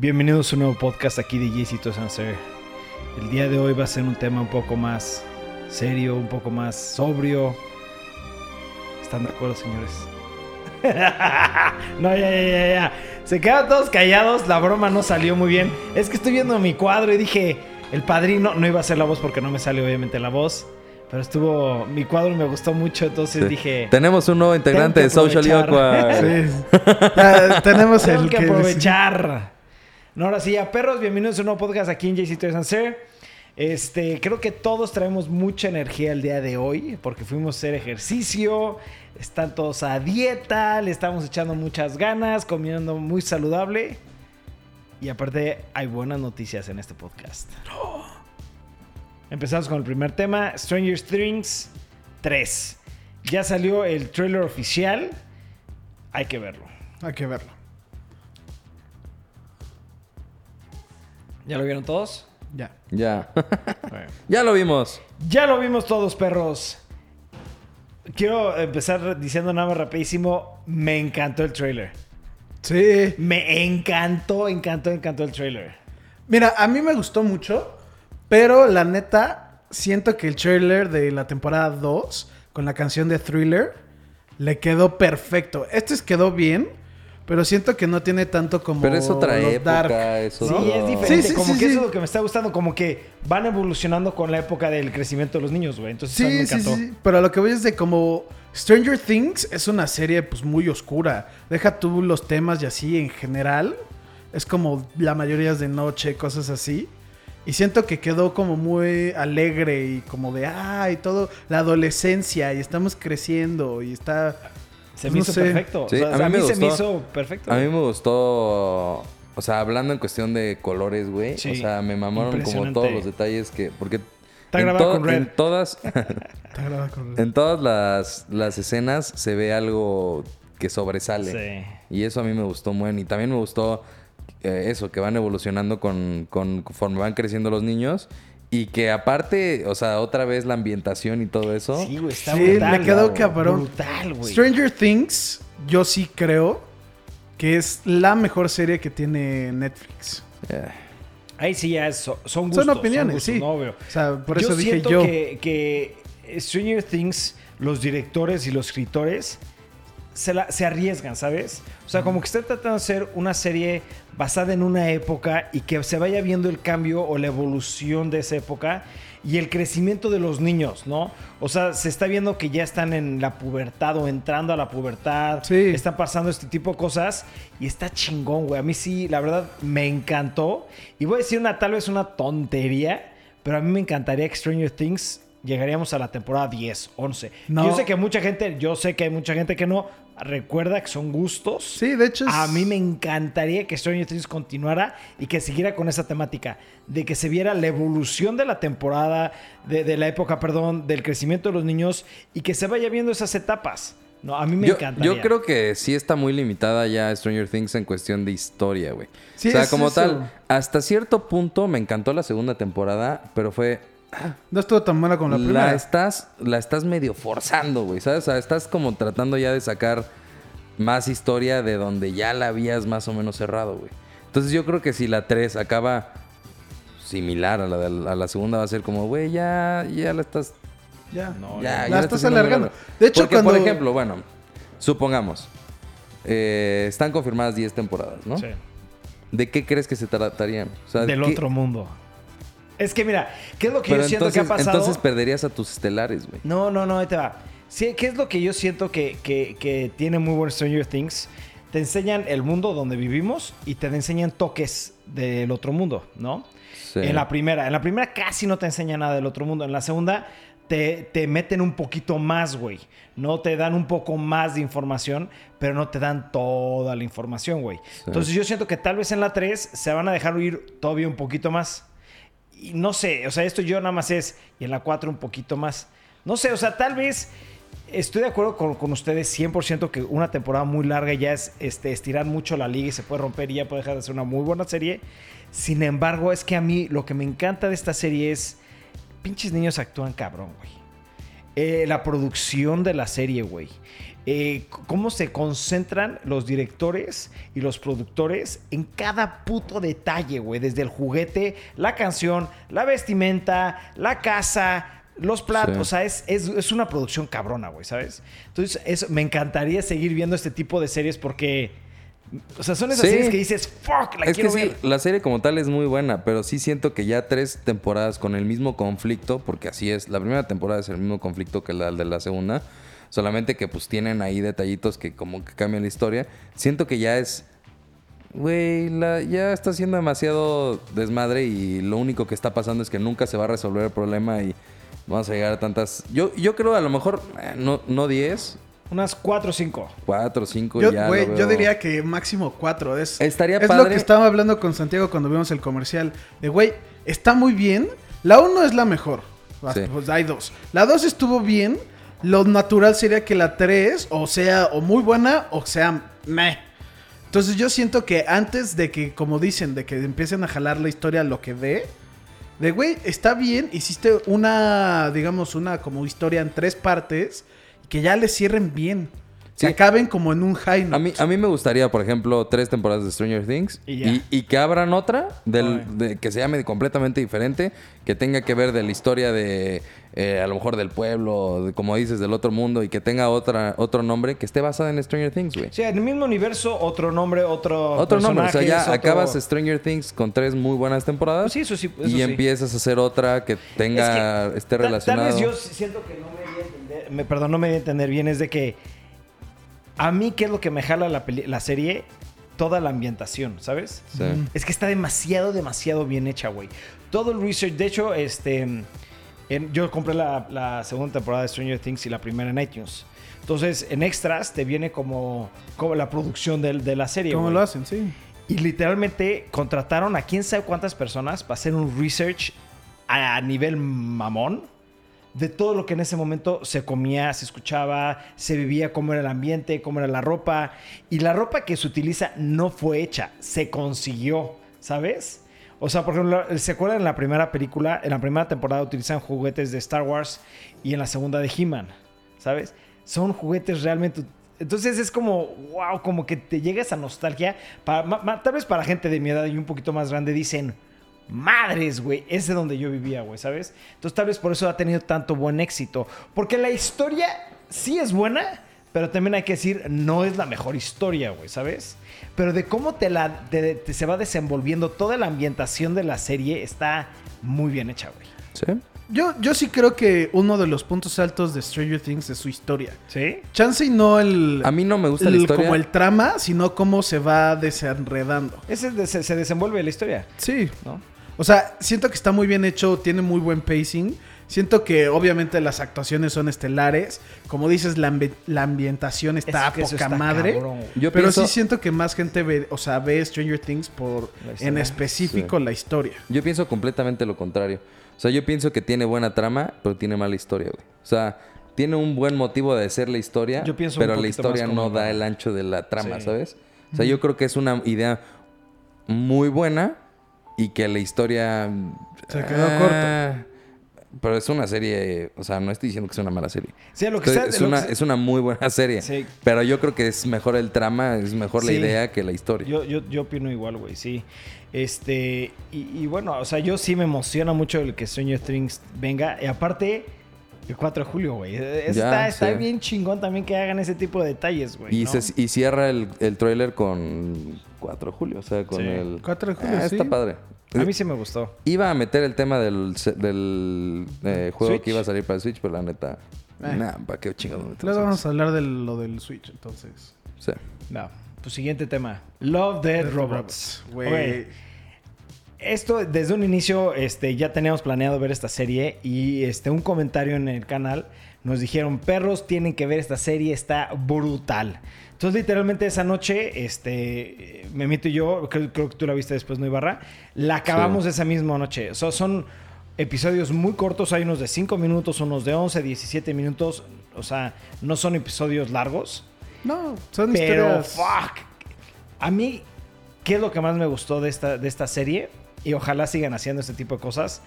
Bienvenidos a un nuevo podcast aquí de Jaycito Sanser. El día de hoy va a ser un tema un poco más serio, un poco más sobrio. ¿Están de acuerdo, señores? no, ya, ya, ya, ya. Se quedaron todos callados, la broma no salió muy bien. Es que estoy viendo mi cuadro y dije, el padrino no iba a ser la voz porque no me sale obviamente la voz. Pero estuvo, mi cuadro me gustó mucho, entonces Sí. dije... Tenemos un nuevo integrante de Tengo Social. Aqua. Sí. Ah, tenemos Tengo el que que aprovechar. No, ahora sí, ya perros, bienvenidos a un nuevo podcast aquí en JC Sanser. Este, creo que todos traemos mucha energía el día de hoy porque fuimos a hacer ejercicio, están todos a dieta, le estamos echando muchas ganas, comiendo muy saludable. Y aparte hay buenas noticias en este podcast. Empezamos con el primer tema, Stranger Things 3. Ya salió el trailer oficial, hay que verlo. Hay que verlo. ¿Ya lo vieron todos? Ya. Ya. ya lo vimos. Ya lo vimos todos, perros. Quiero empezar diciendo nada más rapidísimo. Me encantó el trailer. Sí. Me encantó, encantó, encantó el trailer. Mira, a mí me gustó mucho, pero la neta, siento que el trailer de la temporada 2, con la canción de Thriller, le quedó perfecto. Este quedó bien, pero siento que no tiene tanto como Pero es otra época. Dark. Es Sí, es diferente. Sí, sí, como sí, que sí. eso es lo que me está gustando. Como que van evolucionando con la época del crecimiento de los niños, güey. Entonces, a mí me Sí, sí, encantó. sí, pero lo que voy es de como Stranger Things es una serie pues muy oscura. Deja tú los temas y así en general. Es como la mayoría es de noche, cosas así. Y siento que quedó como muy alegre y como de, ah, y todo, la adolescencia y estamos creciendo y está... Se me no hizo sé. perfecto. Sí, O sea, a mí a mí me se me gustó. hizo perfecto. A mí me gustó. O sea, hablando en cuestión de colores, güey. Sí. O sea, me mamaron como todos los detalles que. Porque. Está en grabado con red. En todas. Está grabado con- en todas las, las escenas se ve algo que sobresale. Sí. Y eso a mí me gustó muy bien. Y también me gustó eh, eso, que van evolucionando con, con, conforme van creciendo los niños. Y que aparte, o sea, otra vez la ambientación y todo eso. Sí, güey, está Sí, brutal. le quedó cabrón. Brutal, güey. Stranger Things, yo sí creo que es la mejor serie que tiene Netflix. Eh, Ahí sí ya es- son, son gustos. Son opiniones, gustos, sí. no. O sea, por eso yo dije siento yo. Que, que Stranger Things, los directores y los escritores se, la- se arriesgan, ¿sabes? O sea, como que están tratando de hacer una serie basada en una época y que se vaya viendo el cambio o la evolución de esa época y el crecimiento de los niños, ¿no? O sea, se está viendo que ya están en la pubertad o entrando a la pubertad. Sí. Están pasando este tipo de cosas y está chingón, güey. A mí sí, la verdad, me encantó. Y voy a decir una, tal vez una tontería, pero a mí me encantaría que Stranger Things llegaríamos a la temporada 10, 11. No. Yo sé que mucha gente, yo sé que hay mucha gente que no recuerda que son gustos. Sí, de hecho es- A mí me encantaría que Stranger Things continuara y que siguiera con esa temática, de que se viera la evolución de la temporada, de, de la época, perdón, del crecimiento de los niños y que se vaya viendo esas etapas. No, a mí me yo, encantaría. yo creo que sí está muy limitada ya Stranger Things en cuestión de historia, güey. Sí, o sea, es como eso. tal, hasta cierto punto me encantó la segunda temporada, pero fue No estuvo tan mala como la la, primera. estás la estás medio forzando, güey, ¿sabes? O sea, estás como tratando ya de sacar más historia de donde ya la habías más o menos cerrado, güey. Entonces yo creo que si la 3 acaba similar a la, de- a la segunda va a ser como, güey, ya ya la estás Ya. No, ya, la ya estás alargando. De hecho, Porque, cuando- por ejemplo, bueno, supongamos, eh, están confirmadas 10 temporadas, ¿no? Sí. ¿De qué crees que se tratarían? O sea, Del ¿qué- otro mundo. Es que mira, ¿qué es lo que Pero yo siento entonces, que ha pasado? entonces perderías a tus estelares, güey. No, no, no, ahí te va. Sí, ¿qué es lo que yo siento que, que- que tiene muy buen Stranger Things? Te enseñan el mundo donde vivimos y te enseñan toques del otro mundo, ¿no? Sí. En la primera. En la primera casi no te enseña nada del otro mundo. En la segunda te, te meten un poquito más, güey. No te dan un poco más de información, pero no te dan toda la información, güey. Entonces yo siento que tal vez en la 3 se van a dejar oír todavía un poquito más. Y no sé, o sea, esto yo nada más es, y en la 4 un poquito más. No sé, o sea, tal vez estoy de acuerdo con, con ustedes 100% que una temporada muy larga ya es este, estirar mucho la liga y se puede romper y ya puede dejar de ser una muy buena serie. Sin embargo, es que a mí lo que me encanta de esta serie es, pinches niños actúan cabrón, güey. Eh, la producción de la serie, güey. Eh, cómo se concentran los directores y los productores en cada puto detalle, güey. Desde el juguete, la canción, la vestimenta, la casa, los platos. Sí. O sea, es, es- es una producción cabrona, güey, ¿sabes? Entonces, eso, me encantaría seguir viendo este tipo de series porque... O sea, son esas Sí. series que dices, fuck, la Es que quiero sí, ver. la serie como tal es muy buena, pero sí siento que ya tres temporadas con el mismo conflicto, porque así es, la primera temporada es el mismo conflicto que la de la segunda, solamente que pues tienen ahí detallitos que como que cambian la historia. Siento que ya es, güey, la- ya está siendo demasiado desmadre y lo único que está pasando es que nunca se va a resolver el problema y vamos a llegar a tantas... Yo, yo creo a lo mejor, eh, no, no 10, Unas 4 o 5. 4, 5 Yo, ya. lo güey, yo veo. diría que máximo cuatro. Es, Estaría es padre. lo que estaba hablando con Santiago cuando vimos el comercial. De, güey, está muy bien. La uno es la mejor. Sí. Pues hay dos. La dos estuvo bien. Lo natural sería que la tres o sea o muy buena o sea meh. Entonces yo siento que antes de que, como dicen, de que empiecen a jalar la historia lo que ve, de güey, está bien, hiciste una, digamos, una como historia en tres partes, que ya le cierren bien. Que Sí. acaben como en un high note. A mí, a mí me gustaría, por ejemplo, tres temporadas de Stranger Things Y y, que abran otra del, de- que se llame completamente diferente, que tenga que ver de la historia de eh, a lo mejor del pueblo, de, como dices, del otro mundo y que tenga otra, otro nombre que esté basada en Stranger Things, güey. O sea, en el mismo universo, otro nombre, otro. Otro nombre, o sea, ya otro- acabas Stranger Things con tres muy buenas temporadas Pues sí, eso sí, eso y sí. empiezas a hacer otra que tenga, Es que esté relacionada. Tal vez yo siento que no me di a entender. Me, perdón, no me di a entender bien. Es de que. A mí, ¿qué es lo que me jala la, peli- la serie? Toda la ambientación, ¿sabes? Sí. Es que está demasiado, demasiado bien hecha, güey. Todo el research. De hecho, este. en- yo compré la, la segunda temporada de Stranger Things y la primera en iTunes. Entonces, en extras te viene como, como la producción de, la serie. ¿Cómo güey. lo hacen? Sí. Y literalmente contrataron a quién sabe cuántas personas para hacer un research a, a nivel mamón de todo lo que en ese momento se comía, se escuchaba, se vivía, cómo era el ambiente, cómo era la ropa. Y la ropa que se utiliza no fue hecha, se consiguió, ¿sabes? O sea, por ejemplo, ¿se acuerdan en la primera película? En la primera temporada utilizan juguetes de Star Wars y en la segunda de He-Man, ¿sabes? Son juguetes realmente... Entonces es como, wow, como que te llega esa nostalgia. Para, tal vez para gente de mi edad y un poquito más grande dicen, madres, güey, ese es donde yo vivía, güey, ¿sabes? Entonces tal vez por eso ha tenido tanto buen éxito. Porque la historia sí es buena, pero también hay que decir, no es la mejor historia, güey, ¿sabes? Pero de cómo te la te se va desenvolviendo toda la ambientación de la serie está muy bien hecha, güey. ¿Sí? Yo, yo sí creo que uno de los puntos altos de Stranger Things es su historia. ¿Sí? Chance y no el, A mí no me gusta la historia. como el trama, sino cómo se va desenredando. Ese de- se, se desenvuelve la historia, Sí. ¿no? O sea, siento que está muy bien hecho, tiene muy buen pacing. Siento que obviamente las actuaciones son estelares. Como dices, la, ambi- la ambientación está Es que poca está madre. cabrón. Yo pero pienso- sí siento que más gente ve, o sea, ve Stranger Things por en específico la historia. Yo pienso completamente lo contrario. O sea, yo pienso que tiene buena trama, pero tiene mala historia, güey. O sea, tiene un buen motivo de hacer la historia, Yo pienso un pero la historia no como- da el ancho de la trama, Sí. ¿sabes? O sea, yo creo que es una idea muy buena y que la historia... Se quedó ah, Pero es una serie, o sea, no estoy diciendo que sea una mala serie. Sí, lo que Entonces, sea- es, lo una, que- es una muy buena serie. Sí. Pero yo creo que es mejor el trama, es mejor la idea que la historia. Yo, yo, yo opino igual, güey, sí. Este, y, y bueno, o sea, yo sí me emociona mucho el que Stranger Things venga. Y aparte, el 4 de julio, güey. Está, Ya, está sí. bien chingón también que hagan ese tipo de detalles, güey. Y, ¿no? se- y cierra el, el tráiler con 4 de julio, o sea, con Sí. el... 4 de julio, Ah, sí. Está padre. A mí sí me gustó. Iba a meter el tema del, del eh, juego Switch. que iba a salir para el Switch, pero la neta... Eh. Nah, ¿para qué chingados Luego vamos a hablar de lo del Switch, entonces. Sí. No. Tu siguiente tema. Love, Dead, Dead Robots. Güey. Esto desde un inicio este, ya teníamos planeado ver esta serie y este, un comentario en el canal nos dijeron, perros, tienen que ver esta serie, está brutal. Entonces literalmente esa noche, este, Memito y yo, creo, creo que tú la viste después, ¿no, Ibarra? La acabamos Sí. esa misma noche. O sea, son episodios muy cortos, hay unos de 5 minutos, unos de 11, 17 minutos. O sea, no son episodios largos. No, son Pero, historias. fuck. A mí, ¿qué es lo que más me gustó de esta, de esta serie? Y ojalá sigan haciendo este tipo de cosas.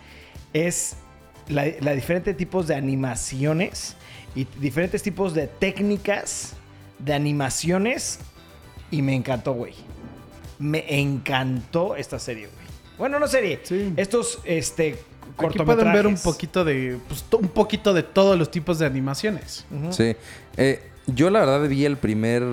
Es la, la diferentes tipos de animaciones y diferentes tipos de técnicas de animaciones y me encantó, güey. Me encantó esta serie, güey. Bueno, no serie. Sí. Estos, este, Aquí pueden ver un poquito de pues, un poquito de todos los tipos de animaciones. Ujú. Sí. Eh, yo la verdad vi el primer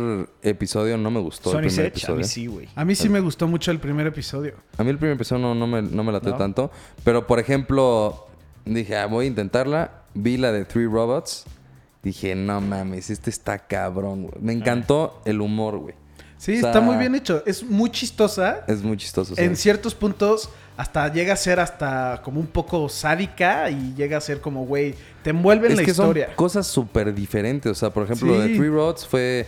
episodio, no me gustó el primer Edge, a episodio. mí sí, güey. A mí sí me gustó mucho el primer episodio. A mí el primer episodio no, no me, no me No. tanto. Pero, por ejemplo, dije, ah, voy a intentarla. Vi la de Three Robots. Dije, no mames, este está cabrón, güey. Me encantó el humor, güey. Sí, O sea, está muy bien hecho. Es muy chistosa. Es muy chistoso. sí. En ciertos puntos hasta llega a ser hasta como un poco sádica y llega a ser como, güey, te envuelve en es la que historia. son cosas súper diferentes. O sea, por ejemplo, lo de Sí. Three Roads fue...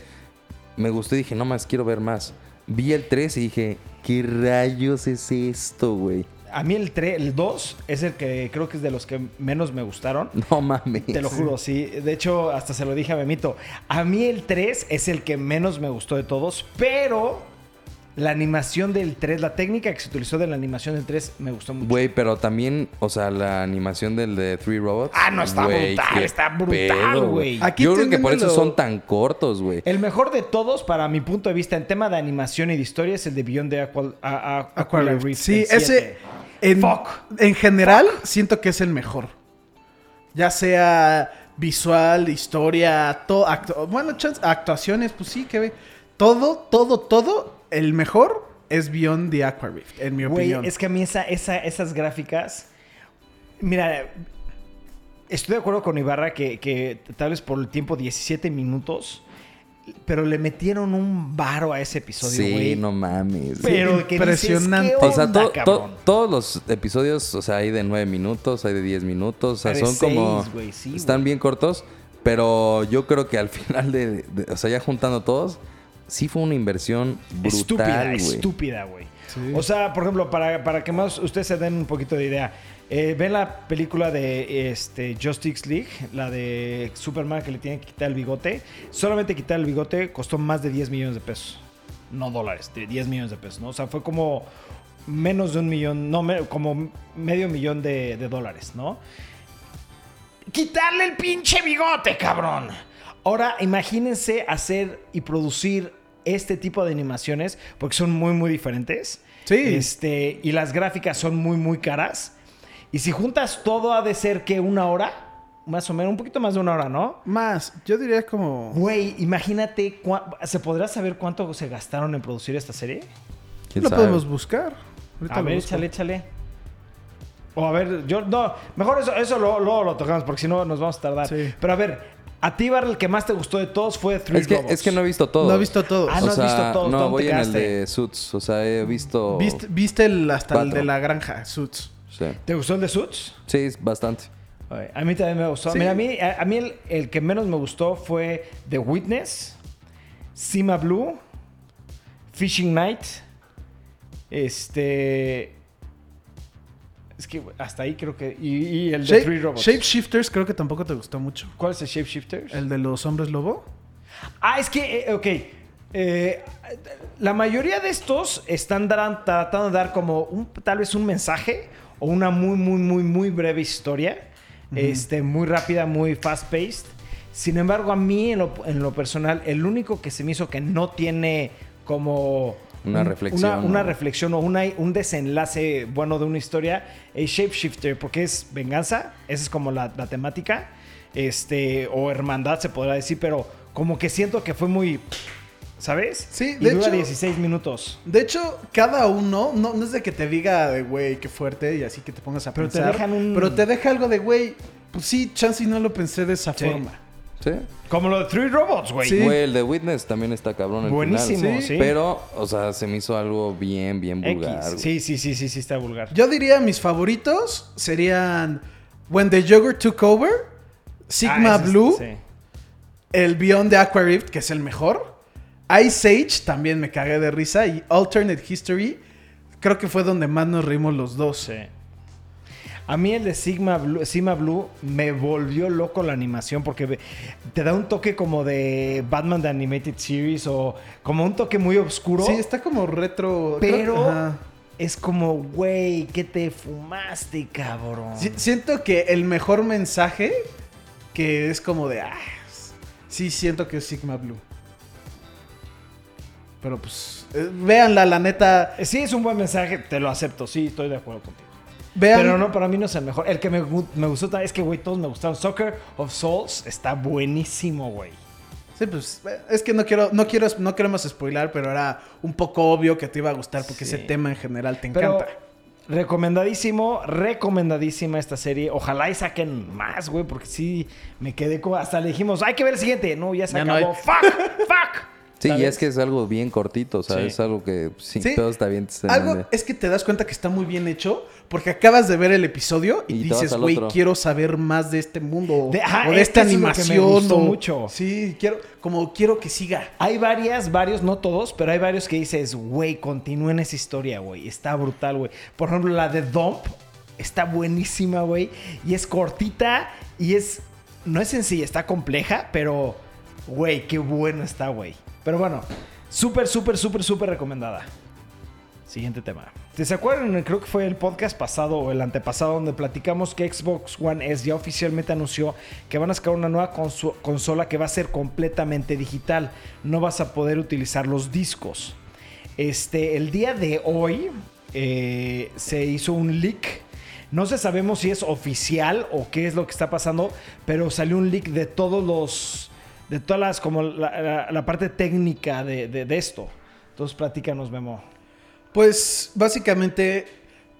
Me gustó y dije, no más, quiero ver más. Vi el 3 y dije, ¿qué rayos es esto, güey? A mí el 3, el 2 es el que creo que es de los que menos me gustaron. No mames. Te lo juro, sí. De hecho, hasta se lo dije a Memito. A mí el 3 es el que menos me gustó de todos, pero la animación del 3, la técnica que se utilizó de la animación del 3 me gustó mucho. Güey, pero también, o sea, la animación del de Three Robots. Ah, no, está brutal, está brutal, güey. Yo creo que por eso son tan cortos, güey. El mejor de todos, para mi punto de vista, en tema de animación y de historia, es el de Beyond the a- a- Aquarius. Sí, ese. siete. En, Fuck. en general, siento que es el mejor. Ya sea visual, historia, todo. bueno, actuaciones, pues sí, que ve. Todo, todo, todo. El mejor es Beyond the Aqua Rift, en mi opinión. es que a mí esa, esa- esas gráficas. Mira, estoy de acuerdo con Ibarra que, que tal vez por el tiempo 17 minutos, pero le metieron un varo a ese episodio, Sí, no mames. Pero que Impresionante. Dices, ¿qué O sea, to- todos los episodios, o sea, hay de 9 minutos, hay de 10 minutos, o sea, Hay son como... sí, están bien cortos, pero yo creo que al final de, de- o sea, ya juntando todos, sí fue una inversión estúpida, brutal, güey. estúpida, güey. Sí. O sea, por ejemplo, para, para que más ustedes se den un poquito de idea, eh, ven la película de este, Justice League, la de Superman que le tienen que quitar el bigote. Solamente quitar el bigote costó más de 10 millones de pesos. No dólares, de 10 millones de pesos, ¿no? O sea, fue como menos de un millón, no, me- como medio millón de, de dólares, ¿no? quitarle el pinche bigote, cabrón. Ahora, imagínense hacer y producir este tipo de animaciones, porque son muy, muy diferentes. Sí. Este, y las gráficas son muy, muy caras. Y si juntas todo, ha de ser que una hora, más o menos, un poquito más de una hora, ¿no? Más, yo diría como. Güey, imagínate, ¿se podrá saber cuánto se gastaron en producir esta serie? ¿Quién Lo sabe? podemos buscar. Ahorita A lo ver, busco. échale, échale. O a ver, yo, no, mejor eso, eso luego, luego lo tocamos, porque si no nos vamos a tardar. Sí. Pero a ver, a ti, Bar, el que más te gustó de todos fue Three Es que, Robots. es que no he visto todo. No he visto todos. Ah, no has visto todo, No, ¿dónde voy te en el de Suits. O sea, he visto... ¿Viste, viste el, hasta el de la granja, Suits? Sí, ¿Te gustó el de Suits? Sí, bastante. A mí también me gustó. Sí. Mira, a mí, a, a mí el, el que menos me gustó fue The Witness, Cima Blue, Fishing Night, este... Es que hasta ahí creo que... Y, y el de Shape- Three Robots. Shapeshifters creo que tampoco te gustó mucho. ¿Cuál es el Shapeshifters? El de los hombres lobo. Ah, es que, eh, ok. eh, la mayoría de estos están dar- tratando de dar como un, tal vez un mensaje o una muy, muy, muy, muy breve historia. este, muy rápida, muy fast-paced. Sin embargo, a mí, en lo, en lo personal, el único que se me hizo que no tiene como... Una un- reflexión, Una, reflexión o una- un desenlace bueno de una historia es Shapeshifter, porque es venganza. Esa es como la, la temática. Este, o hermandad, se podrá decir, pero como que siento que fue muy. ¿Sabes? Sí, y de dura hecho- 16 minutos. De hecho, cada uno, no, no es de que te diga de güey, qué fuerte y así que te pongas a Pero te dejan un- Pero te deja algo de güey, pues sí, chance y no lo pensé de esa Sí. forma. Sí. Como lo de Three Robots, güey. Sí. Güey, el de Witness también está cabrón el Buenísimo, final. sí. Pero, o sea, se me hizo algo bien, bien vulgar. X. Sí, sí, sí, sí, sí, está vulgar. Yo diría mis favoritos serían When the Yogurt Took Over, Sigma Ah, es- Blue, sí. el Beyond the Aqua Rift, que es el mejor. Ice Age, también me cagué de risa. Y Alternate History, creo que fue donde más nos reímos los dos. Sí. A mí el de Sigma Blue, Sigma Blue me volvió loco la animación porque te da un toque como de Batman The Animated Series o como un toque muy oscuro. Sí, está como retro. pero Ajá. es como, güey, ¿qué te fumaste, cabrón? Si- siento que el mejor mensaje, que es como de. Ah, sí, siento que es Sigma Blue. Pero pues, eh, véanla, la neta. Sí, es un buen mensaje, te lo acepto, sí, estoy de acuerdo contigo. Vean. Pero no, para mí no es el mejor. El que me, me gustó también es que, güey, todos me gustaron. Soccer of Souls está buenísimo, güey. Sí, pues eh, es que no quiero, no quiero, no queremos spoilar, pero era un poco obvio que te iba a gustar porque Sí. ese tema en general te Pero encanta. recomendadísimo, recomendadísima esta serie. Ojalá y saquen más, güey, porque sí me quedé como. Hasta le dijimos, hay que ver el siguiente. No, ya se Ya no acabó. hay. ¡Fuck! ¡Fuck! Sí, y es que es algo bien cortito, o sea, Sí. es algo que Sí, pedos está bien. te Algo es que te das cuenta que está muy bien hecho porque acabas de ver el episodio y, dices, güey, quiero saber más de este mundo De- ajá, o de es esta que eso es lo que me animación. gustó o- mucho. Sí, quiero, como quiero que siga. Hay varias, varios, no todos, pero hay varios que dices, güey, continúen esa historia, güey. Está brutal, güey. Por ejemplo, la de Dump está buenísima, güey. Y es cortita y es. No es sencilla, está compleja, pero, güey, qué bueno está, güey. Pero bueno, súper, súper, súper, súper recomendada. Siguiente tema. ¿Te se acuerdan? Creo que fue el podcast pasado o el antepasado donde platicamos que Xbox One S ya oficialmente anunció que van a sacar una nueva conso- consola que va a ser completamente digital. No vas a poder utilizar los discos. Este, el día de hoy eh, se hizo un leak. No sé sabemos si es oficial o qué es lo que está pasando, pero salió un leak de todos los, de todas las, como la, la- la parte técnica de, de- de esto. Entonces, platícanos, Memo. Pues básicamente,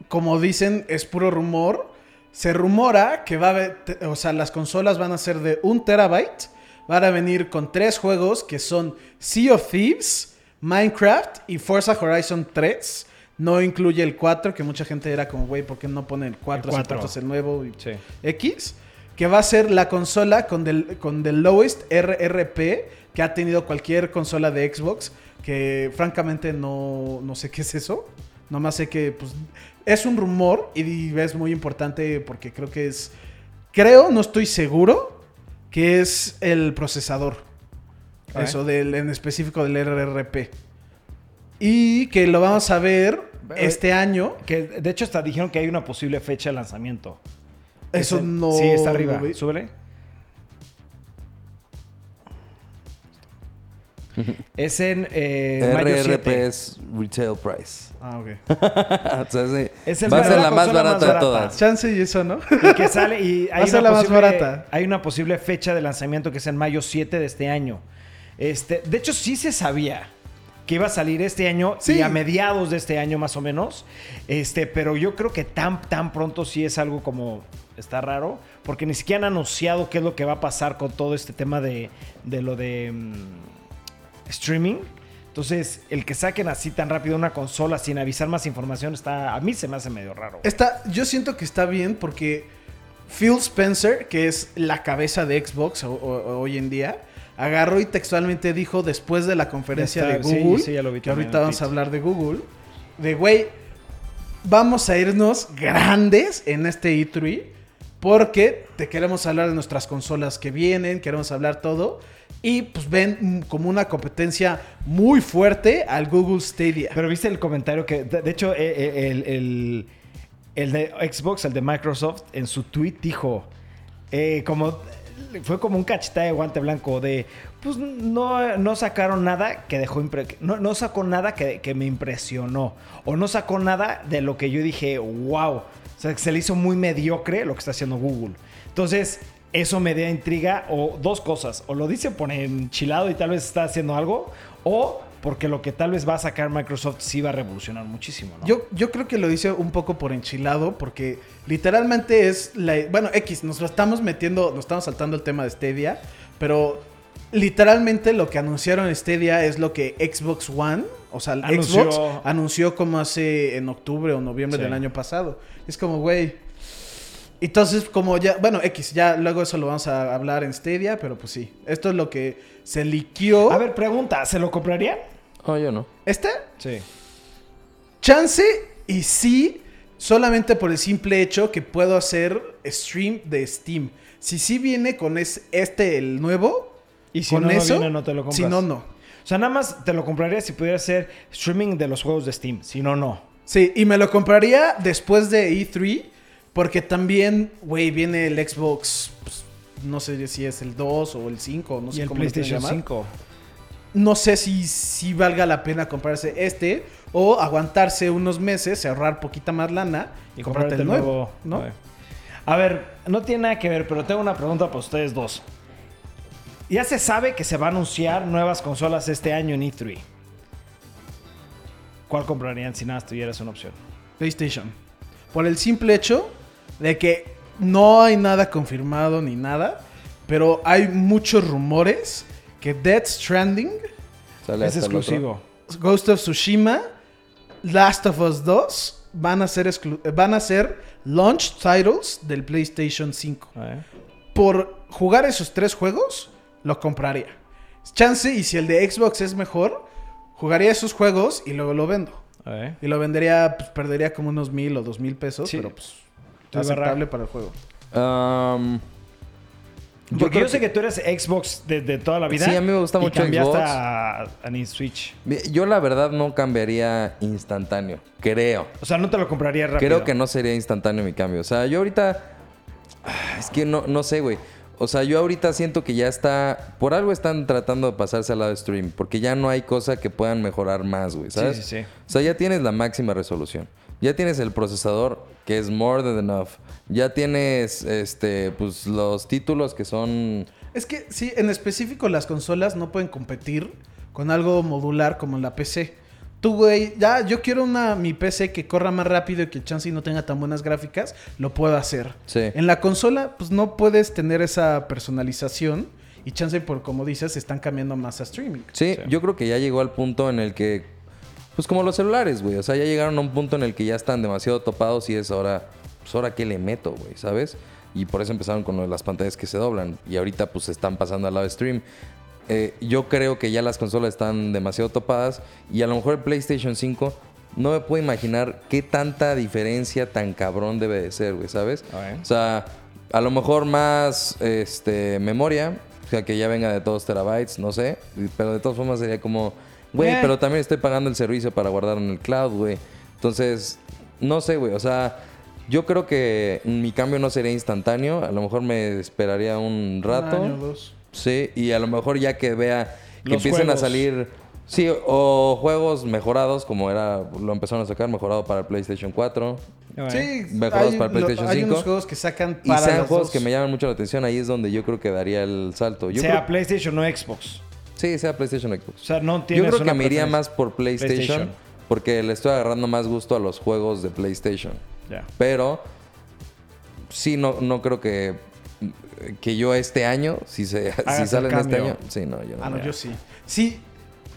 como dicen, es puro rumor. Se rumora que va a haber, o sea, las consolas van a ser de un terabyte. Van a venir con tres juegos que son Sea of Thieves, Minecraft y Forza Horizon 3. No incluye el 4, que mucha gente era como, güey, ¿por qué no pone el 4? El si 4. cuatro es el nuevo y Sí. X. Que va a ser la consola con del, con the lowest RRP que ha tenido cualquier consola de Xbox. Que francamente no, no sé qué es eso. Nomás sé que pues, es un rumor y es muy importante porque creo que es. Creo, no estoy seguro, que es el procesador. Eso del, en específico del RRP. Y que lo vamos a ver este año. Que de hecho hasta dijeron que hay una posible fecha de lanzamiento. Eso Es no. Sí, está arriba. vi. Súbele. es en eh, mayo RRP 7. es retail price. Ah, ok. o sea, sí, Es el va a ser la más barata más de todas. Chance y eso, ¿no? Y que sale y Va hay a ser una, la más posible, barata. hay una posible fecha de lanzamiento que es en mayo 7 de este año. Este, de hecho, sí se sabía que iba a salir este año Sí. y a mediados de este año más o menos. Este, pero yo creo que tan, tan pronto sí es algo como está raro, porque ni siquiera han anunciado qué es lo que va a pasar con todo este tema de, de lo de mm, streaming. Entonces, el que saquen así tan rápido una consola sin avisar más información está a mí se me hace medio raro. Está, yo siento que está bien porque Phil Spencer, que es la cabeza de Xbox o- o- hoy en día, agarró y textualmente dijo después de la conferencia de está, sí, Google, sí, ya lo vi que ahorita vamos a hablar de Google, de güey, vamos a irnos grandes en este E3 porque te queremos hablar de nuestras consolas que vienen, queremos hablar todo. Y pues ven mm, como una competencia muy fuerte al Google Stadia. Pero viste el comentario que, de, hecho, eh, eh, el, el- de Xbox, el de Microsoft, en su tweet dijo, eh, como, fue como un cacheta de guante blanco de, pues no, no sacaron nada que dejó, no, no sacó nada que me impresionó, o no sacó nada de lo que yo dije, wow, o sea, que se le hizo muy mediocre lo que está haciendo Google. Entonces, eso me da intriga, o dos cosas, o lo dice por enchilado y tal vez está haciendo algo, o porque lo que tal vez va a sacar Microsoft sí va a revolucionar muchísimo. Yo, yo creo que lo dice un poco por enchilado, porque literalmente es la. Bueno, X, nos lo estamos metiendo, nos estamos saltando el tema de Stadia, pero literalmente lo que anunciaron Stadia es lo que Xbox One, o sea, el Anunció. Xbox anunció como hace en octubre o noviembre Sí. del año pasado. Es como, güey. Entonces, como ya, bueno, X, ya luego eso lo vamos a hablar en Stadia, pero pues sí, esto es lo que se liquió. A ver, pregunta, ¿se lo comprarían? Oh, yo no. ¿Este? Sí. Chance y sí, solamente por el simple hecho que puedo hacer stream de Steam. Si sí viene con es, este, el nuevo, Y si con no, no eso, viene, no te lo compras. si no, no. O sea, nada más te lo compraría si pudiera hacer streaming de los juegos de Steam. Si no, no. Sí, y me lo compraría después de E3, porque también, güey, viene el Xbox, pues, no sé si es el 2 o el 5, no sé y el cómo lo PlayStation llamar. 5. no sé si, si valga la pena comprarse este o aguantarse unos meses, ahorrar poquita más lana y, comprarte el nuevo. A ver, no tiene nada que ver, pero tengo una pregunta para ustedes dos. Ya se sabe que se va a anunciar nuevas consolas este año en E3. ¿Cuál comprarían si nada tuvieras una opción? PlayStation. Por el simple hecho de que no hay nada confirmado ni nada, pero hay muchos rumores que Death Stranding, Sale Es exclusivo. Ghost of Tsushima, Last of Us 2 van a ser exclu- van a ser launch titles del PlayStation 5. A ver. Por jugar esos tres juegos, lo compraría. Chance y si el de Xbox es mejor, jugaría esos juegos y luego lo vendo. Y lo vendería, pues perdería como unos mil o dos mil pesos, Sí. pero pues aceptable para el juego. Um, Porque yo, sé que tú eres Xbox de, de toda la vida. Sí, a mí me gusta y mucho cambiaste Xbox. a, a Nintendo Switch. Yo la verdad no cambiaría instantáneo. Creo. O sea, no te lo compraría rápido. Creo que no sería instantáneo mi cambio. O sea, yo ahorita. Ah, Es que no, no sé, güey. O sea, yo ahorita siento que ya está. Por algo están tratando de pasarse al lado de stream. Porque ya no hay cosa que puedan mejorar más, güey. ¿Sabes? Sí, sí, sí. O sea, ya tienes la máxima resolución. Ya tienes el procesador que es more than enough. Ya tienes este, pues los títulos que son. Es que sí, en específico las consolas no pueden competir con algo modular como en la PC. Tú, güey, ya yo quiero una mi PC que corra más rápido y que chance y no tenga tan buenas gráficas, lo puedo hacer. Sí. En la consola, pues no puedes tener esa personalización y chance por como dices, están cambiando más a streaming. Sí, Sí. yo creo que ya llegó al punto en el que, pues como los celulares, güey, o sea, ya llegaron a un punto en el que ya están demasiado topados y es ahora, pues ahora qué le meto, güey, ¿sabes? Y por eso empezaron con lo de las pantallas que se doblan y ahorita pues están pasando al lado stream. Eh, yo creo que ya las consolas están demasiado topadas y a lo mejor el PlayStation 5 no me puedo imaginar qué tanta diferencia tan cabrón debe de ser, güey, ¿sabes? O sea, a lo mejor más este, memoria, o sea, que ya venga de todos terabytes, no sé. Pero de todas formas sería como, güey, Eh. pero también estoy pagando el servicio para guardar en el cloud, güey. Entonces, no sé, güey. O sea, yo creo que mi cambio no sería instantáneo. A lo mejor me esperaría un rato. Un año, dos. Sí, y a lo mejor ya que vea que Los empiecen juegos. a salir. Sí, o juegos mejorados, como era, lo empezaron a sacar, mejorado para el PlayStation 4. A ver. Sí, Mejorados hay, para el lo- PlayStation hay 5. unos juegos que sacan Y para sean las juegos dos. que me llaman mucho la atención, ahí es donde yo creo que daría el salto. Yo sea creo- PlayStation o Xbox. sí, sea PlayStation o Xbox. O sea, no Yo tienes creo que me iría más por PlayStation, PlayStation. porque le estoy agarrando más gusto a los juegos de PlayStation. Ya. Pero sí, no, no creo que, que yo este año, si, se, si salen este año, sí, no, yo no. Ah, no, yo sí. Sí,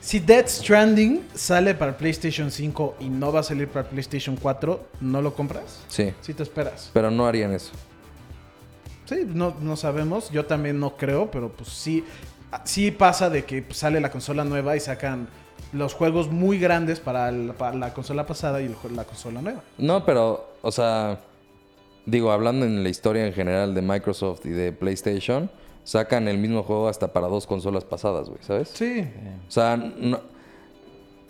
si Death Stranding sale para PlayStation 5 y no va a salir para PlayStation 4, ¿no lo compras? Sí, Sí te esperas. pero no harían eso. Sí, no, no sabemos. Yo también no creo, pero pues sí, sí pasa de que sale la consola nueva y sacan los juegos muy grandes para, el- para la consola pasada y la consola nueva. No, pero, o sea, digo, hablando en la historia en general de Microsoft y de PlayStation, sacan el mismo juego hasta para dos consolas pasadas, güey, ¿sabes? Sí. O sea, no-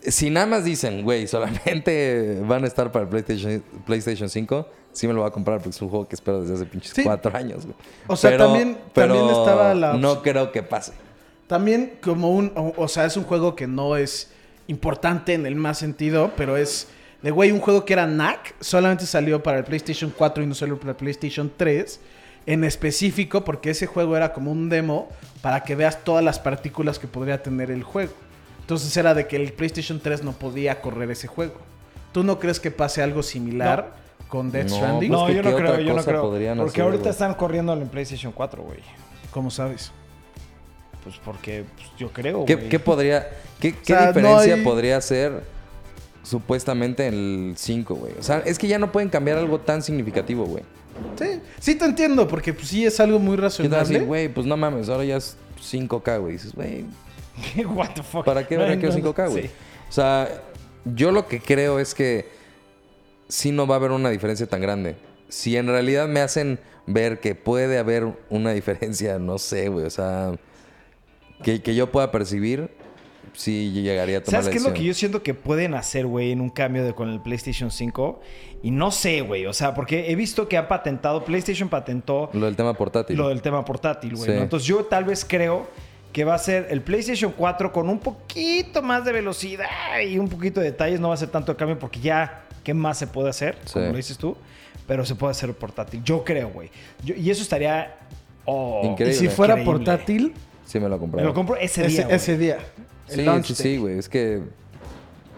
si nada más dicen, güey, solamente van a estar para el PlayStation, PlayStation 5, sí me lo voy a comprar porque es un juego que espero desde hace pinches Sí. cuatro años, güey. O sea, también- también estaba la No creo que pase. También como un, o, o sea, es un juego que no es importante en el más sentido, pero es de güey, un juego que era NAC, solamente salió para el PlayStation 4 y no salió para el PlayStation 3 en específico porque ese juego era como un demo para que veas todas las partículas que podría tener el juego. Entonces era de que el PlayStation 3 no podía correr ese juego. ¿Tú no crees que pase algo similar con Death No, Stranding? pues No, yo no creo, yo no creo. Porque hacer, ahorita están corriendo en PlayStation 4, güey. ¿Cómo sabes? Pues porque pues, yo creo, ¿Qué, güey. qué podría, qué, qué sea, no diferencia hay- podría ser supuestamente el 5, güey? O sea, es que ya no pueden cambiar algo tan significativo, güey. Sí, sí te entiendo, porque pues, sí es algo muy ¿Qué tal razonable. así, güey? Pues no mames, ahora ya es 5K, güey. Dices, güey, What the fuck. ¿Para qué ahora No, quiero no, 5K, güey? sí. O sea, yo lo que creo es que sí no va a haber una diferencia tan grande. Si en realidad me hacen ver que puede haber una diferencia, no sé, güey. O sea, que, que yo pueda percibir, sí llegaría a tomar ¿Sabes la qué es lo que yo siento que pueden hacer, güey, en un cambio de con el PlayStation 5? Y no sé, güey. O sea, porque he visto que ha patentado, PlayStation patentó Lo del tema portátil. lo del tema portátil, güey. Sí. ¿no? Entonces yo tal vez creo que va a ser el PlayStation 4 con un poquito más de velocidad y un poquito de detalles. No va a ser tanto cambio porque ya, ¿qué más se puede hacer? Sí. Como lo dices tú. Pero se puede hacer portátil. Yo creo, güey. Y eso estaría... oh, Y Increíble. si fuera Increíble. portátil, Sí me lo Me compré. lo compro ese, ese, día, güey. ese día. El Sí, launch sí, sí, güey. Es que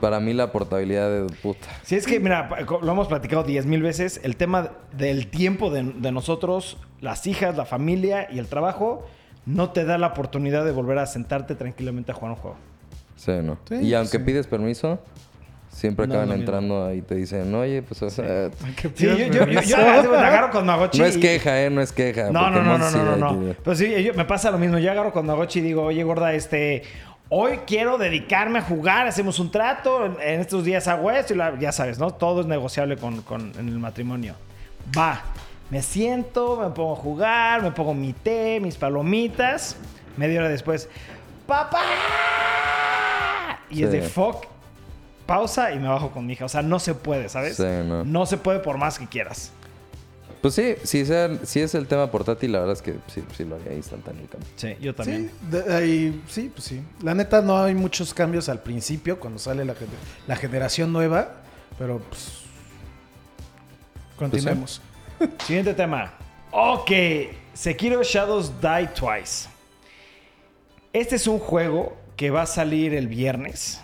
para mí la portabilidad de puta. Sí, es que, mira, lo hemos platicado diez mil veces. El tema del tiempo de, de nosotros, las hijas, la familia y el trabajo, no te da la oportunidad de volver a sentarte tranquilamente a jugar un juego. Sí, ¿no? Sí, y aunque sí. pides permiso, siempre acaban entrando ahí y te dicen, oye, pues o sea, ¿Qué Sí, yo, yo, agarro con Magochi. no es queja, ¿eh? No es queja. No, no, no, no, no, no, Pero sí, yo- me pasa lo mismo. Yo agarro con Magochi y digo, oye, gorda, este... Hoy quiero dedicarme a jugar, hacemos un trato, en, estos días hago esto y la- ya sabes, ¿no? Todo es negociable con, con- en el matrimonio. Va, me siento, me pongo a jugar, me pongo mi té, mis palomitas. Media hora después, ¡papá! Y es de fuck, pausa y me bajo con mi hija. O sea, no se puede, ¿sabes? Sí, no. se puede por más que quieras. Pues sí, si, sea- si es el tema portátil, la verdad es que sí, sí lo haría instantáneo. Sí, yo también. Sí, de ahí- sí, pues sí. La neta no hay muchos cambios al principio cuando sale la, gen- la generación nueva, pero pues continuemos. Siguiente tema. Ok, Sekiro Shadows Die Twice. Este es un juego que va a salir el viernes.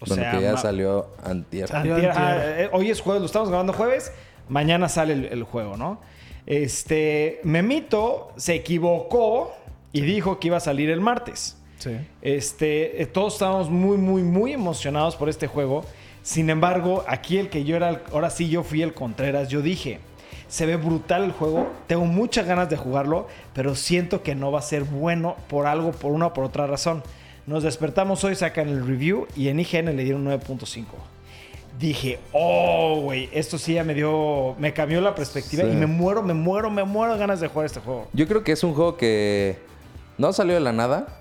O bueno, sea, que ya salió antier. Salió antier- antier. ah, eh, hoy es jueves, lo estamos grabando jueves. Mañana sale el, el juego, ¿no? Este, Memito se equivocó y dijo que iba a salir el martes. Sí. Este, eh, todos estábamos muy, muy, muy emocionados por este juego. Sin embargo, aquí el que yo era, el- ahora sí yo fui el Contreras, yo dije, se ve brutal el juego, tengo muchas ganas de jugarlo, pero siento que no va a ser bueno por algo, por una o por otra razón. Nos despertamos hoy, sacan el review y en IGN le dieron 9.5. Dije, oh, güey, esto sí ya me dio, me cambió la perspectiva Sí. y me muero, me muero, me muero de ganas de jugar este juego. Yo creo que es un juego que no salió de la nada,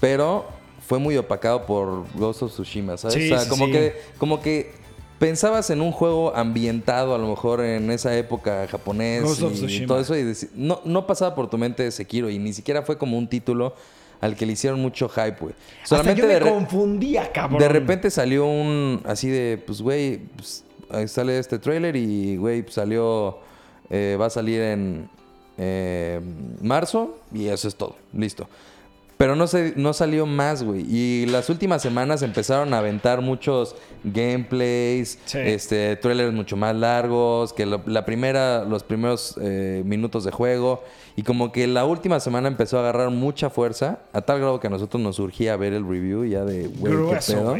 pero fue muy opacado por Ghost of Tsushima, ¿sabes? Sí, o sea, sí, como que como que pensabas en un juego ambientado a lo mejor en esa época japonés Ghost of y Tsushima. todo eso y no no pasaba por tu mente Sekiro y ni siquiera fue como un título al que le hicieron mucho hype, güey. Hasta yo me confundía, cabrón. de repente salió un así de, pues, güey, pues, sale este tráiler y, güey, pues, salió, eh, va a salir en eh, marzo y eso es todo, listo. Pero no, se, no salió más, güey. Y las últimas semanas empezaron a aventar muchos gameplays, Sí. este, trailers mucho más largos, que lo- la primera, los primeros eh, minutos de juego. Y como que la última semana empezó a agarrar mucha fuerza, a tal grado que a nosotros nos surgía ver el review ya de, güey, qué pedo.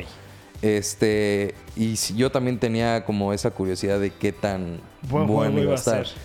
Este, y yo también tenía como esa curiosidad de qué tan Buen bueno iba a a estar. ser.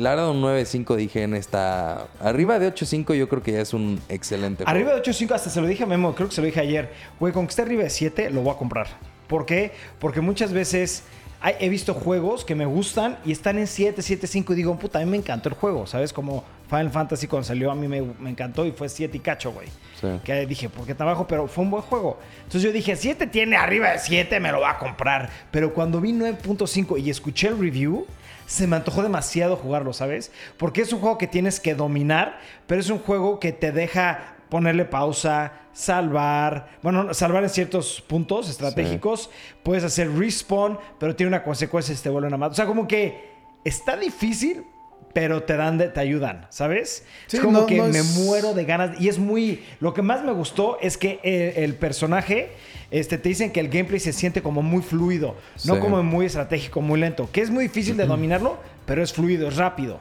La verdad, un 9.5 dije en esta. Arriba de 8.5 yo creo que ya es un excelente juego. Arriba de 8.5, hasta se lo dije a Memo, creo que se lo dije ayer. Güey, con que esté arriba de 7, lo voy a comprar. ¿Por qué? Porque muchas veces hay- he visto juegos que me gustan y están en 7, 7, 5 y digo, puta, a mí me encantó el juego, ¿sabes? Como Final Fantasy cuando salió a mí me, me encantó y fue 7 y cacho, güey. Sí. Que dije, ¿por qué tan bajo? Pero fue un buen juego. Entonces yo dije, 7 tiene arriba de 7, me lo va a comprar. Pero cuando vi 9.5 y escuché el review, se me antojó demasiado jugarlo, ¿sabes? Porque es un juego que tienes que dominar, pero es un juego que te deja ponerle pausa, salvar, bueno, salvar en ciertos puntos estratégicos, puedes hacer respawn, pero tiene una consecuencia si te vuelven a matar. O sea, como que está difícil, pero te dan, de- te ayudan, ¿sabes? Sí, es como no- que no me muero de ganas y es muy, lo que más me gustó es que el, el personaje, este, te dicen que el gameplay se siente como muy fluido, no como muy estratégico, muy lento, que es muy difícil de dominarlo, pero es fluido, es rápido.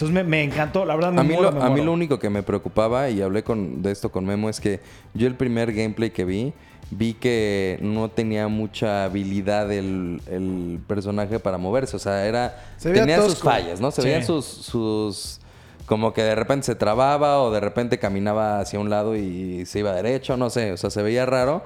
Entonces me, me encantó, la verdad me A mí, muero, lo, me a mí lo único que me preocupaba, y hablé con, de esto con Memo, es que yo el primer gameplay que vi, vi que no tenía mucha habilidad el, el personaje para moverse. O sea, era. Se tenía sus fallas, ¿no? Se Sí. veían sus, sus. Como que de repente se trababa o de repente caminaba hacia un lado y se iba derecho, no sé. O sea, se veía raro.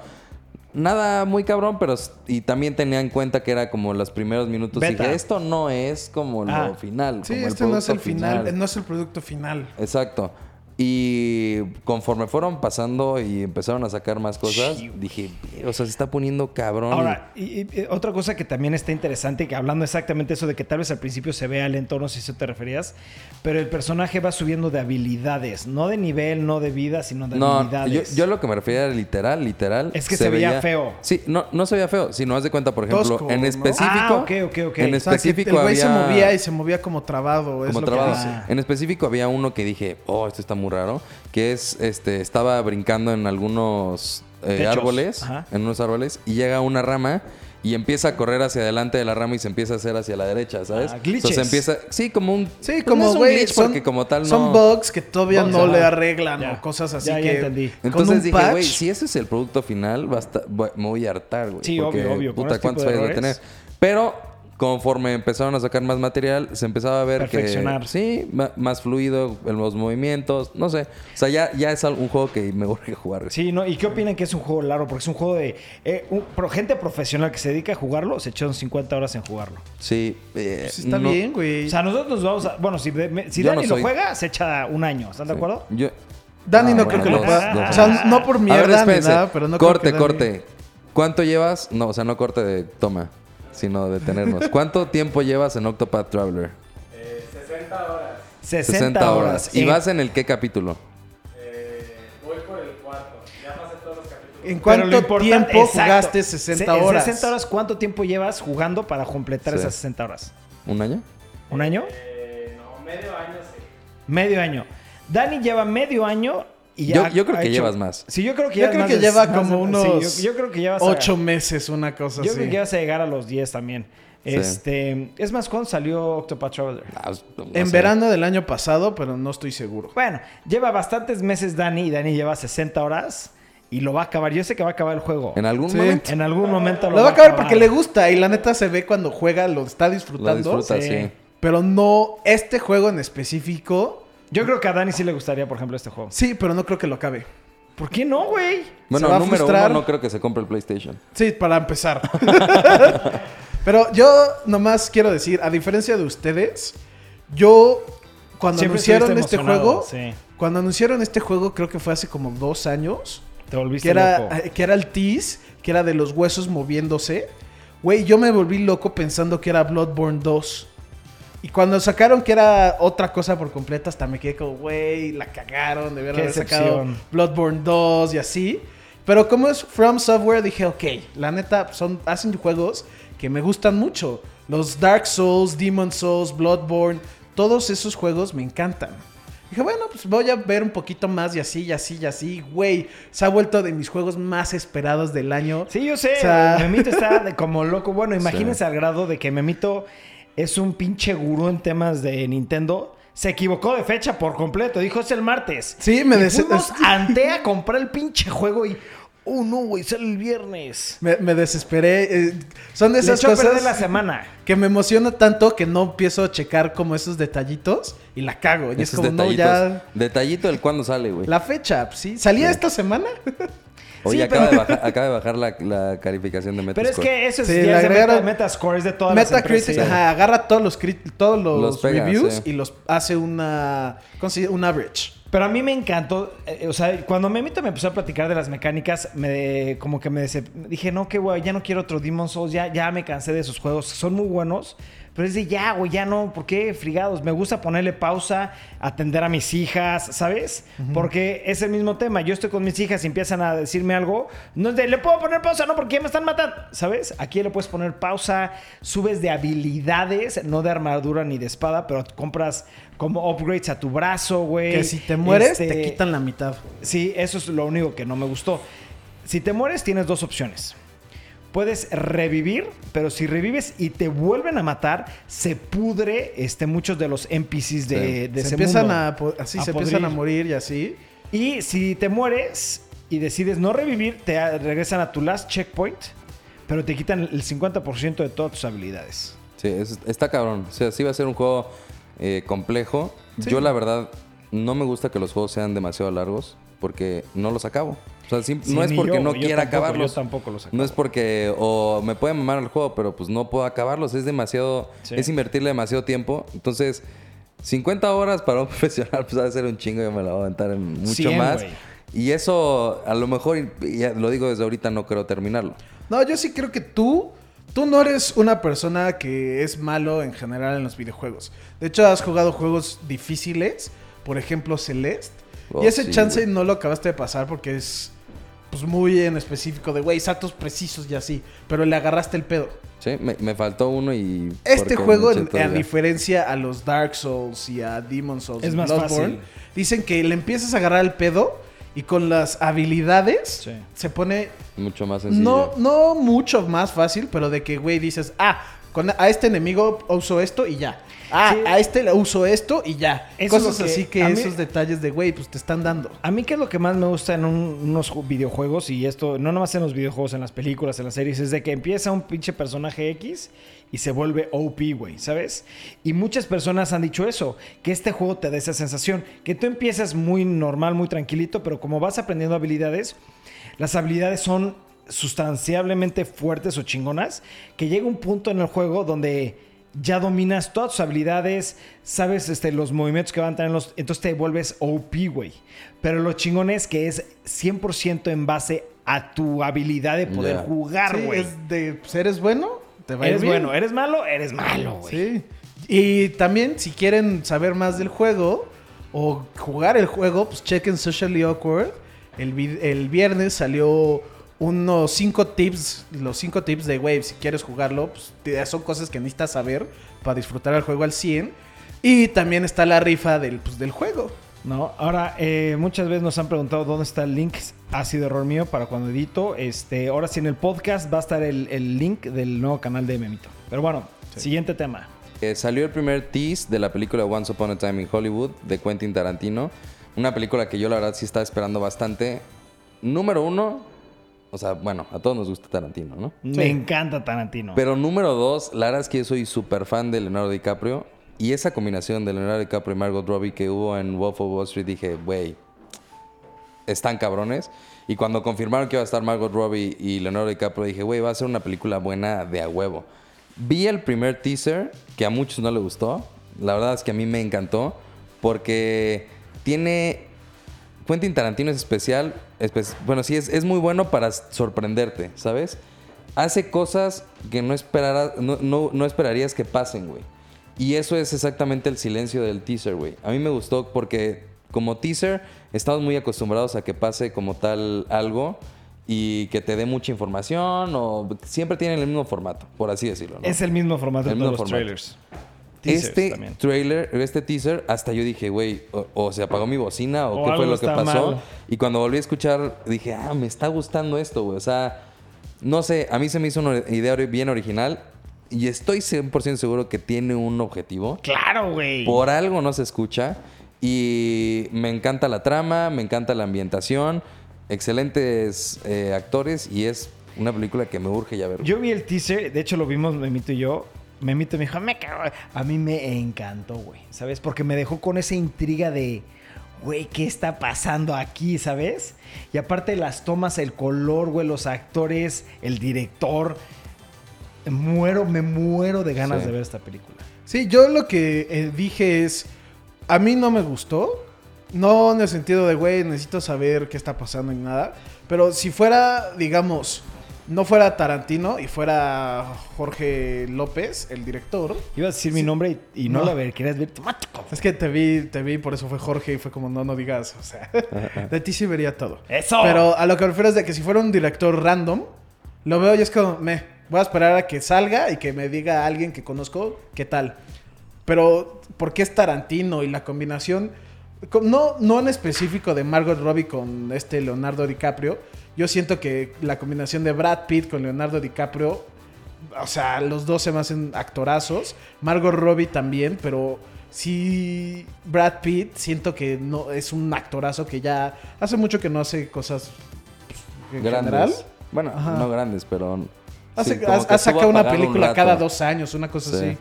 Nada muy cabrón, pero. Y también tenía en cuenta que era como los primeros minutos. Y dije, esto no es como Ah. lo final. Sí, como este no es el producto final, no es el producto final. Exacto. Y conforme fueron pasando y empezaron a sacar más cosas, dije, o sea, se está poniendo cabrón. Ahora, y, otra cosa que también está interesante, que hablando exactamente eso de que tal vez al principio se vea lento, no sé si eso te referías, pero el personaje va subiendo de habilidades, no de nivel, no de vida, sino de No, yo, habilidades. yo lo que me refería era literal, literal. Es que se veía feo. Sí, no, no se veía feo. Si no haz de cuenta, por ejemplo, Tosco, en ¿no? específico. Ah, ok, ok, ok. En O sea, que específico el güey había. se movía y se movía como trabado. es como lo que dice. Ah. En específico había uno que dije, oh, esto está muy raro. Que es, este, estaba brincando en algunos eh, árboles. Ajá. En unos árboles. Y llega una rama. Y empieza a correr hacia adelante de la rama y se empieza a hacer hacia la derecha, ¿sabes? Ah, glitches. se empieza. Sí, como un. Sí, pues como no es un güey, glitch son, porque como tal no. son bugs que todavía Bugs, no le arreglan Ya. o cosas así Ya, ya que entendí. con Entonces un dije, patch, güey, si ese es el producto final, basta, voy- me voy a hartar, güey. Sí, porque, obvio, obvio, Puta, ¿cuántos fallos va a tener? Pero conforme empezaron a sacar más material, se empezaba a ver que... Sí, más fluido en los movimientos, no sé. O sea, ya, ya es un juego que me urge jugar. Sí, ¿no? ¿Y qué opinan que es un juego largo? Porque es un juego de... eh, un- pro- gente profesional que se dedica a jugarlo, se echaron 50 horas en jugarlo. Sí. eh, pues está no- bien, güey. O sea, nosotros nos vamos a... Bueno, si, me- si Dani no lo juega, se echa un año. ¿Están de acuerdo? Yo... Dani Ah, no bueno, creo que lo pueda. O sea, no por A ver, mierda ni nada, pero no creo Corte, que Dani- corte. ¿Cuánto llevas? No, o sea, no corte de toma, sino de tenernos. ¿Cuánto tiempo llevas en Octopath Traveler? 60, 60 horas. ¿Y Eh, vas en el qué capítulo? ¿En pero lo cuánto importante- tiempo exacto. jugaste 60 Se- en horas? 60 horas, ¿cuánto tiempo llevas jugando para completar Sí. esas 60 horas? ¿Un año? ¿Un año? Medio año. Dani lleva medio año y ya. Yo- yo creo que llevas más. Sí, yo creo que Yo llevas creo más que de- lleva más como unos sí, yo, yo creo que llevas a- 8 meses, una cosa Yo así. creo que vas a llegar a los 10 también. Sí. Este, es más, ¿cuándo salió Octopath Traveler? Ah, pues, no en sé. verano del año pasado, pero no estoy seguro. Bueno, lleva bastantes meses Dani y Dani lleva 60 horas y lo va a acabar. Yo sé que va a acabar el juego. ¿En algún Sí. momento? En algún momento lo, Lo va a acabar porque le gusta y la neta se ve cuando juega, lo está Lo disfrutando. disfruta, Sí. sí. Pero no este juego en específico. Yo creo que a Dani sí le gustaría, por ejemplo, este juego. Sí, pero no creo que lo acabe. ¿Por qué no, güey? Bueno, va a número frustrar. uno, no creo que se compre el PlayStation. Sí, para empezar. Pero yo nomás quiero decir, a diferencia de ustedes, yo cuando Siempre anunciaron estuviste este emocionado, juego, sí. cuando anunciaron este juego, creo que fue hace como dos años, Te volviste que era, loco. eh, que era el tease, que era de los huesos moviéndose. Güey, yo me volví loco pensando que era Bloodborne 2. Y cuando sacaron que era otra cosa por completo, hasta me quedé como, güey, la cagaron, debieron haber sacado. Bloodborne 2 y así. Pero como es From Software, dije, ok, la neta, son, hacen juegos que me gustan mucho. Los Dark Souls, Demon Souls, Bloodborne, todos esos juegos me encantan. Dije, bueno, pues voy a ver un poquito más y así, y así, y así. Güey, se ha vuelto de mis juegos más esperados del año. Sí, yo sé. O sea- Memito está de- como loco. Bueno, imagínense al grado de que Memito es un pinche gurú en temas de Nintendo. Se equivocó de fecha por completo. Dijo, es el martes. Sí, me Y des- fuimos ante a comprar el pinche juego y... Oh, no, güey, sale el viernes. Me, me desesperé. eh, son de Le esas perder cosas la semana. que me emociona tanto que no empiezo a checar como esos detallitos y la cago. Y es como, no, ya... Detallito del cuándo sale, güey. La fecha, pues, ¿sí? ¿Salía Sí. esta semana? Oye, Sí, acaba, pero- de bajar, acaba de bajar la, la calificación de Metascore. Pero es que eso es, Sí, ya le es de meta, Metascore, es de todas las Metacritic, empresas. ajá, agarra todos los, crit- todos los, Los pega, reviews sí. y los hace una... Un average. Pero a mí me encantó, eh, o sea, cuando Memito me empezó a platicar de las mecánicas, me como que me dije, no, qué güey, ya no quiero otro Demon Souls, ya, ya me cansé de esos juegos, son muy buenos, pero es de ya, güey, ya no, ¿por qué frigados? Me gusta ponerle pausa, atender a mis hijas, ¿sabes? Porque es el mismo tema, yo estoy con mis hijas y empiezan a decirme algo, no es de, le puedo poner pausa, no, porque ya me están matando, ¿sabes? Aquí le puedes poner pausa, subes de habilidades, no de armadura ni de espada, pero compras como upgrades a tu brazo, güey. Que si te mueres, Este, te quitan la mitad. Sí, eso es lo único que no me gustó. Si te mueres, tienes dos opciones. Puedes revivir, pero si revives y te vuelven a matar, se pudre este, muchos de los NPCs de, Sí. de se ese empiezan mundo. a... po- Así a se empiezan a morir y así. Y si te mueres y decides no revivir, te regresan a tu last checkpoint, pero te quitan el 50% de todas tus habilidades. Sí, es- está cabrón. O sea, sí va a ser un juego eh, complejo. Yo, la verdad, no me gusta que los juegos sean demasiado largos porque no los acabo. O sea, sim- Sí, no es porque yo, no quiera tampoco, acabarlos. yo tampoco los acabo. No es porque o me puede mamar el juego, pero pues no puedo acabarlos. Es demasiado, Sí. es invertirle demasiado tiempo. Entonces, 50 horas para un profesional, pues va a ser un chingo, yo me la voy a aventar en mucho 100, más. Y eso, a lo mejor, y ya lo digo desde ahorita, no creo terminarlo. No, yo sí creo que tú, tú no eres una persona que es malo en general en los videojuegos. De hecho, has jugado juegos difíciles, por ejemplo, Celeste. Oh, y ese sí, chance no lo acabaste de pasar porque es pues muy en específico de, güey, saltos precisos y así. Pero le agarraste el pedo. Sí, me, me faltó uno y... Este juego, en- a ya. diferencia a los Dark Souls y a Demon Souls Es y más Bloodborne, fácil. dicen que le empiezas a agarrar el pedo y con las habilidades Sí. se pone Mucho más sencillo. no, no mucho más fácil, pero de que, güey, dices, ah, con, a este enemigo uso esto y ya. Ah, Sí. a este le uso esto y ya. Eso Cosas que- así que mí- esos detalles de, güey, pues te están dando. A mí que es lo que más me gusta en un- unos ju- videojuegos, y esto no nomás en los videojuegos, en las películas, en las series, es de que empieza un pinche personaje X y se vuelve OP, güey, ¿sabes? Y muchas personas han dicho eso, que este juego te da esa sensación, que tú empiezas muy normal, muy tranquilito, pero como vas aprendiendo habilidades, las habilidades son sustancialmente fuertes o chingonas, que llega un punto en el juego donde ya dominas todas tus habilidades, sabes este, los movimientos que van a tener los... Entonces te vuelves OP, güey. Pero lo chingón es que es 100% en base a tu habilidad de poder jugar, Sí, güey. es de, pues, eres bueno, te va a ir eres bien. bueno, eres malo, eres malo, güey. Sí. Y también, si quieren saber más del juego o jugar el juego, pues chequen Socially Awkward. El, vi- el viernes salió unos 5 tips, los 5 tips de, güey, si quieres jugarlo, pues son cosas que necesitas saber para disfrutar el juego al 100. Y también está la rifa del, pues, del juego. ¿No? Ahora, eh, muchas veces nos han preguntado dónde está el link ácido error mío para cuando edito. Este, ahora sí en el podcast va a estar el, el link del nuevo canal de Memito. Pero bueno, siguiente tema. Eh, salió el primer tease de la película Once Upon a Time in Hollywood de Quentin Tarantino. Una película que yo la verdad sí estaba esperando bastante. Número uno, o sea, bueno, a todos nos gusta Tarantino, ¿no? Me encanta Tarantino. Pero número dos, la verdad es que yo soy súper fan de Leonardo DiCaprio. Y esa combinación de Leonardo DiCaprio y Margot Robbie que hubo en Wolf of Wall Street, dije, güey, están cabrones. Y cuando confirmaron que iba a estar Margot Robbie y Leonardo DiCaprio, dije, güey, va a ser una película buena de a huevo. Vi el primer teaser, que a muchos no le gustó. La verdad es que a mí me encantó, porque tiene... Quentin Tarantino es especial, espe- bueno, sí, es, es muy bueno para sorprenderte, ¿sabes? Hace cosas que no, esperara- no, no- no esperarías que pasen, güey. Y eso es exactamente el silencio del teaser, güey. A mí me gustó porque como teaser estamos muy acostumbrados a que pase como tal algo y que te dé mucha información o siempre tienen el mismo formato, por así decirlo. ¿no? es el mismo formato El de todos los formato. trailers. Teasers Este también. trailer, este teaser, hasta yo dije, güey, o, o se apagó mi bocina o, O qué fue lo que pasó. mal. Y cuando volví a escuchar, dije, ah, me está gustando esto, güey. O sea, no sé, a mí se me hizo una idea bien original y estoy 100% seguro que tiene un objetivo. Claro, güey. Por algo no se escucha. Y me encanta la trama, me encanta la ambientación, excelentes eh, actores y es una película que me urge ya ver. Yo vi el teaser, de hecho lo vimos Memito y yo. Memito me dijo, me cago. A mí me encantó, güey. ¿Sabes? Porque me dejó con esa intriga de, güey, ¿qué está pasando aquí? ¿Sabes? Y aparte las tomas, el color, güey, los actores, el director. Muero, me muero de ganas Sí. de ver esta película. Sí, yo lo que eh, dije es, a mí no me gustó. No en el sentido de, güey, necesito saber qué está pasando ni nada. Pero si fuera, digamos, no fuera Tarantino y fuera Jorge López, el director. Iba a decir mi nombre y, y no, No. la ver, querías ver automático. Es que te vi, te vi, por eso fue Jorge y fue como, no, no digas, o sea, de ti sí vería todo. ¡Eso! Pero a lo que me refiero es de que si fuera un director random, lo veo y es como, me, voy a esperar a que salga y que me diga a alguien que conozco qué tal. Pero, ¿por qué es Tarantino y la combinación? No, no en específico de Margot Robbie con este Leonardo DiCaprio. Yo siento que la combinación de Brad Pitt con Leonardo DiCaprio, o sea, los dos se me hacen actorazos. Margot Robbie también, pero sí, Brad Pitt siento que no es un actorazo que ya hace mucho que no hace cosas pues, en grandes. general. Bueno, Ajá. no grandes, pero... Hace, sí, ha- sacado una un película cada dos años, una cosa Sí. así.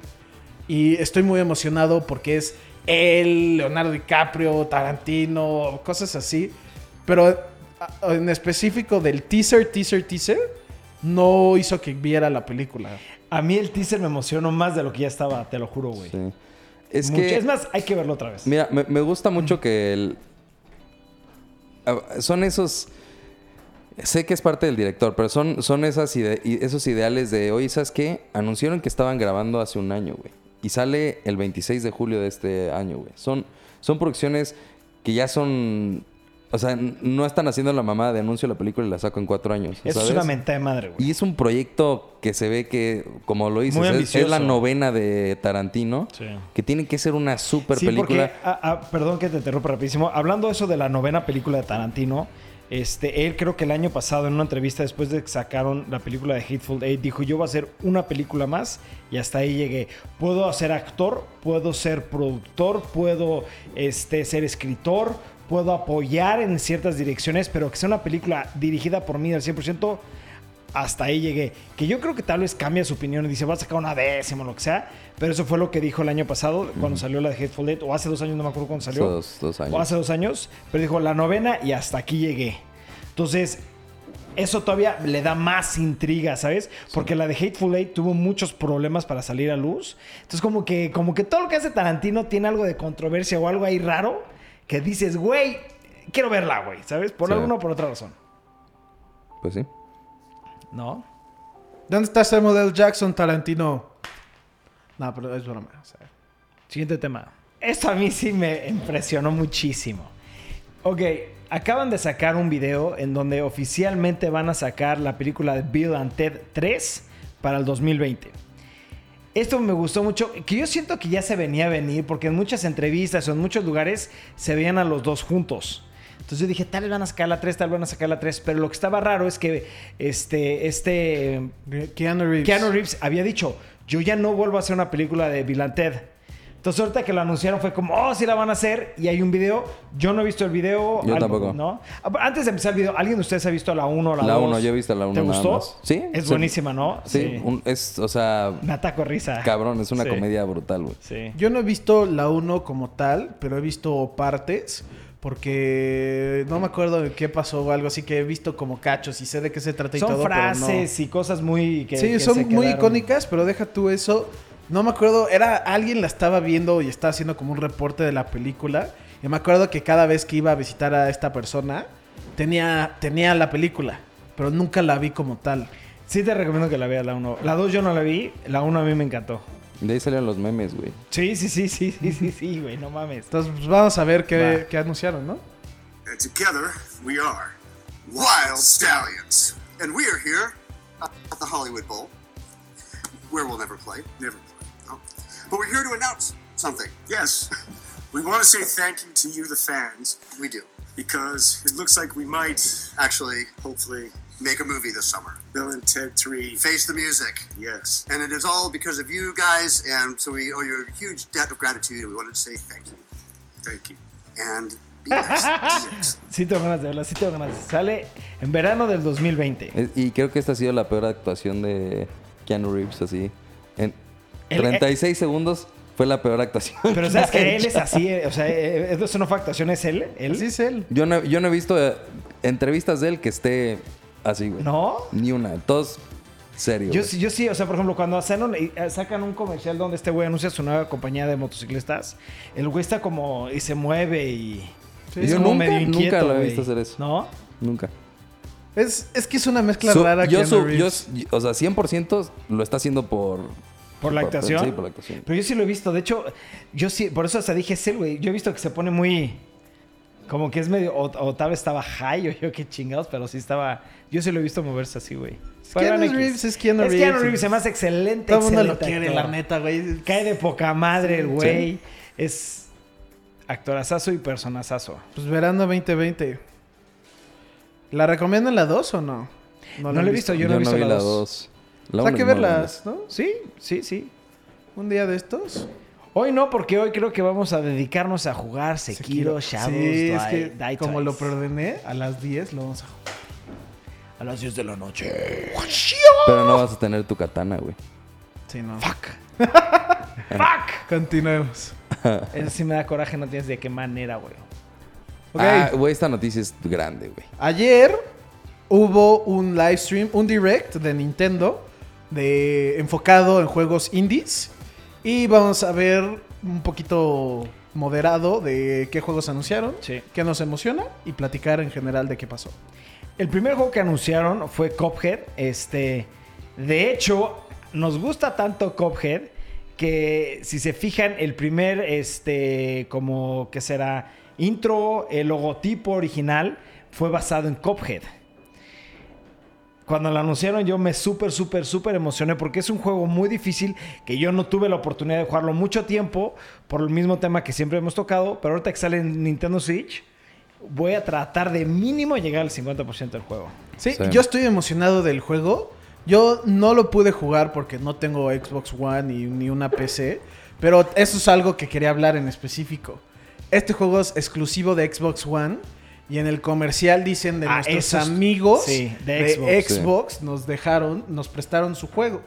Y estoy muy emocionado porque es él, Leonardo DiCaprio, Tarantino, cosas así. Pero en específico del teaser, teaser, teaser, no hizo que viera la película. A mí el teaser me emocionó más de lo que ya estaba, te lo juro, güey. Sí. Es Mucho. que- Es más, hay que verlo otra vez. Mira, me, me gusta mucho que el... Son esos... Sé que es parte del director, pero son, son esas ide- y esos ideales de, oye, ¿sabes qué? Anunciaron que estaban grabando hace un año, güey. Y sale el 26 de julio de este año, güey. Son, son producciones que ya son... O sea, no están haciendo la mamada de anuncio la película y la saco en cuatro años. Eso es una mentada de madre, güey. Y es un proyecto que se ve que, como lo dices, es- la novena de Tarantino. Sí. Que tiene que ser una super Sí, película. porque, perdón que te interrumpa rapidísimo. Hablando eso de la novena película de Tarantino, este, él creo que el año pasado en una entrevista después de que sacaron la película de Hateful Eight dijo yo voy a hacer una película más y hasta ahí llegué. Puedo ser actor, puedo ser productor, puedo este, ser escritor, puedo apoyar en ciertas direcciones, pero que sea una película dirigida por mí al 100%, hasta ahí llegué. Que yo creo que tal vez cambia su opinión y dice, va a sacar una décima o lo que sea. Pero eso fue lo que dijo el año pasado, cuando salió la de Hateful Eight, o hace dos años, no me acuerdo cuándo salió. Hace dos- dos años. O hace dos años. Pero dijo, la novena y hasta aquí llegué. Entonces, eso todavía le da más intriga, ¿sabes? Porque la de Hateful Eight tuvo muchos problemas para salir a luz. Entonces, como que, como que todo lo que hace Tarantino tiene algo de controversia o algo ahí raro que dices, güey, quiero verla, güey, ¿sabes? Por Sí. alguna o por otra razón. Pues sí. ¿No? ¿Dónde está Samuel L. Jackson, Tarantino? No, pero es broma. o sea. Siguiente tema. Esto a mí sí me impresionó muchísimo. Ok, acaban de sacar un video en donde oficialmente van a sacar la película de Bill and Ted 3 para el 2020. Esto me gustó mucho, que yo siento que ya se venía a venir, porque en muchas entrevistas o en muchos lugares se veían a los dos juntos. Entonces yo dije, tal vez van a sacar la 3, tal vez van a sacar la 3, pero lo que estaba raro es que este, este Keanu Reeves. Keanu Reeves había dicho, yo ya no vuelvo a hacer una película de Bill and Ted. Entonces ahorita que lo anunciaron fue como, oh, sí la van a hacer. Y hay un video. Yo no he visto el video. Yo tampoco. ¿no? Antes de empezar el video, ¿alguien de ustedes ha visto la 1 o la 2? La 1, yo he visto la 1 ¿Te nada gustó? más. Sí. Es sí. buenísima, ¿no? Sí, un- es, o sea, Me ataco risa. cabrón, es una Sí. comedia brutal, güey. Sí. Yo no he visto la 1 como tal, pero he visto partes. Porque no me acuerdo de qué pasó o algo así que he visto como cachos y sé de qué se trata y Son todo. pero no. frases y cosas muy... Que, sí, que son muy quedaron. icónicas, pero deja tú eso. No me acuerdo, era alguien la estaba viendo y estaba haciendo como un reporte de la película. Y me acuerdo que cada vez que iba a visitar a esta persona, tenía, tenía la película, pero nunca la vi como tal. Sí te recomiendo que la veas la 1. La 2 yo no la vi. La 1 a mí me encantó. De ahí salieron los memes, güey. Sí, sí, sí, sí, sí, sí, sí, güey. No mames. Entonces, pues vamos a ver qué, Va. qué anunciaron, ¿no? And together we are Wild Stallions. And we are here at the Hollywood Bowl, where we'll never play, never play. No. But we're here to announce something. Yes, we want to say thank you to you, the fans. We do. Because it looks like we might actually, hopefully, make a movie this summer. Bill and Ted 3. Face the music. Yes. And it is all because of you guys, and so we owe you a huge debt of gratitude, and we wanted to say thank you. Thank you. And. Sí tengo ganas de verla, sí tengo ganas. Sale en verano del 2020. Es- Y creo que esta ha sido la peor actuación de Keanu Reeves, así. En El- 36 segundos fue la peor actuación. Pero sabes que él es así, eh, o sea, eh, eso no fue actuación, es él. él. Así es él. Yo no, yo no he visto eh, entrevistas de él que esté así, güey. ¿No? Ni una. Todos serio. Yo, yo sí, o sea, por ejemplo, cuando hacen un- eh, sacan un comercial donde este güey anuncia su nueva compañía de motociclistas, el güey está como y se mueve y Sí, es yo como nunca, medio nunca inquieto, lo he visto hacer eso. ¿No? Nunca. Es, es que es una mezcla Su- rara yo, Keanu su- yo- o sea, 100% lo está haciendo por... ¿Por la actuación? Sí, por la actuación. Pero yo sí lo he visto. De hecho, yo sí, por eso hasta dije, es él, güey. Yo he visto que se pone muy. Como que es medio. O, o tal vez estaba high o yo qué chingados, pero sí estaba. Yo sí lo he visto moverse así, güey. Pero Keanu bueno, X. Reeves es Keanu Es Keanu Reeves. Reeves, se hace excelente. Todo el mundo lo quiere, actor. la neta, güey. Cae de poca madre el Sí. güey. Es actorazazo y personazazo. Pues verano 2020. ¿La recomiendan la 2 o no? No, la lo he visto, yo no he visto vi la la dos. 2. O sea, hay que verlas, ¿no? Sí, sí, sí. Un día de estos. Hoy no, porque hoy creo que vamos a dedicarnos a jugar Sekiro, Shadows Sí, es Die- que Die como lo preordené, a las 10 lo vamos a jugar. A las 10 de la noche. Pero no vas a tener tu katana, güey. Sí, no. Fuck. Fuck. Continuemos. Eso sí me da coraje, no tienes de qué manera, güey. Ok. Ah, güey, esta noticia es grande, güey. Ayer hubo un live stream, un direct de Nintendo de, enfocado en juegos indies. Y vamos a ver un poquito moderado de qué juegos anunciaron, Sí. qué nos emociona y platicar en general de qué pasó. El primer juego que anunciaron fue Cuphead. Este, de hecho, nos gusta tanto Cuphead que si se fijan, el primer, este, como que será intro, el logotipo original fue basado en Cuphead. Cuando lo anunciaron yo me súper, súper, súper emocioné porque es un juego muy difícil que yo no tuve la oportunidad de jugarlo mucho tiempo por el mismo tema que siempre hemos tocado, pero ahorita que sale en Nintendo Switch voy a tratar de mínimo llegar al 50% del juego. Sí, Sí. yo estoy emocionado del juego. Yo no lo pude jugar porque no tengo Xbox One ni, ni una PC, pero eso es algo que quería hablar en específico. Este juego es exclusivo de Xbox One y en el comercial dicen de Ah, nuestros eso es- amigos sí, de de, Xbox. Nos dejaron, nos prestaron su juego.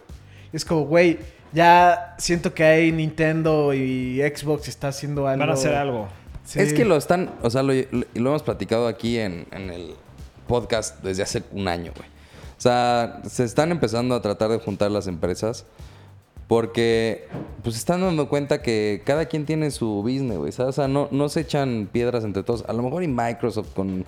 Es como, güey, ya siento que hay Nintendo y Xbox está haciendo algo. Van a hacer algo. Sí. Es que lo están, o sea, lo, lo- lo hemos platicado aquí en, en el podcast desde hace un año, güey. O sea, se están empezando a tratar de juntar las empresas porque pues están dando cuenta que cada quien tiene su business, güey. O sea, no, no se echan piedras entre todos. A lo mejor y Microsoft con.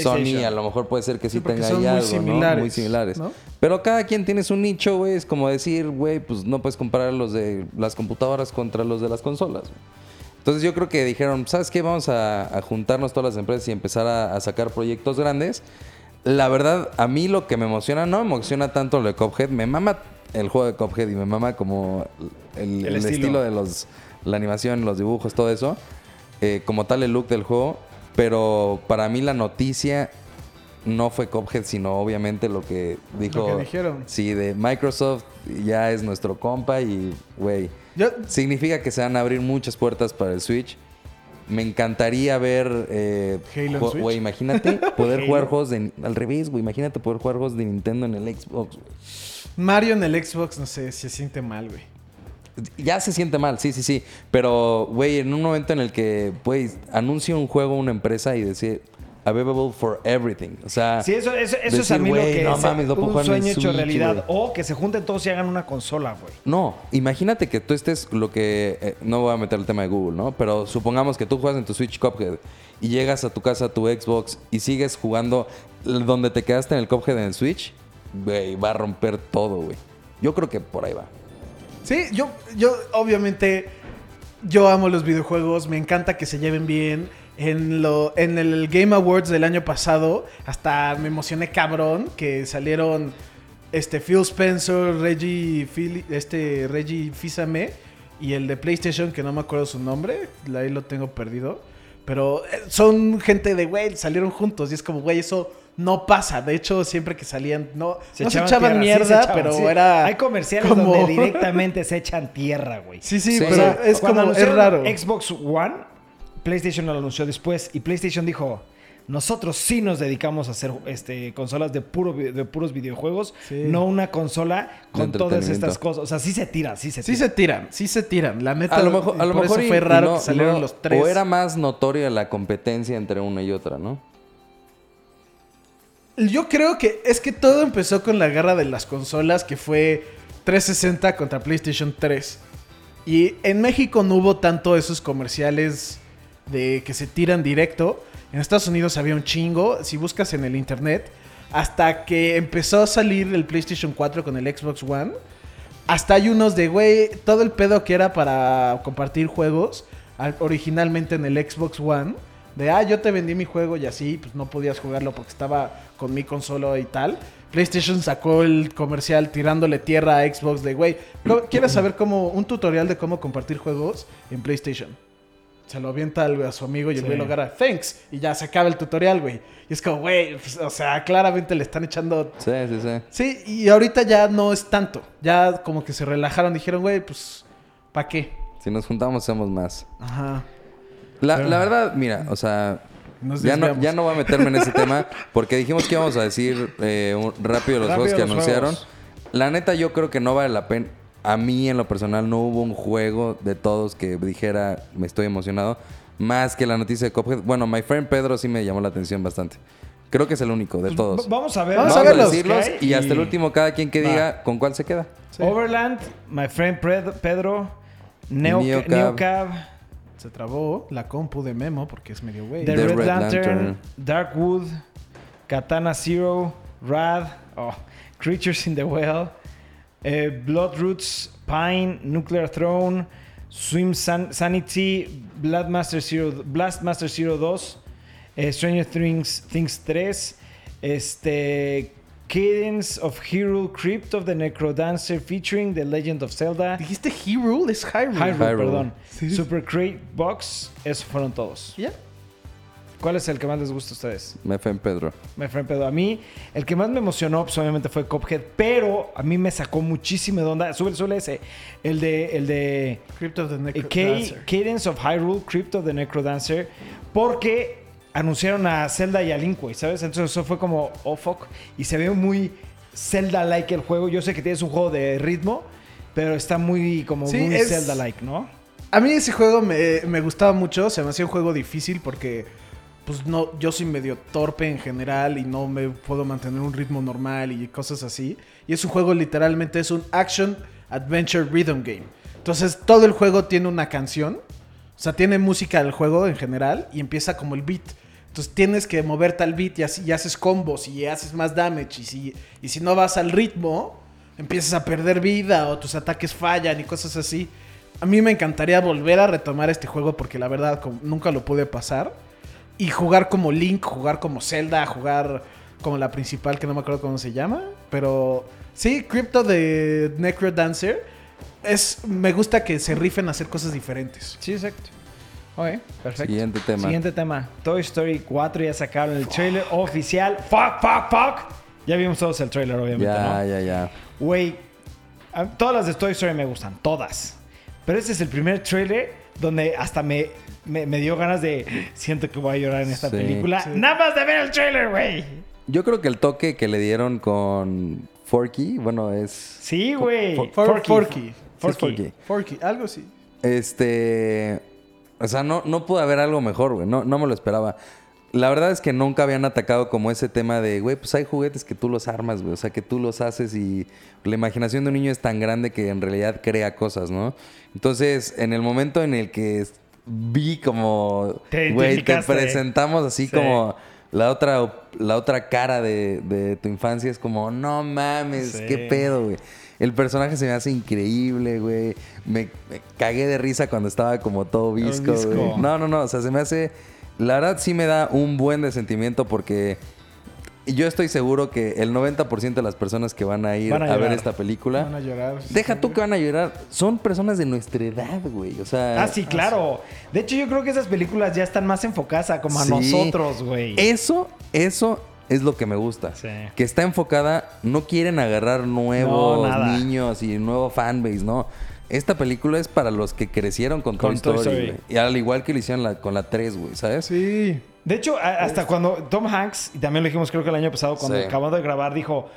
Sony, a lo mejor puede ser que sí, Sí, tenga son ahí muy algo, ¿no? Muy similares. ¿no? Pero cada quien tiene su nicho, güey. Es como decir, güey, pues no puedes comparar los de las computadoras contra los de las consolas. Entonces yo creo que dijeron, ¿sabes qué? Vamos a, a juntarnos todas las empresas y empezar a, a sacar proyectos grandes. La verdad, a mí lo que me emociona, no me emociona tanto lo de Cuphead. Me mama el juego de Cuphead y me mama como el, El el estilo. estilo. de los la animación, los dibujos, todo eso. Eh, como tal el look del juego. Pero para mí la noticia no fue Cuphead, sino obviamente lo que dijo. Lo que dijeron. Sí, de Microsoft ya es nuestro compa y, güey, significa que se van a abrir muchas puertas para el Switch. Me encantaría ver. Eh, Halo Switch. Güey, imagínate poder jugar juegos de. Al revés, güey. Imagínate poder jugar juegos de Nintendo en el Xbox, güey. Mario en el Xbox, no sé, se siente mal, güey. Ya se siente mal, sí, sí, sí. Pero, güey, en un momento en el que, güey, anuncia un juego una empresa y decir available for everything. O sea, Sí, eso, eso, eso es a mí lo que no es mames, lo puedo un sueño hecho Switch, realidad. O que se junten todos y hagan una consola, güey. No, imagínate que tú estés lo que. eh, no voy a meter el tema de Google, ¿no? Pero supongamos que tú juegas en tu Switch Cuphead y llegas a tu casa, a tu Xbox y sigues jugando donde te quedaste en el Cuphead en el Switch, güey, va a romper todo, güey. Yo creo que por ahí va. Sí, yo, yo obviamente, yo amo los videojuegos, me encanta que se lleven bien. En, lo, en el Game Awards del año pasado, hasta me emocioné cabrón que salieron este Phil Spencer, Reggie, Fili- este, Reggie Fils-Aimé y el de PlayStation, que no me acuerdo su nombre, ahí lo tengo perdido. Pero eh, son gente de, güey, salieron juntos y es como, güey, eso no pasa. De hecho, siempre que salían, no se, no se echaban tierra, sí, mierda, se echaban, pero sí. era... Hay comerciales como- donde directamente se echan tierra, güey. Sí, sí, Sí. pero O sea, es Cuando como, es raro. Xbox One, PlayStation lo anunció después y PlayStation dijo, nosotros sí nos dedicamos a hacer este, consolas de, puro, de puros videojuegos, Sí. no una consola con todas estas cosas. O sea, sí se tira, sí se Sí tira. se tiran, sí se tiran. La neta, A lo mejor, a lo por mejor eso y- fue raro no- que salieron no- los tres. O era más notoria la competencia entre una y otra, ¿no? Yo creo que es que todo empezó con la guerra de las consolas que fue 360 contra PlayStation 3. Y en México no hubo tanto esos comerciales de que se tiran directo. En Estados Unidos había un chingo. Si buscas en el internet, hasta que empezó a salir el PlayStation 4 con el Xbox One, hasta hay unos de, güey, todo el pedo que era para compartir juegos, al- originalmente en el Xbox One, de, ah, yo te vendí mi juego y así, pues no podías jugarlo porque estaba con mi consola y tal. PlayStation sacó el comercial tirándole tierra a Xbox de, güey, ¿no- ¿quieres saber cómo, un tutorial de cómo compartir juegos en PlayStation? Se lo avienta a su amigo y el Sí. güey lo agarra, thanks, y ya se acaba el tutorial, güey. Y es como, güey, pues, o sea, claramente le están echando Sí, sí, sí. Sí, y ahorita ya no es tanto. Ya como que se relajaron, dijeron, güey, pues, ¿para qué? Si nos juntamos, somos más. Ajá. La, Pero- la verdad, mira, o sea, Nos ya no, ya no voy a meterme en ese tema porque dijimos que íbamos a decir eh, un- rápido los Rápido juegos que los anunciaron. juegos. La neta, yo creo que no vale la pena. A mí, en lo personal, no hubo un juego de todos que dijera me estoy emocionado. Más que la noticia de Cuphead. Bueno, My Friend Pedro sí me llamó la atención bastante. Creo que es el único de todos. V- Vamos a ver. Vamos Vamos a a verlos. decirlos y hasta el último, cada quien que Va. diga con cuál se queda. Sí. Overland, My Friend Pedro, Neo, Neocab. Neocab, Se trabó la compu de Memo porque es medio güey. The, The Red, Red Lantern, Lantern. Darkwood, Katana Zero, Rad, oh, Creatures in the Well, eh, Bloodroots, Pine, Nuclear Throne, Swim San- Sanity, Bloodmaster Zero, Blastmaster Zero 2, eh, Stranger Things, Things 3, este, Cadence of Hero, Crypt of the Necrodancer featuring The Legend of Zelda. ¿Dijiste Hyrule? Es Hyrule. Hyrule, Hyrule. perdón. Sí. Super Crate Box, esos fueron todos. ¿Ya? ¿Cuál es el que más les gusta a ustedes? Me fue en Pedro. Me fue en pedo. A mí, el que más me emocionó, pues obviamente fue Cuphead, pero a mí me sacó muchísimo de onda. Sube, sube ese. El de. El de. Crypt of the eh, Necro Ca- Dancer. Cadence of Hyrule, Crypt of the Necrodancer. Porque anunciaron a Zelda y a Link, güey, ¿sabes? Entonces eso fue como, oh fuck. Y se ve muy Zelda-like el juego. Yo sé que tienes un juego de ritmo, pero está muy, como Sí, muy es- Zelda-like, ¿no? A mí ese juego me, me gustaba mucho. Se me hacía un juego difícil porque, pues no, yo soy medio torpe en general y no me puedo mantener un ritmo normal y cosas así. Y es un juego literalmente, es un action adventure rhythm game. Entonces todo el juego tiene una canción. O sea, tiene música del juego en general y empieza como el beat. Entonces tienes que moverte al beat y, y haces combos y haces más damage. Y si, y si no vas al ritmo, empiezas a perder vida o tus ataques fallan y cosas así. A mí me encantaría volver a retomar este juego porque la verdad nunca lo pude pasar. Y jugar como Link, jugar como Zelda, jugar como la principal que no me acuerdo cómo se llama. Pero sí, Crypto de Necro Dancer. Es, me gusta que se rifen a hacer cosas diferentes. Sí, exacto. Ok, perfecto. Siguiente tema. Siguiente tema. Toy Story 4 ya sacaron el trailer oficial. Fuck, fuck, fuck. Ya vimos todos el trailer, obviamente, Ya, ¿no? ya, ya. Güey, todas las de Toy Story me gustan, todas. Pero este es el primer trailer donde hasta me, me, me dio ganas de... Siento que voy a llorar en esta Sí. película. Sí. Nada más de ver el trailer, güey. Yo creo que el toque que le dieron con Forky, bueno, es. Sí, güey. For- For- Forky. Sí, es Forky. Forky. Forky, algo así. Este. O sea, no, no pude haber algo mejor, güey. No, no me lo esperaba. La verdad es que nunca habían atacado como ese tema de, güey, pues hay juguetes que tú los armas, güey. O sea, que tú los haces y la imaginación de un niño es tan grande que en realidad crea cosas, ¿no? Entonces, en el momento en el que vi como, Te güey, te presentamos así Sí. como la otra, la otra cara de, de tu infancia, es como, no mames, Sí. qué pedo, güey. El personaje se me hace increíble, güey. Me, me cagué de risa cuando estaba como todo visco, güey. No, no, no. O sea, se me hace. La verdad sí me da un buen de sentimiento porque yo estoy seguro que el 90% de las personas que van a ir Van a a, ver esta película. Van a llorar. Deja tú que van a llorar. Son personas de nuestra edad, güey. O sea. Ah, sí, claro. De hecho, yo creo que esas películas ya están más enfocadas a como a Sí. nosotros, güey. Eso, eso es lo que me gusta. Sí. Que está enfocada, no quieren agarrar nuevos No, niños y nuevo fanbase, no. Esta película es para los que crecieron con, Con Toy Toy Story. Y al igual que lo hicieron la- con la 3, güey, ¿sabes? Sí. De hecho, hasta cuando Tom Hanks, y también lo dijimos creo que el año pasado, cuando Sí. acabamos de grabar, dijo,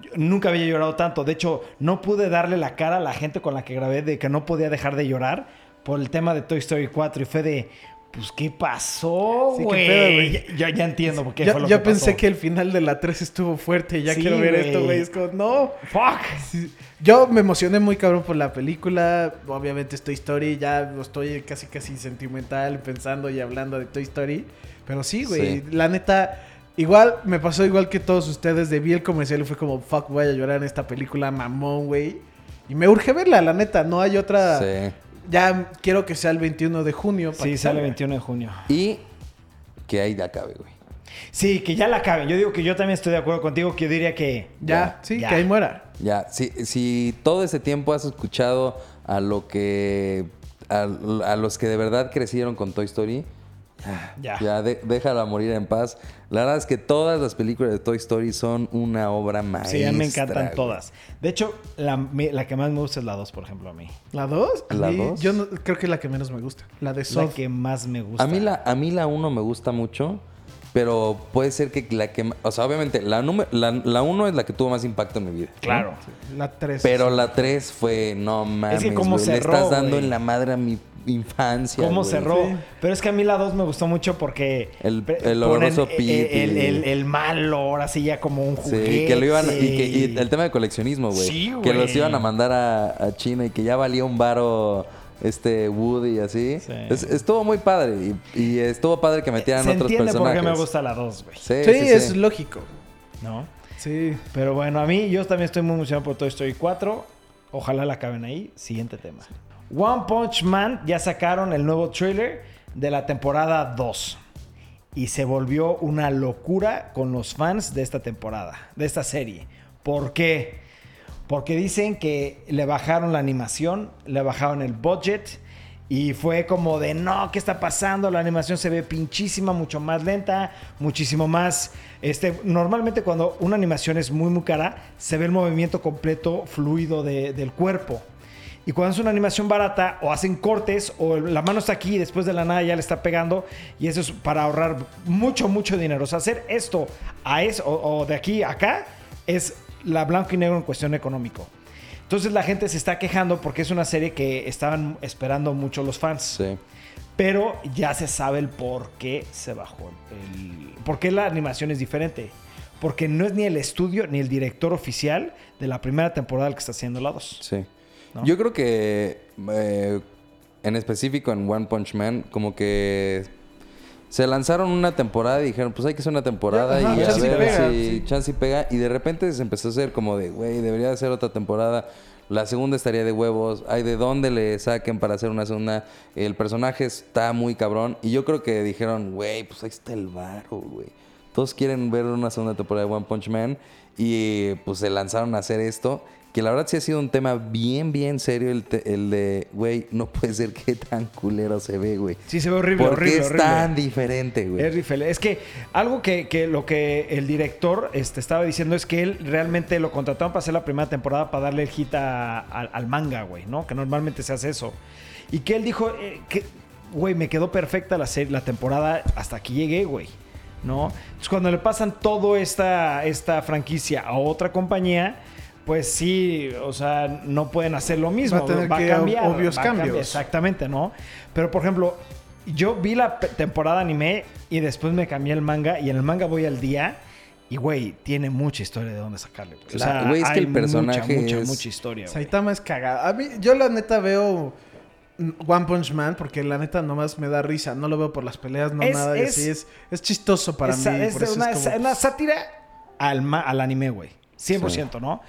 "Yo nunca había llorado tanto. De hecho, no pude darle la cara a la gente con la que grabé de que no podía dejar de llorar por el tema de Toy Story 4. Y fue de, pues, ¿qué pasó, Sí, qué güey? pedo, güey. Ya, ya- ya entiendo por qué Yo, fue lo yo que pensé pasó. que el final de la 3 estuvo fuerte. Ya Sí, quiero ver esto, güey. Es como, no. ¡Fuck! Sí. Yo me emocioné muy cabrón por la película. Obviamente es Toy Story. Ya estoy casi casi sentimental pensando y hablando de Toy Story. Pero sí, güey. Sí. La neta, igual me pasó igual que todos ustedes. De vi el comercial y fue como, fuck, voy a llorar en esta película, mamón, güey. Y me urge verla, la neta. No hay otra. Sí. Ya quiero que sea el 21 de junio. para Sí, que sale salga. 21 de junio. Y que ahí ya acabe, güey. Sí, que ya la acaben. Yo digo que yo también estoy de acuerdo contigo, que yo diría que... Ya, sí, Ya. que ahí muera. Ya, si, si todo ese tiempo has escuchado a lo que. a, a los que de verdad crecieron con Toy Story, Ya. ya de- déjala morir en paz. La verdad es que todas las películas de Toy Story son una obra maestra. Sí, a mí me encantan güey. todas. De hecho, la, me- la que más me gusta es la 2, por ejemplo, a mí. ¿La 2? ¿La dos? Yo no- creo que es la que menos me gusta. La de La Soft. que más me gusta. A mí la, a mí la 1 me gusta mucho, pero puede ser que la que... O sea, obviamente, la 1 la, la uno es la que tuvo más impacto en mi vida. ¿no? Claro. La 3. Pero la 3 fue, no mames, que cómo güey, le cerró, estás dando güey. en la madre a mi infancia. ¿Cómo güey. cerró? Sí. Pero es que a mí la 2 me gustó mucho porque... El- el el, Pete el, y- el- el malo, ahora sí ya como un juguete. Sí, que lo iban... Y, que, y el tema de coleccionismo, güey. Sí, Que los güey. iban a mandar a, a China y que ya valía un varo este Woody y así. Sí. Es- estuvo muy padre y, y estuvo padre que metieran Se otros entiende por personajes. qué me gusta la 2, güey. Sí, Sí, sí, sí. es lógico. ¿No? Sí. Pero bueno, a mí yo también estoy muy emocionado por Toy Story 4. Ojalá la acaben ahí. Siguiente tema. One Punch Man ya sacaron el nuevo trailer de la temporada 2. Y se volvió una locura con los fans de esta temporada, de esta serie. ¿Por qué? Porque dicen que le bajaron la animación, le bajaron el budget y fue como de no, ¿qué está pasando? La animación se ve pinchísima, mucho más lenta, muchísimo más. Este, normalmente cuando una animación es muy muy cara, se ve el movimiento completo fluido de- del cuerpo. Y cuando es una animación barata, o hacen cortes, o la mano está aquí y después de la nada ya le está pegando. Y eso es para ahorrar mucho, mucho dinero. O sea, hacer esto a eso, o, o de aquí a acá, es la blanco y negro en cuestión económico. Entonces la gente se está quejando porque es una serie que estaban esperando mucho los fans. Sí. Pero ya se sabe el por qué se bajó. El, por qué la animación es diferente. Porque no es ni el estudio ni el director oficial de la primera temporada el que está haciendo la 2. Sí. ¿No? Yo creo que eh, en específico en One Punch Man, como que se lanzaron una temporada y dijeron, pues hay que hacer una temporada Ajá, y a ver pega, si sí. chance y pega. Y de repente se empezó a hacer como de, güey, debería de ser otra temporada. La segunda estaría de huevos. Hay de dónde le saquen para hacer una segunda. El personaje está muy cabrón. Y yo creo que dijeron, güey, pues ahí está el varo, güey. Todos quieren ver una segunda temporada de One Punch Man. Y pues se lanzaron a hacer esto. Que la verdad sí ha sido un tema bien, bien serio el, te- el de, güey, no puede ser que tan culero se ve, güey. Sí, se ve horrible, ¿Por qué horrible, es horrible. tan diferente, güey? Es diferente. Es que algo que, que lo que el director este, estaba diciendo es que él realmente lo contrataron para hacer la primera temporada para darle el hit a- al- al manga, güey, ¿no? Que normalmente se hace eso. Y que él dijo eh, que, güey, me quedó perfecta la, la temporada hasta aquí llegué, güey. ¿No? Entonces cuando le pasan toda esta, esta franquicia a otra compañía, pues sí, o sea, no pueden hacer lo mismo. Va a tener que obvios va a cambios. Exactamente, ¿no? Pero por ejemplo, yo vi la temporada anime y después me cambié el manga y en el manga voy al día y güey, tiene mucha historia de dónde sacarle. güey. O sea, güey, es que hay el personaje mucha, mucha, es- mucha historia. güey. Saitama es cagada. A mí, yo la neta veo mm, One Punch Man porque la neta nomás me da risa. No lo veo por las peleas, no Es- nada. y es- así es, es chistoso para mí. es por eso una, es como- una sátira al, ma- al anime, güey. 100%, ¿no?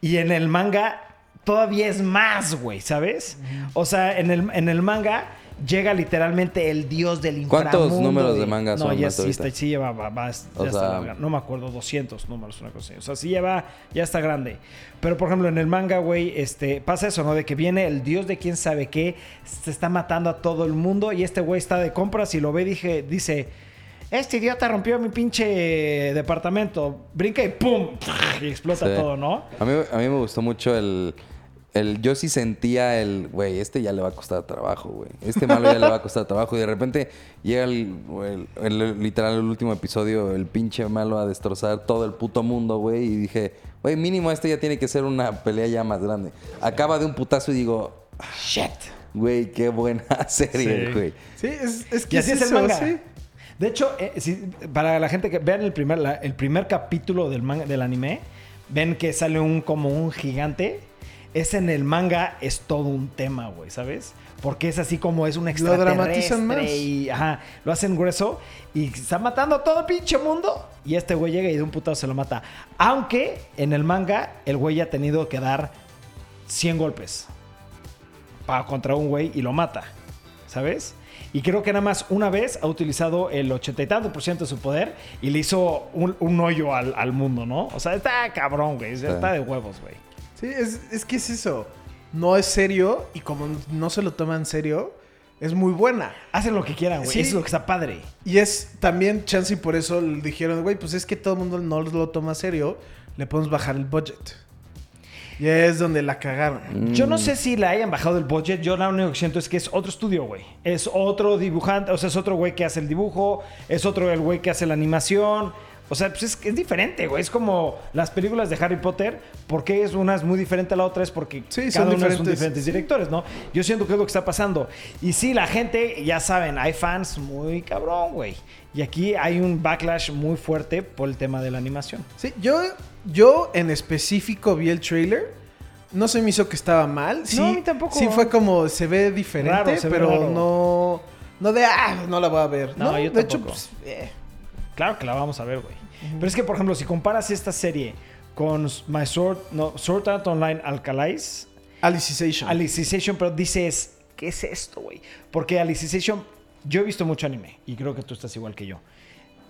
Y en el manga todavía es más, güey, ¿sabes? O sea, en el, en el manga llega literalmente el dios del inframundo. ¿Cuántos números de güey. manga no, son ya hasta sí, está, sí lleva, va, va- ya está sea-. No me acuerdo, 200 números, una cosa así. O sea, sí lleva, ya está grande. Pero, por ejemplo, en el manga, güey, este, pasa eso, ¿no? De que viene el dios de quién sabe qué, se está matando a todo el mundo y este güey está de compras y lo ve, dije, dice... Este idiota rompió mi pinche departamento. Brinca y ¡pum! Y explota Sí. todo, ¿no? A mí, a mí me gustó mucho el, el... Yo sí sentía el... Güey, este ya le va a costar trabajo, güey. Este malo ya le va a costar trabajo. Y de repente llega el, el- el- literal el último episodio, el pinche malo a destrozar todo el puto mundo, güey. Y dije, güey, mínimo este ya tiene que ser una pelea ya más grande. Acaba de un putazo y digo, ¡Shit! güey, qué buena serie, güey. Sí, es, es que Y así es el eso, manga. sí. De hecho, eh, si- para la gente que vean el primer, la- el primer capítulo del manga del anime, ven que sale un como un gigante. Es en el manga, es todo un tema, güey, ¿sabes? Porque es así como es un extraterrestre. dramatizan más. Y, ajá, lo hacen grueso y está matando a todo el pinche mundo. Y este güey llega y de un putazo se lo mata. Aunque en el manga, el güey ha tenido que dar 100 golpes para contra un güey y lo mata, ¿sabes? Y creo que nada más una vez ha utilizado el ochenta y tanto por ciento de su poder y le hizo un, un hoyo al, al mundo, ¿no? O sea, está cabrón, güey. Está de huevos, güey. Sí, es, es que es eso. No es serio y como no se lo toma en serio, es muy buena. Hacen lo que quieran, güey. Sí. Es lo que está padre. Y es también chance y por eso le dijeron, güey, pues es que todo el mundo no lo toma serio, le podemos bajar el budget. Y es donde la cagaron. Yo no sé si le hayan bajado el budget. Yo lo único que siento es que es otro estudio, güey. Es otro dibujante. O sea, es otro güey que hace el dibujo. Es otro el güey que hace la animación. O sea, pues es, es diferente, güey. Es como las películas de Harry Potter. porque es una es muy diferente a la otra? Es porque Sí, cada son una son diferentes. diferentes directores, ¿no? Yo siento que es lo que está pasando. Y sí, la gente, ya saben, hay fans muy cabrón, güey. Y aquí hay un backlash muy fuerte por el tema de la animación. Sí, yo, yo en específico vi el trailer No se me hizo que estaba mal. Sí, No, a mí tampoco. Sí fue como, se ve diferente, Raro, se ve pero raro. no... No de, ah, no la voy a ver. No, No, yo de hecho, tampoco. pues, eh. Claro que la vamos a ver, güey. Pero es que, por ejemplo, si comparas esta serie con My Sword, no, Sword Art Online Alcalais, Alicization. Alicization, pero dices, ¿qué es esto, güey? Porque Alicization, yo he visto mucho anime y creo que tú estás igual que yo.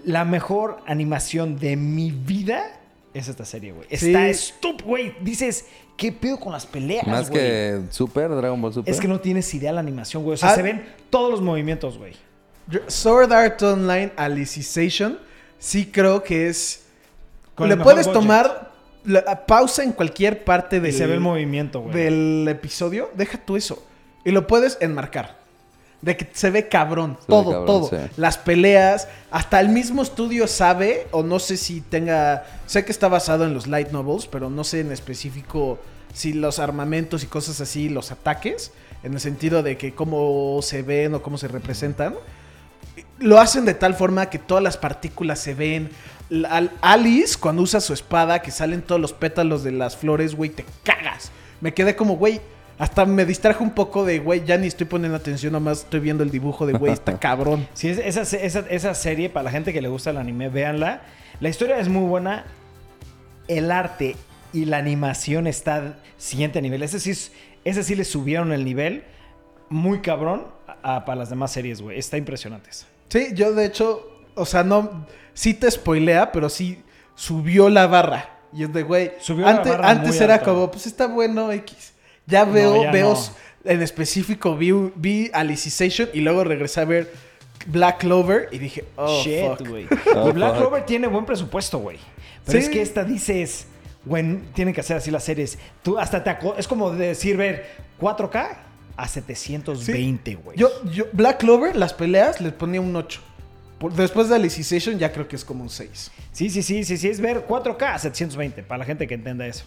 La mejor animación de mi vida es esta serie, güey. Sí. Está estúpido, güey. Dices, ¿qué pedo con las peleas, Más güey? que Super, Dragon Ball Super. Es que no tienes idea de la animación, güey. O sea, Ah. se ven todos los movimientos, güey. Sword Art Online Alicization sí creo que es... Con Le puedes budget. tomar la- pausa en cualquier parte Y del, se ve el movimiento, güey. del episodio. Deja tú eso. Y lo puedes enmarcar. De que se ve cabrón. todo, cabrón, todo. sí. Las peleas. Hasta el mismo estudio sabe, o no sé si tenga... Sé que está basado en los light novels, pero no sé en específico si los armamentos y cosas así, los ataques, en el sentido de que cómo se ven o cómo se representan lo hacen de tal forma que todas las partículas se ven. Al- Alice, cuando usa su espada, que salen todos los pétalos de las flores, güey, te cagas. Me quedé como, güey, hasta me distraje un poco de, güey, ya ni estoy poniendo atención, nomás estoy viendo el dibujo de, güey, está cabrón. Sí, es- esa, esa, esa serie, para la gente que le gusta el anime, véanla. La historia es muy buena. El arte y la animación está siguiente nivel. Ese sí, es- ese sí le subieron el nivel muy cabrón a- a- para las demás series, güey. Está impresionante. esa. Sí, yo de hecho, o sea, no, sí te spoilea, pero sí subió la barra. Y es de, güey, Subió la antes, barra antes era alto. como, pues está bueno, X. Ya veo, ya veo, no. en específico vi, vi Alicization y luego regresé a ver Black Clover y dije, oh, Shit, fuck. güey. Oh, Black fuck. Clover tiene buen presupuesto, güey. Pero Sí. es que esta dices, güey, tienen que hacer así las series. Tú hasta te es como decir ver 4K a 720, güey. Yo, yo, Black Clover, las peleas, les ponía un 8. Por- después de Alicization ya creo que es como un 6. Sí, sí, sí, sí, sí, es ver 4K a 720, para la gente que entienda eso.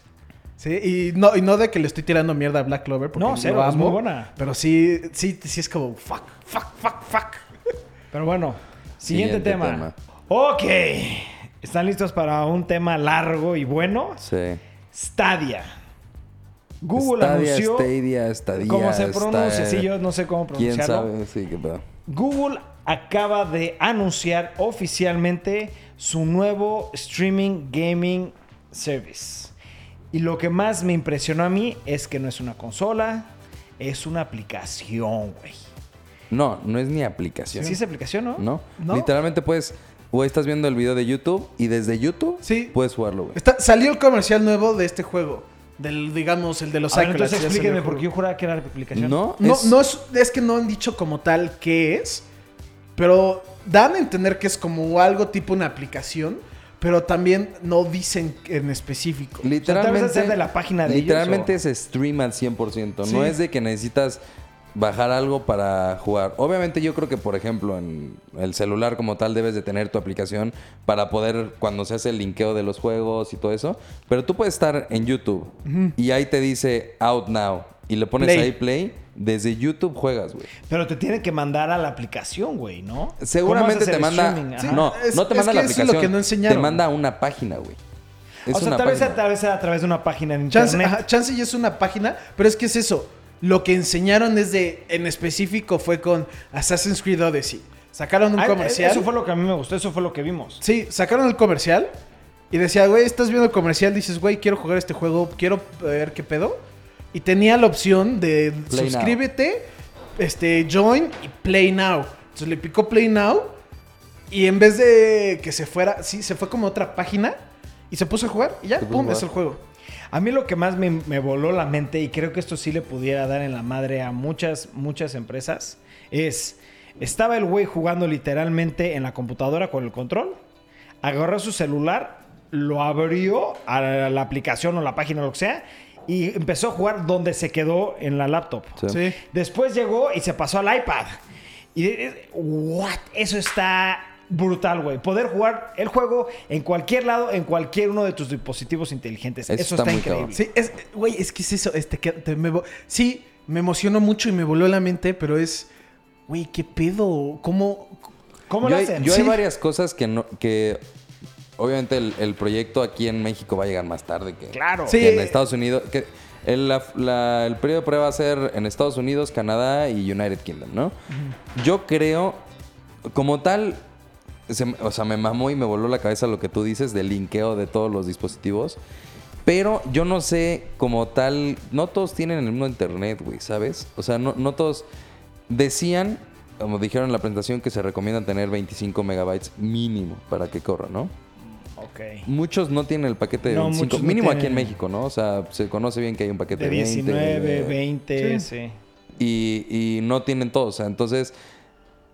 Sí, y no, y no de que le estoy tirando mierda a Black Clover, porque No, lo cero, es amo, muy buena. Pero sí, sí, sí es como, fuck, fuck, fuck, fuck. Pero bueno, siguiente, Siguiente tema. tema. Ok, ¿están listos para un tema largo y bueno? Sí. Stadia. Google Stadia, anunció... Stadia, Stadia. ¿Cómo se pronuncia? Stadia. Sí, yo no sé cómo ¿Quién pronunciarlo. sabe? Sí, qué pedo. Google acaba de anunciar oficialmente su nuevo streaming gaming service. Y lo que más me impresionó a mí es que no es una consola, es una aplicación, güey. No, no es ni aplicación. ¿Sí es aplicación, no? ¿No? ¿No? Literalmente puedes... O estás viendo el video de YouTube y desde YouTube Sí. puedes jugarlo, güey. Está, salió el comercial nuevo de este juego. Del, digamos, el de los ver, entonces explíquenme, porque yo juraba que era aplicación. No, No, es- no es, es que no han dicho como tal qué es, pero dan a entender que es como algo tipo una aplicación, pero también no dicen en específico. Literalmente, es de la página de ellos, literalmente o- es stream al 100%. Sí. No es de que necesitas bajar algo para jugar. Obviamente yo creo que, por ejemplo, en el celular como tal debes de tener tu aplicación para poder, cuando se hace el linkeo de los juegos y todo eso. Pero tú puedes estar en YouTube y ahí te dice Out Now y le pones Play. ahí Play. Desde YouTube juegas, güey. Pero te tiene que mandar a la aplicación, güey, ¿no? Seguramente ¿Cómo haces te manda... Sí, no, es- no te es manda que la es lo aplicación. que no enseñaron. Te manda a una página, güey. Es o sea, una tal vez, página. a, tal vez sea a través de una página en Chance, internet. ajá, Chance ya es una página, pero es que es eso. Lo que enseñaron es de, en específico fue con Assassin's Creed Odyssey. Sacaron un Ah, comercial. Eso fue lo que a mí me gustó, eso fue lo que vimos. Sí, sacaron el comercial y decía, güey, estás viendo el comercial, dices, güey, quiero jugar este juego, quiero ver qué pedo. Y tenía la opción de Play suscríbete, este, join y play now. Entonces le picó play now y en vez de que se fuera, sí, se fue como a otra página y se puso a jugar y ya, pum, es el juego. A mí lo que más me, me voló la mente, y creo que esto sí le pudiera dar en la madre a muchas, muchas empresas, es, estaba el güey jugando literalmente en la computadora con el control, agarró su celular, lo abrió a la aplicación o la página o lo que sea, y empezó a jugar donde se quedó en la laptop. Sí. Sí. Después llegó y se pasó al iPad. Y, eh, what? Eso está brutal, güey. Poder jugar el juego en cualquier lado, en cualquier uno de tus dispositivos inteligentes. Eso Eso, está está, muy increíble. cabrón. Sí, es, güey, es que es eso, este, que te- me sí, me emocionó mucho y me voló la mente, pero es, güey, ¿qué pedo? ¿Cómo? ¿Cómo yo lo hay, hacen? yo Sí. hay varias cosas que no, que obviamente el, el proyecto aquí en México va a llegar más tarde que, Claro. Sí. que en Estados Unidos. Que El, la- la- el periodo de prueba va a ser en Estados Unidos, Canadá y United Kingdom, ¿no? Yo creo, como tal, se o sea, me mamó y me voló la cabeza lo que tú dices del linkeo de todos los dispositivos. Pero yo no sé, como tal, no todos tienen el mismo internet, güey, ¿sabes? O sea, no, no todos decían, como dijeron en la presentación, que se recomienda tener 25 megabytes mínimo para que corra, ¿no? Ok. Muchos no tienen el paquete de No, 25, muchos no mínimo aquí en. México, ¿no? O sea, se conoce bien que hay un paquete De de, 20, 19, de- 20, Sí. sí. y, y no tienen todo. O sea, entonces.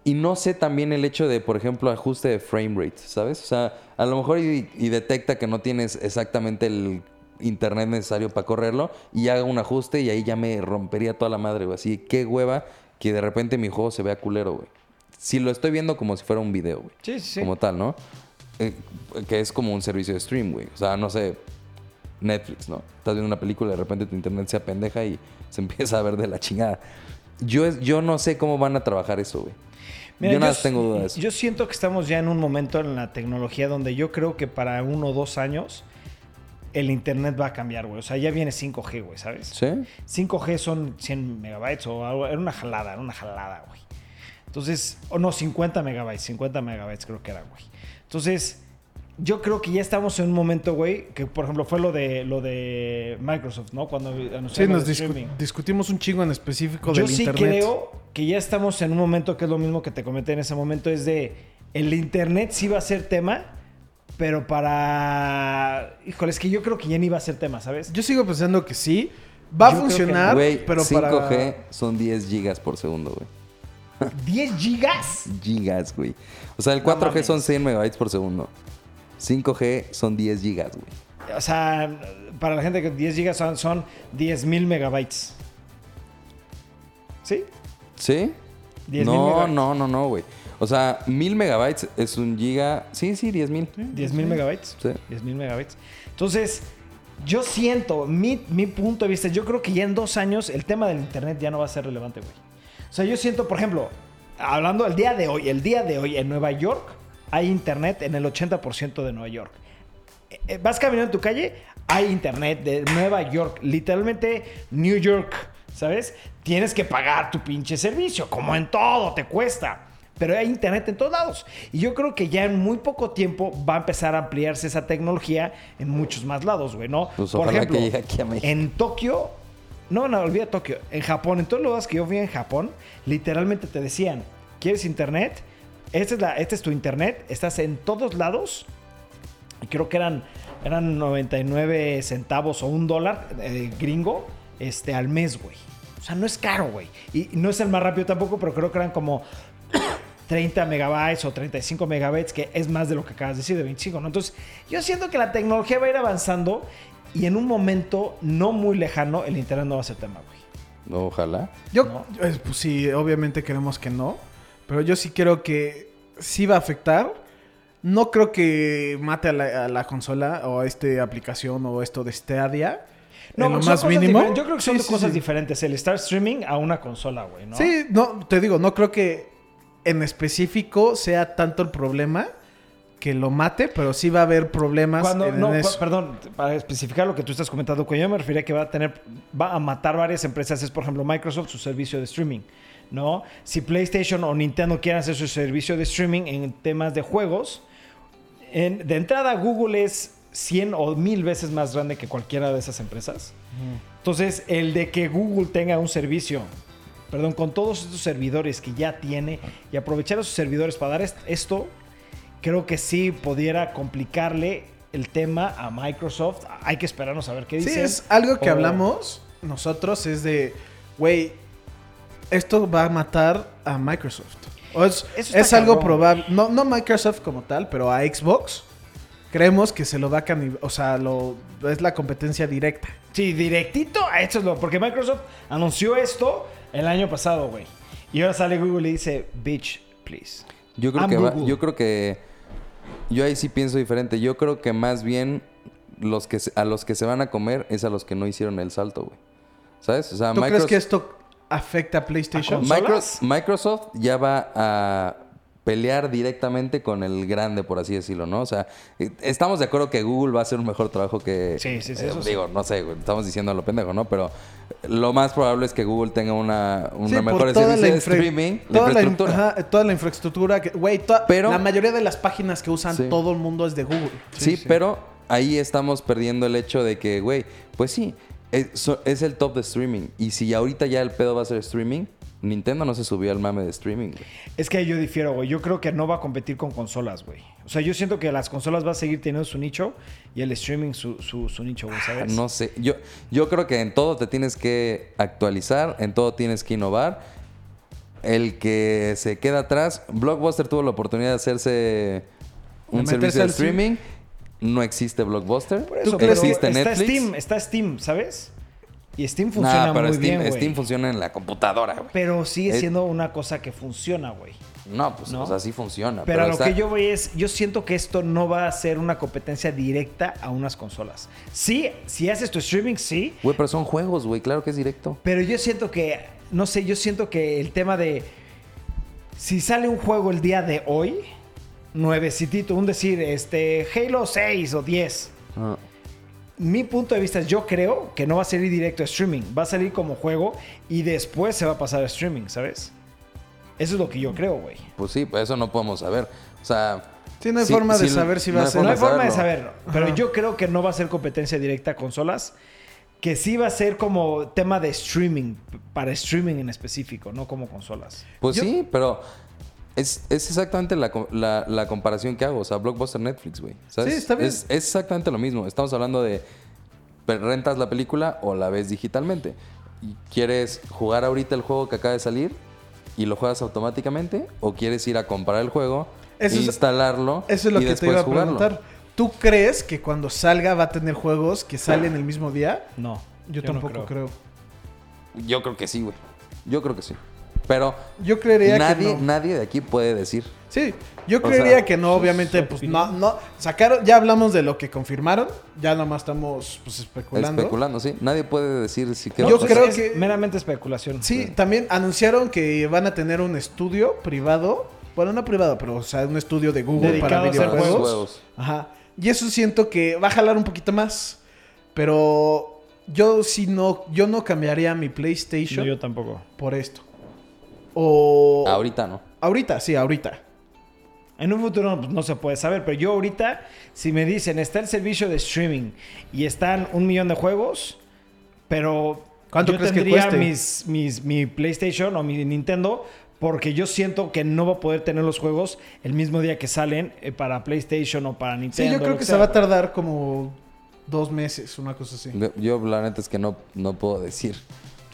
Y no sé también el hecho de, por ejemplo, ajuste de frame rate, ¿sabes? O sea, a lo mejor y, y detecta que no tienes exactamente el internet necesario para correrlo y haga un ajuste y ahí ya me rompería toda la madre, güey. Así, qué hueva que de repente mi juego se vea culero, güey. Si lo estoy viendo como si fuera un video, güey. Sí, sí. Como tal, ¿no? Eh, que es como un servicio de stream, güey. O sea, no sé, Netflix, ¿no? Estás viendo una película y de repente tu internet se apendeja y se empieza a ver de la chingada. Yo, es- yo no sé cómo van a trabajar eso, güey. Mira, yo nada s- tengo dudas. Yo siento que estamos ya en un momento en la tecnología donde yo creo que para uno o dos años el internet va a cambiar, güey. O sea, ya viene 5G, güey, ¿sabes? ¿Sí? 5G son 100 megabytes o algo. Era una jalada, era una jalada, güey. Entonces, o no, 50 megabytes, 50 megabytes creo que era, güey. Entonces, yo creo que ya estamos en un momento, güey, que por ejemplo fue lo de lo de Microsoft, ¿no? Cuando Sí, nos el discu- streaming. discutimos un chingo en específico Yo del sí internet. creo que ya estamos en un momento que es lo mismo que te comenté en ese momento, es de el internet sí va a ser tema, pero para... Híjole, es que yo creo que ya ni va a ser tema, ¿sabes? Yo sigo pensando que sí. Va a Yo creo que funcionar, Güey, pero 5G para... son 10 gigas por segundo, güey. 10 gigas. Gigas, güey. O sea, el No 4G son mames. 100 megabytes por segundo. 5G son 10 gigas, güey. O sea, para la gente que 10 gigas son, son 10 mil megabytes. ¿Sí? ¿Sí? 10,000 no, megabytes. no, no, no, güey. O sea, 1000 megabytes es un giga. Sí, sí, 10 mil. 10 mil megabytes. Sí. 10 mil megabytes. Entonces, yo siento, mi, mi punto de vista, yo creo que ya en dos años el tema del internet ya no va a ser relevante, güey. O sea, yo siento, por ejemplo, hablando del día de hoy, el día de hoy en Nueva York hay internet en el 80% de Nueva York. Eh, eh, Vas caminando en tu calle, hay internet de Nueva York, literalmente New York, ¿sabes? Tienes que pagar tu pinche servicio, como en todo, te cuesta. Pero hay internet en todos lados. Y yo creo que ya en muy poco tiempo va a empezar a ampliarse esa tecnología en muchos más lados, güey, ¿no? Pues que aquí a México. En Tokio, no, no, olvida Tokio. En Japón, en todos los lugares que yo fui en Japón, literalmente te decían, ¿quieres internet? Este es, la, este es tu internet, estás en todos lados. Creo que eran, eran 99 centavos o un dólar eh, gringo este, al mes, güey. O sea, no es caro, güey. Y no es el más rápido tampoco, pero creo que eran como 30 megabytes o 35 megabytes, que es más de lo que acabas de decir, de 25, ¿no? Entonces, yo siento que la tecnología va a ir avanzando y en un momento no muy lejano el internet no va a ser tema, güey. Ojalá. Yo, No. eh, pues sí, obviamente queremos que no. Pero yo sí creo que sí va a afectar. No creo que mate a la, a la consola o a esta aplicación o esto de Stadia. No, en lo más mínimo. Yo creo que son Sí, dos sí, cosas sí. diferentes. El estar streaming a una consola, güey, ¿no? Sí, no, te digo, no creo que en específico sea tanto el problema que lo mate, pero sí va a haber problemas Cuando, en no, eso. perdón, para especificar lo que tú estás comentando, cuando yo me refería que va a tener, va a matar varias empresas, es por ejemplo Microsoft, su servicio de streaming, ¿no? Si PlayStation o Nintendo quieren hacer su servicio de streaming en temas de juegos, en- de entrada Google es 100 o 1000 veces más grande que cualquiera de esas empresas. Entonces, el de que Google tenga un servicio, perdón, con todos estos servidores que ya tiene y aprovechar esos servidores para dar est- esto, creo que sí pudiera complicarle el tema a Microsoft. Hay que esperarnos a ver qué Sí, dicen. es algo que O- hablamos nosotros, es de, güey, esto va a matar a Microsoft. O es es algo cabrón. probable, no, no Microsoft como tal, pero a Xbox. Creemos que se lo va a o sea, lo, es la competencia directa. Sí, directito a esto es lo. Porque Microsoft anunció esto el año pasado, güey. Y ahora sale Google y dice, bitch, please. Yo creo I'm que va- yo creo que yo ahí sí pienso diferente. Yo creo que más bien los que a los que se van a comer es a los que no hicieron el salto, güey. ¿Sabes? O sea, ¿Tú crees Microsoft, que esto afecta a PlayStation? ¿A consolas? Micro- Microsoft ya va a pelear directamente con el grande, por así decirlo, ¿no? O sea, eh, estamos de acuerdo que Google va a hacer un mejor trabajo que... Sí, sí, sí, eh, eso sí. Digo, no sé, estamos diciendo a lo pendejo, ¿no? Pero lo más probable es que Google tenga una, una Sí, por mejor toda servicio de streaming, la toda la in- infraestructura. ajá, toda la infraestructura. que- Güey, toda- Pero- la mayoría de las páginas que usan Sí. todo el mundo es de Google. Sí, pero ahí estamos perdiendo el hecho de que, güey, pues sí, es, so- es el top de streaming. Y si ahorita ya el pedo va a ser streaming, Nintendo no se subió al mame de streaming, güey. Es que yo difiero, güey. Yo creo que no va a competir con consolas, güey. O sea, yo siento que las consolas va a seguir teniendo su nicho y el streaming su, su, su nicho, güey, ¿sabes? Ah, No sé, yo, yo creo que en todo te tienes que actualizar, en todo tienes que innovar. El que se queda atrás, Blockbuster tuvo la oportunidad de hacerse un servicio de streaming. No existe Blockbuster. Por eso, ¿Tú pero existe está Netflix. Steam, está Steam, ¿sabes? Y Steam Nah, funciona pero muy Steam, bien, güey. Steam funciona en la computadora, güey. Pero sigue Es- siendo una cosa que funciona, güey. No, pues ¿No? o sea, sí funciona. Pero, a lo está- que yo voy es, yo siento que esto no va a ser una competencia directa a unas consolas. Sí, si haces tu streaming, sí, Güey, pero son juegos, güey, claro que es directo. pero yo siento que, no sé, yo siento que el tema de, si sale un juego el día de hoy, nuevecitito, un decir, este, Halo 6 o 10, Ah. mi punto de vista es, yo creo que no va a salir directo a streaming, va a salir como juego y después se va a pasar a streaming, ¿sabes? Eso es lo que yo creo, güey. Pues sí, eso no podemos saber. O sea. Sí, no hay forma de saber si va a ser- No hay forma de saberlo. pero yo creo que no va a ser competencia directa a consolas, que sí va a ser como tema de streaming, para streaming en específico, no como consolas. Pues Yo- sí, pero es, es exactamente la, la- la comparación que hago. O sea, Blockbuster Netflix, güey. Sí, está bien. Es, es exactamente lo mismo. Estamos hablando de rentas la película o la ves digitalmente. Y ¿Quieres jugar ahorita el juego que acaba de salir y lo juegas automáticamente? ¿O quieres ir a comprar el juego, Eso es- instalarlo Eso es lo y que te después iba a jugarlo? preguntar. ¿Tú crees que cuando salga va a tener juegos que salen el mismo día? No. Yo, no tampoco creo. Yo creo que sí, güey. Yo creo que sí. Pero Yo creería nadie, que no. nadie de aquí puede decir. Sí, yo O creería sea, que no, obviamente, pues no, no, sacaron, ya hablamos de lo que confirmaron, ya nomás estamos pues especulando. Especulando, sí. Nadie puede decir si que Yo va a pasar. creo es que- meramente especulación. Sí, también anunciaron que van a tener un estudio privado, bueno, no privado, pero o sea, un estudio de Google Dedicado para a hacer videojuegos. juegos. Ajá. Y eso siento que va a jalar un poquito más, pero yo sí no, yo no cambiaría mi No, PlayStation yo tampoco. por esto. O Ahorita no. ahorita, sí, ahorita. En un futuro pues, no se puede saber, pero yo ahorita, si me dicen, está el servicio de streaming y están un millón de juegos, pero ¿Cuánto yo crees que tendría cueste? mis, mis, mi PlayStation o mi Nintendo porque yo siento que no va a poder tener los juegos el mismo día que salen eh, para PlayStation o para Nintendo. Sí, yo creo que se va a tardar como dos meses, una cosa así. Yo- Yo, la neta, es que no, no puedo decir.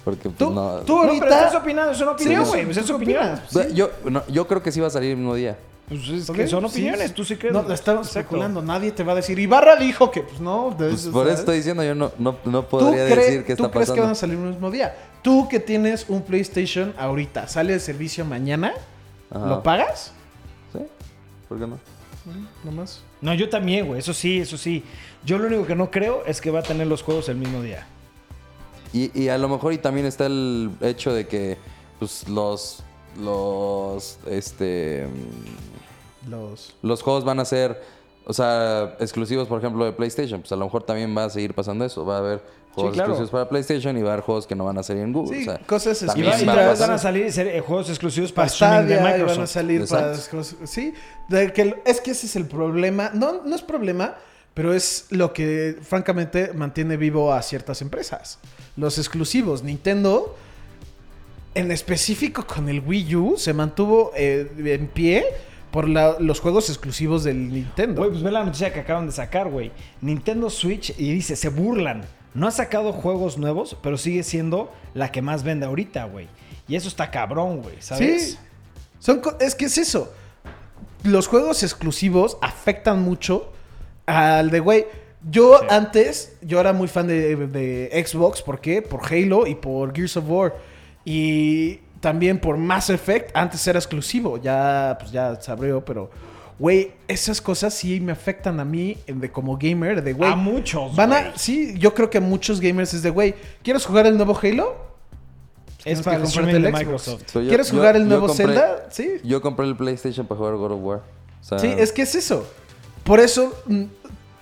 Porque pues, Tú, no. tú No, pero estás opinando, es una opinión, Sí, güey. sí, pues es ¿tú su qué opinión. Yo, no, yo creo que sí va a salir el mismo día. Pues es que son opiniones, sí. tú sí crees. No, estamos Exacto. especulando. Nadie te va a decir. Ibarra dijo que, pues no. de Pues por eso estoy diciendo, yo no, no, no ¿Tú, podría decir qué tú está crees que van pasando. a salir el mismo día? Tú que tienes un PlayStation ahorita, sale el servicio mañana, Ajá. ¿lo pagas? ¿Sí? ¿Por qué no? Nomás. No, yo también, güey. Eso sí, eso sí. Yo lo único que no creo es que va a tener los juegos el mismo día. Y, y a lo mejor y también está el hecho de que pues los los este Los. los juegos van a ser o sea exclusivos por ejemplo de PlayStation pues a lo mejor también va a seguir pasando eso va a haber juegos claro. exclusivos para PlayStation y va a haber juegos que no van a salir en Google Sí, o sea, cosas Y, también va- y va van a salir ser, eh, juegos exclusivos Para de Stadia, y Microsoft. van a salir Exacto. para las cosas- Sí, de que, es que ese es el problema. No, no es problema, pero es lo que francamente mantiene vivo a ciertas empresas. Los exclusivos. Nintendo, en específico con el Wii U, se mantuvo eh, en pie por la- los juegos exclusivos del Nintendo. Güey, pues ve la noticia que acaban de sacar, güey. Nintendo Switch y dice, se burlan. No ha sacado juegos nuevos, pero sigue siendo la que más vende ahorita, güey. Y eso está cabrón, güey, ¿sabes? Sí. Son es que es eso. Los juegos exclusivos afectan mucho al de, güey. Yo Sí. antes, yo era muy fan de, de Xbox. ¿Por qué? Por Halo y por Gears of War. Y también por Mass Effect. Antes era exclusivo. Ya, pues ya se abrió, pero... Güey, esas cosas sí me afectan a mí de como gamer. De, güey, A muchos, Van a... Sí, yo creo que a muchos gamers es de, güey, ¿quieres jugar el nuevo Halo? Es para el comprarte de el Xbox. Microsoft. Yo- ¿Quieres yo- jugar el nuevo compré- Zelda? Sí. Yo compré el PlayStation para jugar God of War. O sea, Sí, es que es eso. Por eso mm,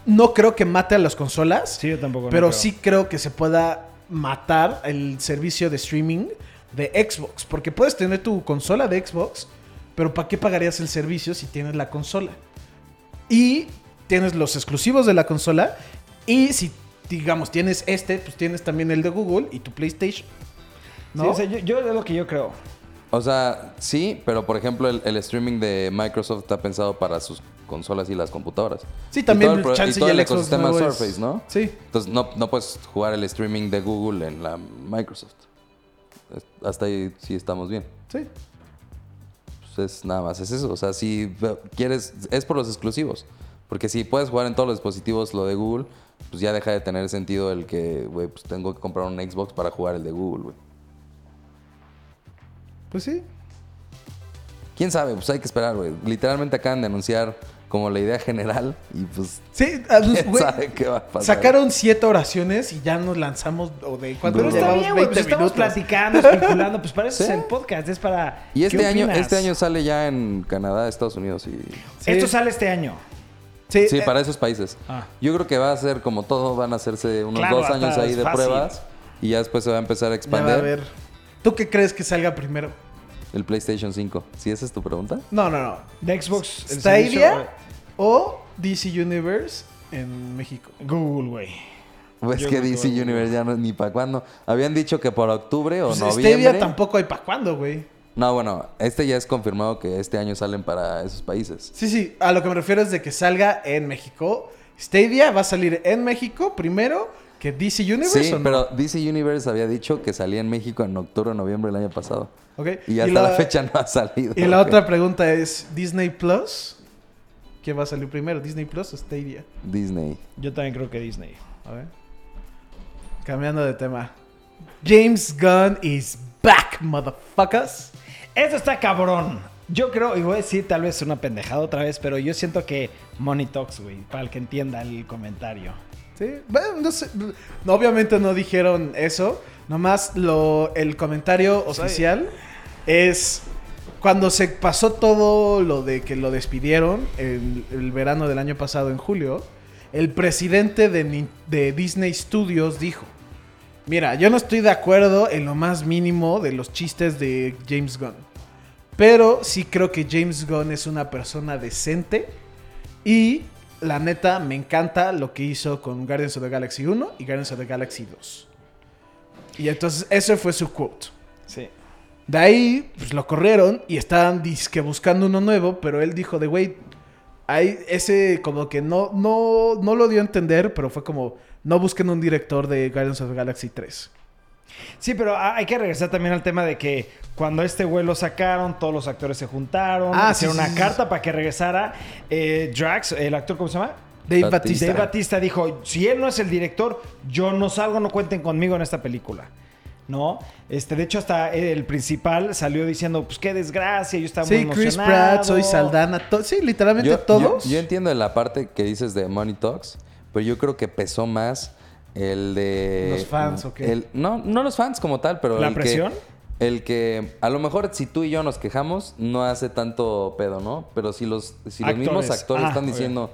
no creo que mate a las consolas. Sí, yo tampoco. no pero creo. sí creo que se pueda matar el servicio de streaming de Xbox. Porque puedes tener tu consola de Xbox, pero ¿para qué pagarías el servicio si tienes la consola? Y tienes los exclusivos de la consola. Y si, digamos, tienes este, pues tienes también el de Google y tu PlayStation. ¿No? Sí, o sea, yo, yo es lo que yo creo. O sea, sí, pero por ejemplo el, el streaming de Microsoft está pensado para sus consolas y las computadoras. Sí, Y también todo el, chance y todo ya el el ecosistema es- Surface, ¿no? Sí. Entonces no, no puedes jugar el streaming de Google en la Microsoft. Hasta ahí sí estamos bien. Sí. Pues es nada más, es eso. O sea, si quieres, es por los exclusivos. Porque si puedes jugar en todos los dispositivos lo de Google, pues ya deja de tener sentido el que, güey, pues tengo que comprar un Xbox para jugar el de Google, güey. Pues sí. ¿Quién sabe? Pues hay que esperar, güey. Literalmente acaban de anunciar como la idea general y pues... Sí, ¿Quién güey, sabe qué va a pasar? Sacaron siete oraciones y ya nos lanzamos. ¿O de Pero está llevamos? bien, güey. 20 Pues estamos minutos. platicando, especulando. Pues para eso Sí. es el podcast. Es para. Y este ¿qué año, opinas? este año sale ya en Canadá, Estados Unidos y... Sí. Esto sale este año. Sí, Sí, eh, para esos países. Ah. Yo creo que va a ser como todo, van a hacerse unos Claro, dos años ahí de fácil. pruebas y ya después se va a empezar a va a expandir ver. ¿Tú qué crees que salga primero? El PlayStation 5. ¿Sí esa es tu pregunta? No, no, no. De Xbox. el ¿Stadia servicio, o DC Universe en México? Google, güey. Pues Yo que DC Universe ya no ni para cuándo. Habían dicho que por octubre o Pues noviembre. Stadia tampoco hay para cuándo, güey. No, bueno, este ya es confirmado que este año salen para esos países. Sí, sí. A lo que me refiero es de que salga en México. Stadia va a salir en México primero que DC Universe. Sí, ¿o no? pero DC Universe había dicho que salía en México en octubre o noviembre del año pasado. Ok. Y hasta la... fecha no ha salido. Y la otra pregunta es: ¿Disney Plus? ¿Qué va a salir primero? ¿Disney Plus o Stadia? Disney. Yo también creo que Disney. A ver. Cambiando de tema. James Gunn is back, motherfuckers. Esto está cabrón. Yo creo, y voy a decir tal vez una pendejada otra vez, pero yo siento que Money Talks, güey, para el que entienda el comentario. Sí, bueno, no sé. no, Obviamente no dijeron eso. Nomás lo, el comentario oficial es cuando se pasó todo lo de que lo despidieron el, el verano del año pasado en julio. El presidente de, de Disney Studios dijo: Mira, yo no estoy de acuerdo en lo más mínimo de los chistes de James Gunn. Pero sí creo que James Gunn es una persona decente. Y la neta, me encanta lo que hizo con Guardians of the Galaxy 1 y Guardians of the Galaxy 2. Y entonces ese fue su quote. Sí. De ahí, pues lo corrieron y estaban disque buscando uno nuevo, pero él dijo de, güey, hay ese como que no, no, no lo dio a entender, pero fue como, no busquen un director de Guardians of the Galaxy 3. Sí, pero ha- hay que regresar también al tema de que cuando este güey lo sacaron, todos los actores se juntaron, Ah, hicieron sí, una sí, sí. carta para que regresara. Eh, Drax, el actor, ¿cómo se llama? Dave Batista. Batista. Dave Batista dijo, si él no es el director, yo no salgo, no cuenten conmigo en esta película. ¿No? Este, de hecho, hasta el principal salió diciendo, pues qué desgracia, yo estaba Sí, muy Chris emocionado. Pratt, soy Saldana, sí, literalmente Yo, todos. yo- yo entiendo la parte que dices de Money Talks, pero yo creo que pesó más el de... ¿Los fans o qué? el- no, no los fans como tal, pero ¿La el presión? Que, el que a lo mejor si tú y yo nos quejamos, no hace tanto pedo, ¿no? Pero si los, si los mismos Actores. Ah, están diciendo...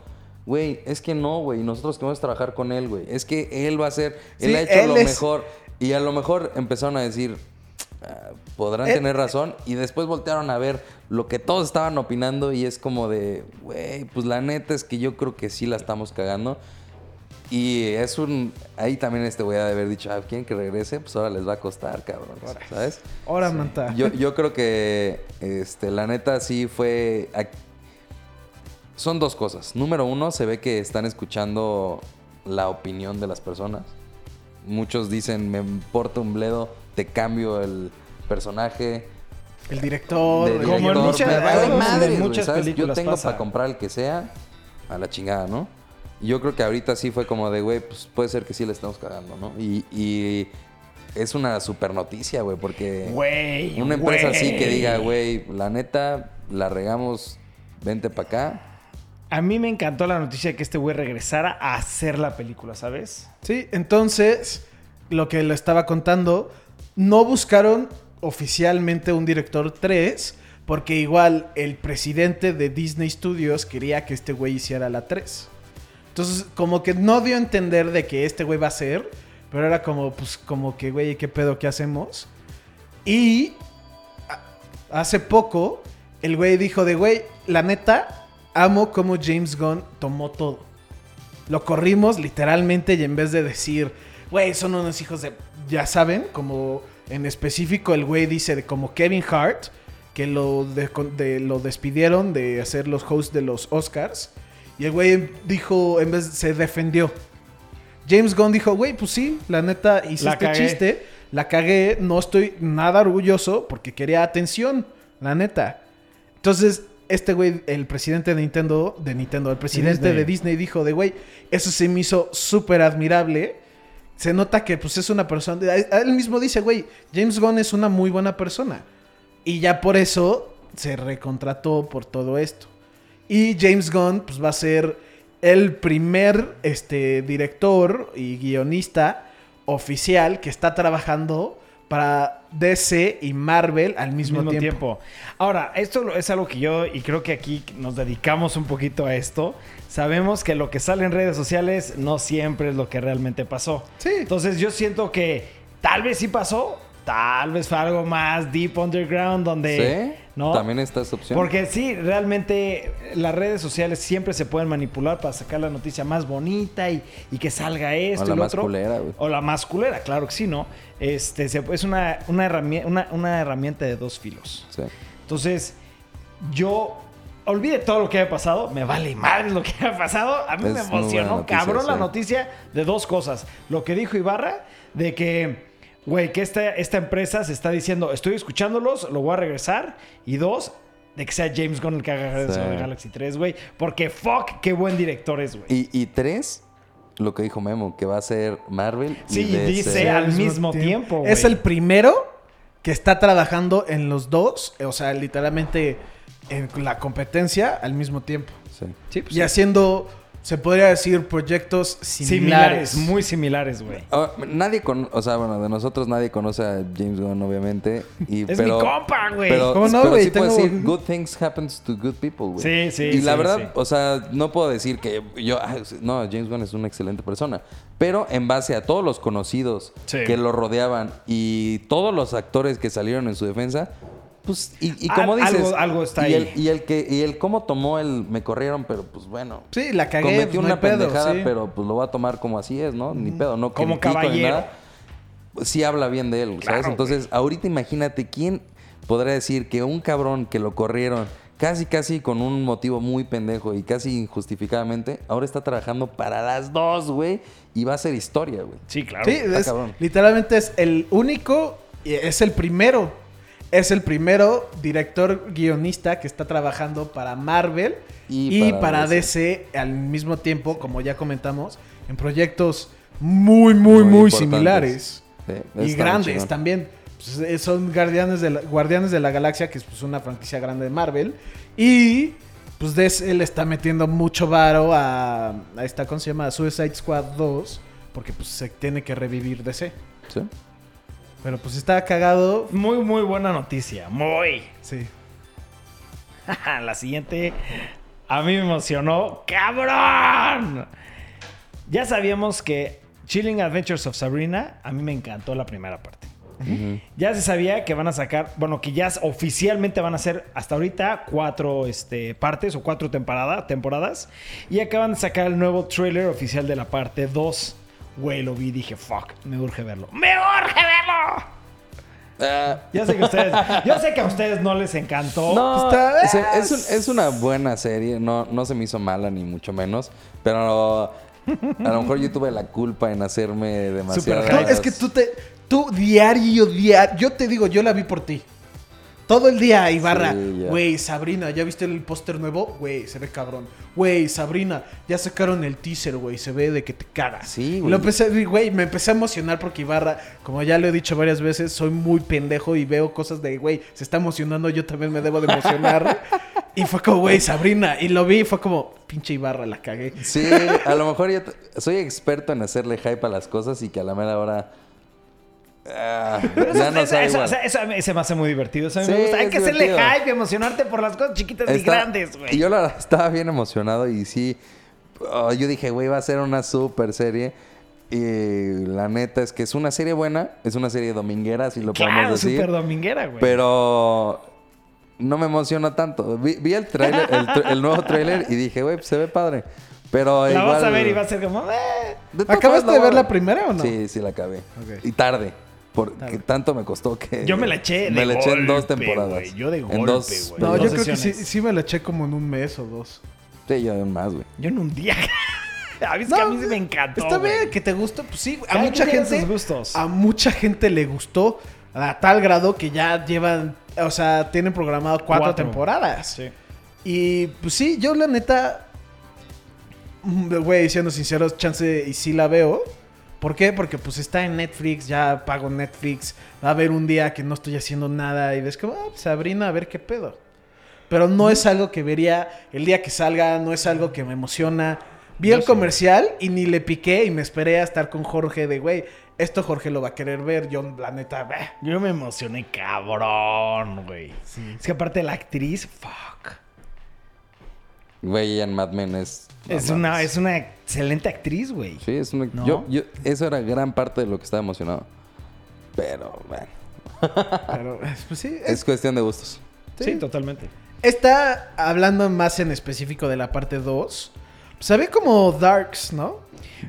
Güey, es que no, güey. Nosotros queremos trabajar con él, güey. Es que él va a hacer... Él ha hecho él lo es- mejor. Y a lo mejor empezaron a decir... "Ah, podrán Él- tener razón. Y después voltearon a ver lo que todos estaban opinando. Y es como de... Güey, pues la neta es que yo creo que sí la estamos cagando. Y es un... Ahí también este ha de haber dicho... Ah, ¿quieren que regrese? Pues ahora les va a costar, cabrón. ¿Sabes? Ahora, manta. Yo, yo creo que este, la neta sí fue. Son dos cosas. Número uno, se ve que están escuchando la opinión de las personas. Muchos dicen, me importa un bledo, te cambio el personaje. El director. el- Como en director, muchas- me vale en muchas ¿sabes? Yo tengo pasa. para comprar el que sea, a la chingada, ¿no? Yo creo que ahorita sí fue como de, güey, pues puede ser que sí le estamos cagando, ¿no? Y, y es una super noticia, güey, porque... Güey. Una empresa así que diga, güey, la neta, la regamos, vente para acá. A mí me encantó la noticia de que este güey regresara a hacer la película, ¿sabes? Sí, entonces, lo que le estaba contando, no buscaron oficialmente un director 3 porque igual el presidente de Disney Studios quería que este güey hiciera la 3. Entonces, como que no dio a entender de que este güey va a ser, pero era como, pues, como que, güey, ¿qué pedo? ¿Qué hacemos? Y hace poco, el güey dijo de, güey, la neta, amo cómo James Gunn tomó todo. Lo corrimos literalmente y en vez de decir, güey, son unos hijos de... Ya saben, como en específico el güey dice de como Kevin Hart, que lo, de- lo despidieron de hacer los hosts de los Oscars. Y el güey dijo, en vez se defendió. James Gunn dijo, güey, pues sí, la neta hice este chiste, la cagué, no estoy nada orgulloso porque quería atención, la neta. Entonces, este güey, el presidente de Nintendo, de Nintendo, el presidente Disney. de Disney dijo de, güey, eso se me hizo súper admirable. Se nota que pues es una persona, él mismo dice, güey, James Gunn es una muy buena persona. Y ya por eso se recontrató por todo esto. Y James Gunn pues va a ser el primer este, director y guionista oficial que está trabajando para DC y Marvel al mismo, mismo, tiempo. tiempo. Ahora, esto es algo que yo, y creo que aquí nos dedicamos un poquito a esto, sabemos que lo que sale en redes sociales no siempre es lo que realmente pasó. Sí. Entonces yo siento que tal vez sí pasó, tal vez fue algo más deep underground donde... ¿Sí? ¿no? También está esa opción. Porque sí, realmente las redes sociales siempre se pueden manipular para sacar la noticia más bonita y, y que salga esto O la y lo más otro. culera. O la más culera, claro que sí, ¿no? Este, se- es una, una, herramienta, una, una herramienta de dos filos. Sí. Entonces, yo olvide todo lo que haya pasado, me vale madre lo que haya pasado. A mí Es me emocionó, noticia, cabrón, la noticia de dos cosas. Lo que dijo Ibarra, de que, güey, que esta, esta empresa se está diciendo, estoy escuchándolos, lo voy a regresar. Y dos, de que sea James Gunn el que haga Sí. sobre Galaxy 3, güey. Porque fuck, qué buen director es, güey. Y, y tres, lo que dijo Memo, que va a ser Marvel. Sí, dice al mismo tiempo, Es el primero que está trabajando en los dos, o sea, literalmente en la competencia al mismo tiempo. Sí. Sí, pues y sí. haciendo, se podría decir, proyectos similares. similares, muy similares, güey. Ah, nadie con, o sea, bueno, de nosotros nadie conoce a James Gunn, obviamente. Y, Es pero, mi compa, güey. Pero, ¿Cómo no, pero güey? sí puedo Tengo- decir, good things happens to good people, güey. Sí, sí, Y la sí, verdad, sí. o sea, no puedo decir que yo, ah, no, James Gunn es una excelente persona. Pero en base a todos los conocidos Sí. que lo rodeaban y todos los actores que salieron en su defensa, pues, y, y como Al- dices, algo- algo está y ahí. El, y el que, y el cómo tomó el, me corrieron, pero pues bueno. Sí, la cagué. Cometí pues, no una pedo, pendejada, sí. pero pues lo va a tomar como así es, ¿no? Ni pedo, no Como caballero. nada. Sí habla bien de él, ¿sabes? Entonces, ahorita imagínate quién podrá decir que un cabrón que lo corrieron casi casi con un motivo muy pendejo y casi injustificadamente, ahora está trabajando para las dos, güey, y va a ser historia, güey. Sí, claro. Sí, es- literalmente es el único, y es el primero, es el primero director guionista que está trabajando para Marvel y, Y para, para DC. al mismo tiempo, como ya comentamos, en proyectos muy, muy, muy, similares Sí, y grandes chingón. también. Pues, eh, son Guardianes de, la, Guardianes de la Galaxia, que es pues, una franquicia grande de Marvel. Y pues DC le está metiendo mucho varo a, a esta, ¿cómo se llama? Suicide Squad 2, porque pues se tiene que revivir DC. Sí. Pero pues está cagado. Muy, muy buena noticia. Muy. Sí. La siguiente a mí me emocionó. ¡Cabrón! Ya sabíamos que Chilling Adventures of Sabrina, a mí me encantó la primera parte. Ya se sabía que van a sacar, bueno, que ya oficialmente van a ser hasta ahorita cuatro este, partes o cuatro temporada, temporadas. Y acaban de sacar el nuevo trailer oficial de la parte 2. Güey, lo vi y dije, fuck, me urge verlo. ¡Me urge verlo! Ah, Ya sé que a ustedes, yo sé que a ustedes no les encantó. No, es, un- es una buena serie, no, no se me hizo mala ni mucho menos, pero a lo mejor yo tuve la culpa en hacerme demasiado. Super No, es que tú te. Tú diario, diario. Yo te digo, yo la vi por ti. Todo el día, Ibarra. Sí. Güey, Sabrina, ¿ya viste el póster nuevo? Güey, se ve cabrón. Güey, Sabrina, ya sacaron el teaser, güey. Se ve de que te cagas. Sí, güey. Lo empecé, güey, me empecé a emocionar porque Ibarra, como ya lo he dicho varias veces, soy muy pendejo y veo cosas de, güey, se está emocionando, yo también me debo de emocionar. y fue como, güey, Sabrina. Y lo vi y fue como, pinche Ibarra, la cagué. Sí, a lo mejor yo soy experto en hacerle hype a las cosas y que a la mera hora ah, Pero eso, ya no eso- eso- eso se me hace muy divertido. Eso a mí Sí, me gusta. Hay que hacerle divertido. hype y emocionarte por las cosas chiquitas y grandes, güey. Y yo la estaba bien emocionado y sí. oh, yo dije, güey, va a ser una super serie. Y la neta es que es una serie buena. Es una serie dominguera, si lo Claro, podemos decir. súper dominguera, güey. Pero no me emociona tanto. Vi, vi el trailer, el, nuevo trailer y dije, güey, pues se ve padre. Pero la igual... vas a ver y va a ser como... eh. De ¿Acabaste de ver la primera o no? Sí, sí la acabé. Y tarde. Porque tanto me costó que... Yo me la eché Me de la eché en dos temporadas. Yo de En golpe, dos- güey. No, Dos yo creo que sí, sí me la eché como en un mes o dos. Sí, yo más, güey. Yo en un día... a mí, es que a mí sí me encantó, Está bien, que te gustó. Pues sí, a mucha gente. gustos. A mucha gente le gustó a tal grado que ya llevan. O sea, tienen programado cuatro, Cuatro. temporadas. Sí. Y pues sí, yo la neta. mm, Güey, siendo sinceros, chance y sí la veo. ¿Por qué? Porque pues está en Netflix, ya pago Netflix. Va a haber un día que no estoy haciendo nada y ves como, ah, pues, Sabrina, a ver qué pedo. Pero no es algo que vería el día que salga, no es algo que me emociona. Vi Yo el sí. comercial y ni le piqué y me esperé a estar con Jorge de, güey, esto Jorge lo va a querer ver. Yo, la neta, bah. Yo me emocioné cabrón, güey. Es que aparte la actriz, fuck. Güey, en Mad Men es... Es una, es una excelente actriz, güey. Sí, es una... ¿No? Yo, yo, eso era gran parte de lo que estaba emocionado. Pero, bueno. Pero, pues sí, Es cuestión de gustos. Sí, totalmente. Está hablando más en específico de la parte 2. Se ve como Darks, ¿no?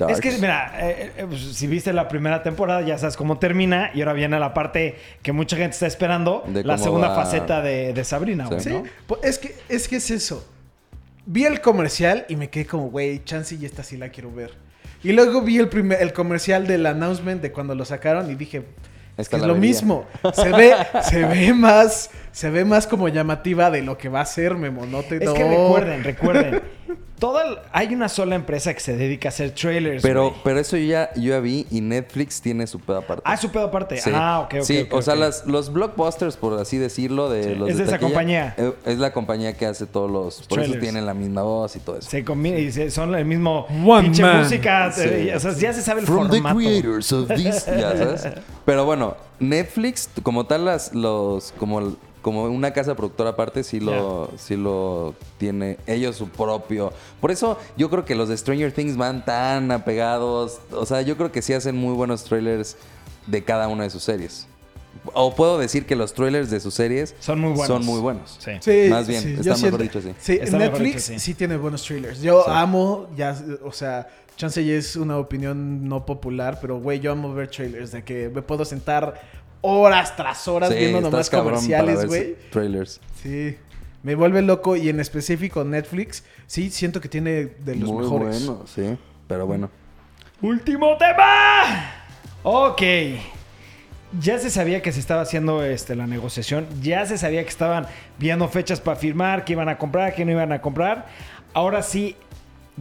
Es que, Darks. mira, eh, eh, pues, si viste la primera temporada, ya sabes cómo termina. Y ahora viene la parte que mucha gente está esperando: De la segunda va- faceta de, de Sabrina, Sí. güey. Sí. ¿no? Pues es que, es que es eso. Vi el comercial y me quedé como, güey, chance y esta sí la quiero ver. Y luego vi el, primer, el comercial del announcement de cuando lo sacaron y dije, es que es lo mismo. Se ve, se ve más, se ve más como llamativa de lo que va a ser, Memo. No te Es que recuerden, recuerden. Toda, el- hay una sola empresa que se dedica a hacer trailers. Pero, pero eso yo ya, yo ya vi y Netflix tiene su pedo aparte. Ah, su pedo aparte. Sí. Ah, ok, ok. Sí, o sea, las- los blockbusters, por así decirlo, de Sí, los es de esa taquilla, compañía. eh, Es la compañía que hace todos los... Por eso tienen la misma voz y todo eso. Se combina y se- son el mismo One pinche man. música. Sí. eh, O sea, ya se sabe el From formato. the creators of this, ya sabes. Pero bueno, Netflix como tal las los como como una casa productora aparte sí lo sí lo tiene ellos su propio. Por eso yo creo que los de Stranger Things van tan apegados, o sea, yo creo que sí hacen muy buenos trailers de cada una de sus series. O puedo decir que los trailers de sus series Son muy buenos. Son muy buenos. Sí. Sí, Más bien, sí, está yo mejor dicho así. Sí, Está Netflix dicho, sí. sí. tiene buenos trailers. Yo Sí. amo, ya, o sea, chance ya es una opinión no popular, pero güey, yo amo ver trailers, de que me puedo sentar horas tras horas Sí, viendo nomás comerciales, güey. Trailers. Sí, me vuelve loco y en específico Netflix, sí, siento que tiene de los muy mejores. bueno, sí. Pero bueno. Último tema. Ok. Ya se sabía que se estaba haciendo este, la negociación. Ya se sabía que estaban viendo fechas para firmar, que iban a comprar, que no iban a comprar. Ahora sí,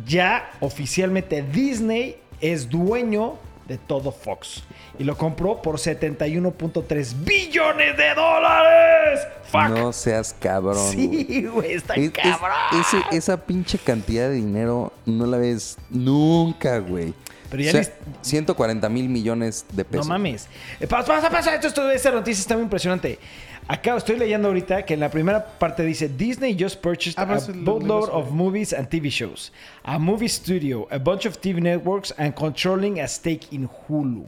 ya oficialmente Disney es dueño de todo Fox. Y lo compró por 71.3 billones de dólares. Fuck. No seas cabrón. sí, güey, está Es- es- cabrón. ese- esa pinche cantidad de dinero no la ves nunca, güey. Pero ya O sea, lis- 140 mil millones de pesos. No mames. Eh, Pasa, pasa, pasa. Esto, esto, esta noticia está muy impresionante. Acá estoy leyendo ahorita que en la primera parte dice Disney just purchased Ah, a pues, lo- boatload lo- of movies and TV shows, a movie studio, a bunch of TV networks and controlling a stake in Hulu.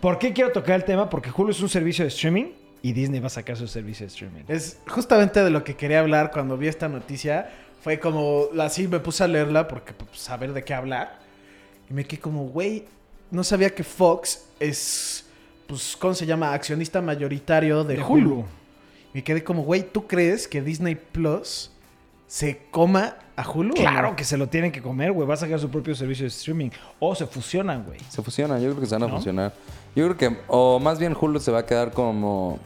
¿Por qué quiero tocar el tema? Porque Hulu es un servicio de streaming y Disney va a sacar su servicio de streaming. Es justamente de lo que quería hablar cuando vi esta noticia. Fue como, así me puse a leerla porque pues, saber de qué hablar. Y me quedé como, güey, no sabía que Fox es, pues, ¿cómo se llama? Accionista mayoritario de, De Hulu. Hulu. Me quedé como, güey, ¿tú crees que Disney Plus se coma a Hulu? Claro no? que se lo tienen que comer, güey. Va a sacar su propio servicio de streaming. O se fusionan, güey. Se fusionan, yo creo que se van a ¿No? fusionar. Yo creo que, o más bien Hulu se va a quedar como.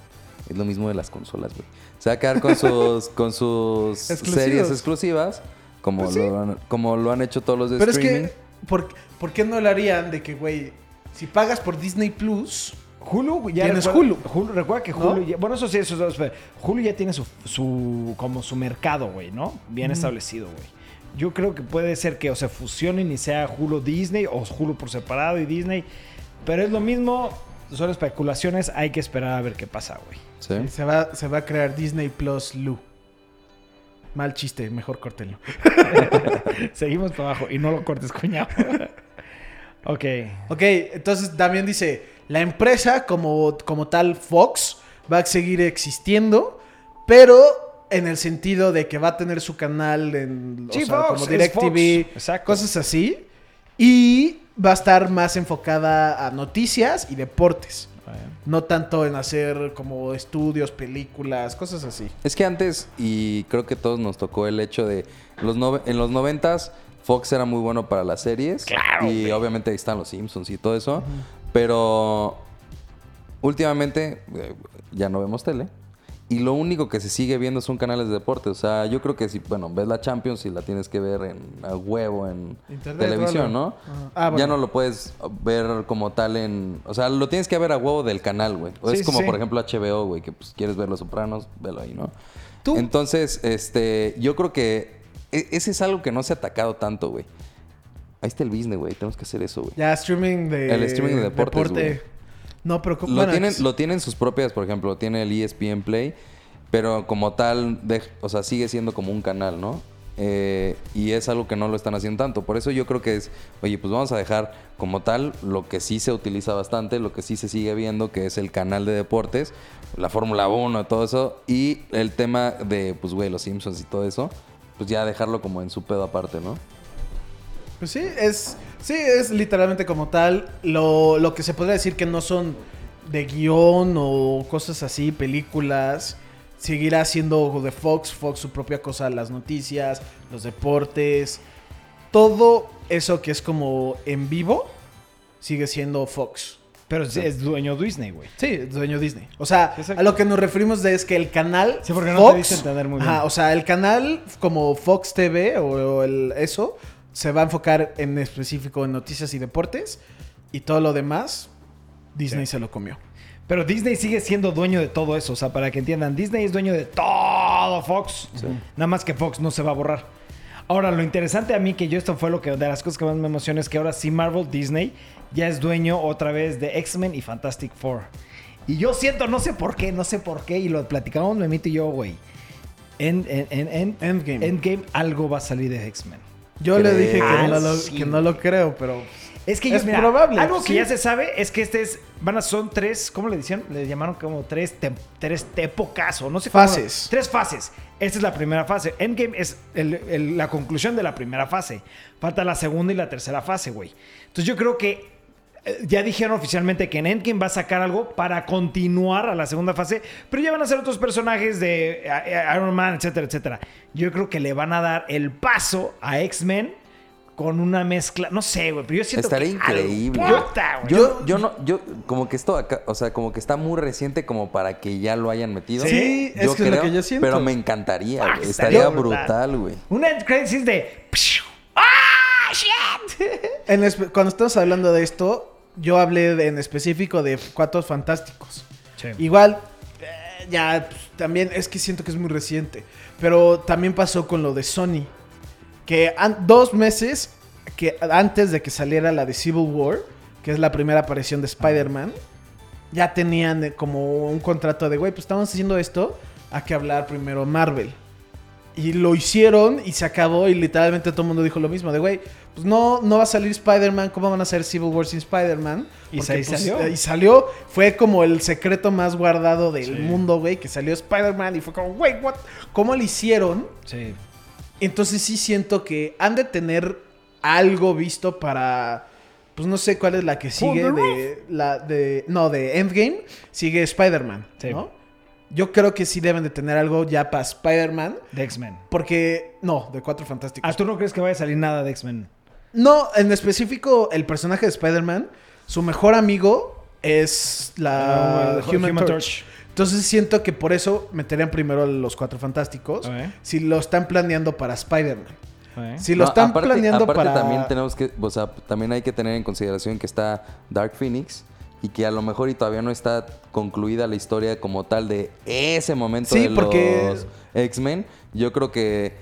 Es lo mismo de las consolas, güey. Se va a quedar con sus, con sus Exclusivos. series exclusivas, como, Pues sí. lo han, como lo han hecho todos los de Pero streaming. es que, ¿por, por qué no lo harían de que, güey, si pagas por Disney Plus, Hulu ya Tienes recuerda, Hulu. recuerda que ¿No? Hulu, ya- bueno, eso sí, eso, eso, espera. Hulu ya tiene su, su como su mercado, güey, ¿no? Bien establecido, güey. Yo creo que puede ser que o se fusionen y sea Hulu Disney o Hulu por separado y Disney, pero es lo mismo. son especulaciones. Hay que esperar a ver qué pasa, güey. Sí. Se va, se va a crear Disney Plus Lu. Mal chiste, mejor córtenlo. Seguimos para abajo y no lo cortes, cuñado. ok. Ok, entonces también dice, la empresa como, como tal Fox va a seguir existiendo, pero en el sentido de que va a tener su canal en, o Sí, sea, Fox, como DirecTV, cosas así. Y va a estar más enfocada a noticias y deportes. No tanto en hacer como estudios, películas, cosas así. Es que antes, y creo que todos nos tocó el hecho de. Los en los noventas, Fox era muy bueno para las series. Claro, Y obviamente ahí están los Simpsons y todo eso. Pero últimamente eh, ya no vemos tele. Y lo único que se sigue viendo son canales de deporte. O sea, yo creo que si, bueno, ves la Champions y la tienes que ver en a huevo en Internet, televisión. ¿no? Ah, Ya no lo puedes ver como tal en... O sea, lo tienes que ver a huevo del canal, güey. O Sí, es como, sí. por ejemplo, HBO, güey, que pues quieres ver Los Sopranos, velo ahí, ¿no? ¿Tú? Entonces, este, yo creo que e- ese es algo que no se ha atacado tanto, güey. Ahí está el business, güey. Tenemos que hacer eso, güey. Ya streaming de... El streaming de deportes, deporte. No, pero... Lo, bueno, tienen, es- lo tienen sus propias, por ejemplo, tiene el ESPN Play, pero como tal, de- o sea, sigue siendo como un canal, ¿no? Eh, y es algo que no lo están haciendo tanto. Por eso yo creo que es, oye, pues vamos a dejar como tal lo que sí se utiliza bastante, lo que sí se sigue viendo, que es el canal de deportes, la Fórmula 1, todo eso, y el tema de, pues, güey, los Simpsons y todo eso, pues ya dejarlo como en su pedo aparte, ¿no? Pues sí, es, sí, es literalmente como tal lo, lo que se podría decir que no son de guion o cosas así, películas. Seguirá siendo de Fox, Fox su propia cosa, las noticias, los deportes, todo eso que es como en vivo sigue siendo Fox. Pero es dueño Disney, güey. Sí, es dueño Disney. O sea, Exacto. a lo que nos referimos de es que el canal Sí, porque no Fox, te diste a entender muy bien. Ajá, o sea, el canal como Fox TV o, o el eso se va a enfocar en específico en noticias y deportes y todo lo demás Disney se lo comió. Pero Disney sigue siendo dueño de todo eso. O sea, para que entiendan, Disney es dueño de todo Fox. Nada más que Fox no se va a borrar. Ahora, lo interesante a mí, que yo esto fue lo que de las cosas que más me emociona, es que ahora sí Marvel Disney ya es dueño otra vez de X-Men y Fantastic Four. Y yo siento, no sé por qué, no sé por qué, y lo platicamos Memito y yo, güey. En, en, en, en- Endgame. Endgame algo va a salir de X-Men. Yo le dije que Ah, no, lo, sí. que no lo creo, pero Es que yo, Es mira, probable, Algo que sí. ya se sabe es que este es. Van a, son tres. ¿Cómo le decían? Le llamaron como tres, tres épocas o no sé cómo- Fases. Tres fases. Esta es la primera fase. Endgame es el- el- la conclusión de la primera fase. Falta la segunda y la tercera fase, güey. Entonces yo creo que. Eh, Ya dijeron oficialmente que en Endgame va a sacar algo para continuar a la segunda fase, pero ya van a ser otros personajes de eh, eh, Iron Man, etcétera, etcétera. Yo creo que le van a dar el paso a X-Men con una mezcla, no sé, güey, pero yo siento Estaría que algo increíble. puta, güey. Yo, yo no, yo, como que esto acá, o sea, como que está muy reciente como para que ya lo hayan metido. Sí, es que es lo que yo siento. Pero me encantaría, Ah, güey. estaría Estaría brutal. güey. Una end credits es de ¡Ah! ¡Shit! en cuando estamos hablando de esto, yo hablé de- en específico de Cuatro Fantásticos. Sí. Igual, eh, ya pues, también es que siento que es muy reciente. Pero también pasó con lo de Sony. Que dos meses que antes de que saliera la de Civil War, que es la primera aparición de Spider-Man, ya tenían eh, como un contrato de, güey, pues estamos haciendo esto, hay que hablar primero Marvel. Y lo hicieron y se acabó y literalmente todo el mundo dijo lo mismo, de, güey, pues no, no va a salir Spider-Man, ¿cómo van a hacer Civil War sin Spider-Man? Y Porque, ahí pues, salió. eh, Y salió, fue como el secreto más guardado del Sí. mundo, güey, que salió Spider-Man y fue como, güey, what? ¿Cómo lo hicieron? Sí. Entonces sí siento que han de tener algo visto para... Pues no sé cuál es la que sigue de la de no de Endgame, sigue Spider-Man, Sí. ¿no? Yo creo que sí deben de tener algo ya para Spider-Man, De X-Men. porque no, de Cuatro Fantásticos. ¿Ah, tú no crees que vaya a salir nada de X-Men? No, en específico el personaje de Spider-Man, su mejor amigo es la Ah, Human, Human Torch. Torch. Entonces siento que por eso meterían primero a los Cuatro Fantásticos, si lo están planeando para Spider-Man. Si lo No, están aparte- planeando aparte para... también tenemos que, o sea, también hay que tener en consideración que está Dark Phoenix y que a lo mejor y todavía no está concluida la historia como tal de ese momento Sí, de porque- los X-Men. Yo creo que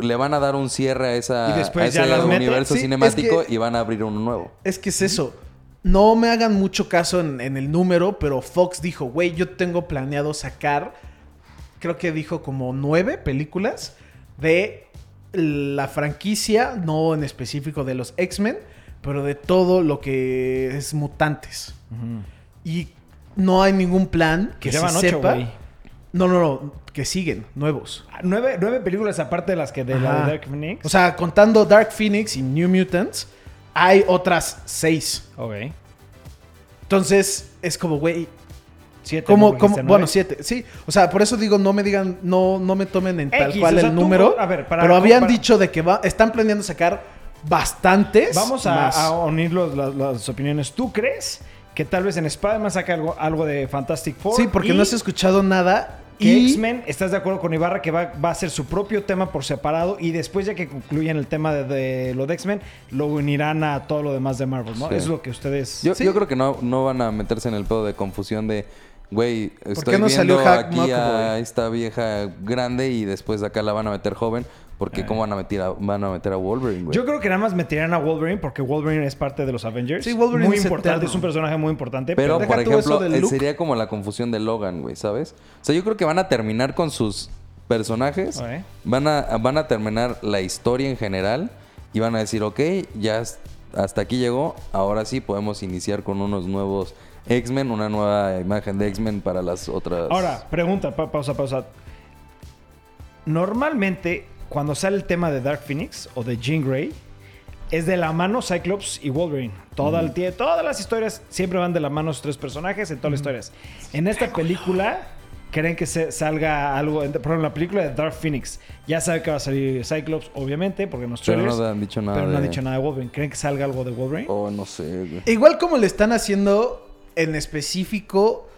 le van a dar un cierre a, esa, Y después a ya ese universo Sí, cinemático es que- y van a abrir uno nuevo. Es que es eso. no me hagan mucho caso en, en el número, pero Fox dijo, güey, yo tengo planeado sacar, creo que dijo como nueve películas de la franquicia, no en específico de los X-Men, pero de todo lo que es mutantes. Y no hay ningún plan que Que se ocho, sepa. güey. No, no, no, que siguen, nuevos. Ah, Nueve, nueve películas aparte de las que de la de Dark Phoenix. O sea, contando Dark Phoenix y New Mutants, hay otras seis. ok. Entonces, es como, güey, Siete. ¿cómo, bueno, siete, sí. O sea, por eso digo, no me digan, no, no me tomen en tal X, cual o sea, el tú, número. a ver, para- pero habían para- dicho de que va, están planeando sacar bastantes. Vamos a, más. a unir los- las, las opiniones. ¿Tú crees que tal vez en Spider-Man saque algo, algo de Fantastic Four? Sí, porque y no has escuchado nada. Y X-Men, ¿estás de acuerdo con Ibarra que va, va a ser su propio tema por separado y después ya que concluyan el tema de, de lo de X-Men, lo unirán a todo lo demás de Marvel, ¿no? Sí. Es lo que ustedes... Yo, Sí. yo creo que no, no van a meterse en el pedo de confusión de, güey, estoy qué no viendo salió aquí a esta vieja grande y después acá la van a meter joven. Porque Eh. ¿cómo van a meter a, van a, meter a Wolverine, güey? Yo creo que nada más meterían a Wolverine porque Wolverine es parte de los Avengers. Sí, Wolverine muy es importante, eterno. es un personaje muy importante. Pero, deja por ejemplo, sería como la confusión de Logan, güey, ¿sabes? O sea, yo creo que van a terminar con sus personajes. Van, a, van a terminar la historia en general y van a decir, ok, ya hasta aquí llegó, ahora sí podemos iniciar con unos nuevos X-Men, una nueva imagen de X-Men para las otras... Ahora, pregunta, pa- pausa, pausa. Normalmente, cuando sale el tema de Dark Phoenix o de Jean Grey, es de la mano Cyclops y Wolverine. Toda el tie- todas las historias siempre van de la mano esos tres personajes en todas las historias. En esta película, creen que se salga algo. en- Por ejemplo, en la película de Dark Phoenix, ya sabe que va a salir Cyclops, obviamente, porque en los Pero no han dicho nada pero no han dicho nada de Wolverine. ¿Creen que salga algo de Wolverine? Oh, no sé, güey. Igual como le están haciendo en específico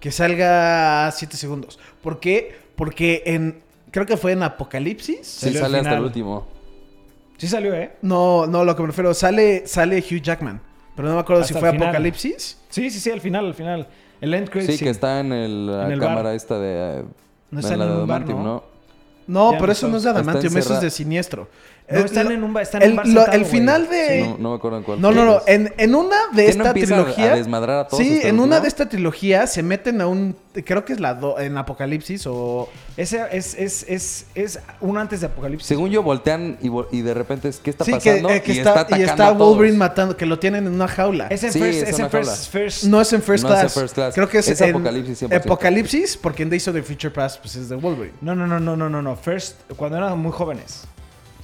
que salga 7 segundos. ¿Por qué? Porque en. Creo que fue en Apocalipsis. Sí, sale hasta el último. Sí salió, ¿eh? No, no, lo que me refiero. Sale, sale Hugh Jackman. Pero no me acuerdo Hasta si fue final. Apocalipsis. Sí, sí, sí, al final, al final. El end credit Sí, que está en el- la bar. cámara esta de... eh, No está en la en un bar, ¿no? No, Ya pero no eso no es de Adamantium, eso es de Siniestro. No, Eh, están en un bar, están el, en bar lo- sentado, el güey. final de... No, no me acuerdo en cuál. No, no, no. quieres. En, en una de ¿Que no esta a- trilogía. a desmadrar a todos Sí, en una de esta trilogía se meten a un. Creo que es la do- en Apocalipsis o. Ese es, es, es, es un antes de Apocalipsis. Según yo, voltean y, y de repente es, ¿qué está sí, que, pasando? eh, que y está, está, y atacando está a todos. Wolverine matando, que lo tienen en una jaula. Es en Sí, first, es es una en first, jaula. first- No es en First, No es en class. First Class. Creo que es, Es en Apocalipsis 100%. Apocalipsis, porque en Days of the Future Past pues es de Wolverine. No, no, no, no, no, no, no. First, cuando eran muy jóvenes.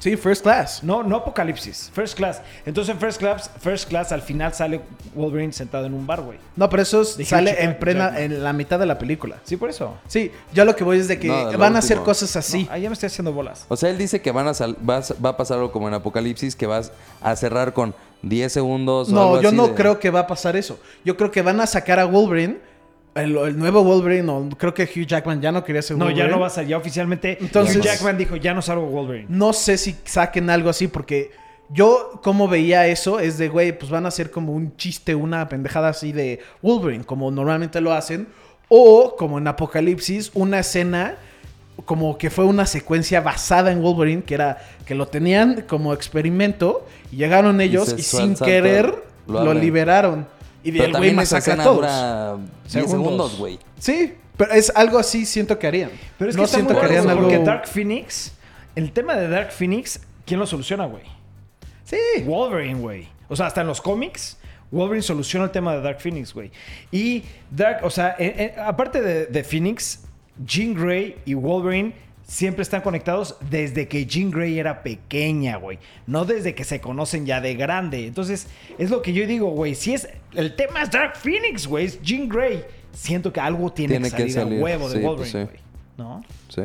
Sí, First Class. No, no Apocalipsis. First Class. Entonces en First Class, First Class al final sale Wolverine sentado en un bar, güey. No, pero eso De sale en, plena, Jackman. en la mitad de la película. Sí, por eso. Sí, yo lo que voy es de que No, de lo van a hacer último. cosas así. No, ahí ya me estoy haciendo bolas. O sea, él dice que van a sal- vas- va a pasar algo como en Apocalipsis, que vas a cerrar con 10 segundos o No, algo yo así no de- creo que va a pasar eso. Yo creo que van a sacar a Wolverine, el, el nuevo Wolverine, o creo que Hugh Jackman ya no quería ser No, Wolverine. ya no va a salir. Ya oficialmente Entonces- Hugh Jackman dijo, ya no salgo Wolverine. No sé si saquen algo así, porque yo, como veía eso, es de, güey, pues van a hacer como un chiste, una pendejada así de Wolverine, como normalmente lo hacen. O, como en Apocalipsis, una escena como que fue una secuencia basada en Wolverine, que era que lo tenían como experimento, y llegaron ellos y, sin querer lo liberaron. Y de Pero el güey masacra a todos. dura 10 Segundos. güey. Sí, pero es algo así siento que harían. Pero es no que siento que harían algo... porque Dark Phoenix, el tema de Dark Phoenix, ¿quién lo soluciona, güey? Sí. Wolverine, güey. O sea, hasta en los cómics, Wolverine soluciona el tema de Dark Phoenix, güey. Y Dark, o sea, eh, eh, aparte de, de Phoenix, Jean Grey y Wolverine siempre están conectados desde que Jean Grey era pequeña, güey. No desde que se conocen ya de grande. Entonces, es lo que yo digo, güey. Si es. El tema es Dark Phoenix, güey. Es Jean Grey. Siento que algo tiene, Tiene que que salir, a huevo de pues Wolverine, sí. ¿No? Sí.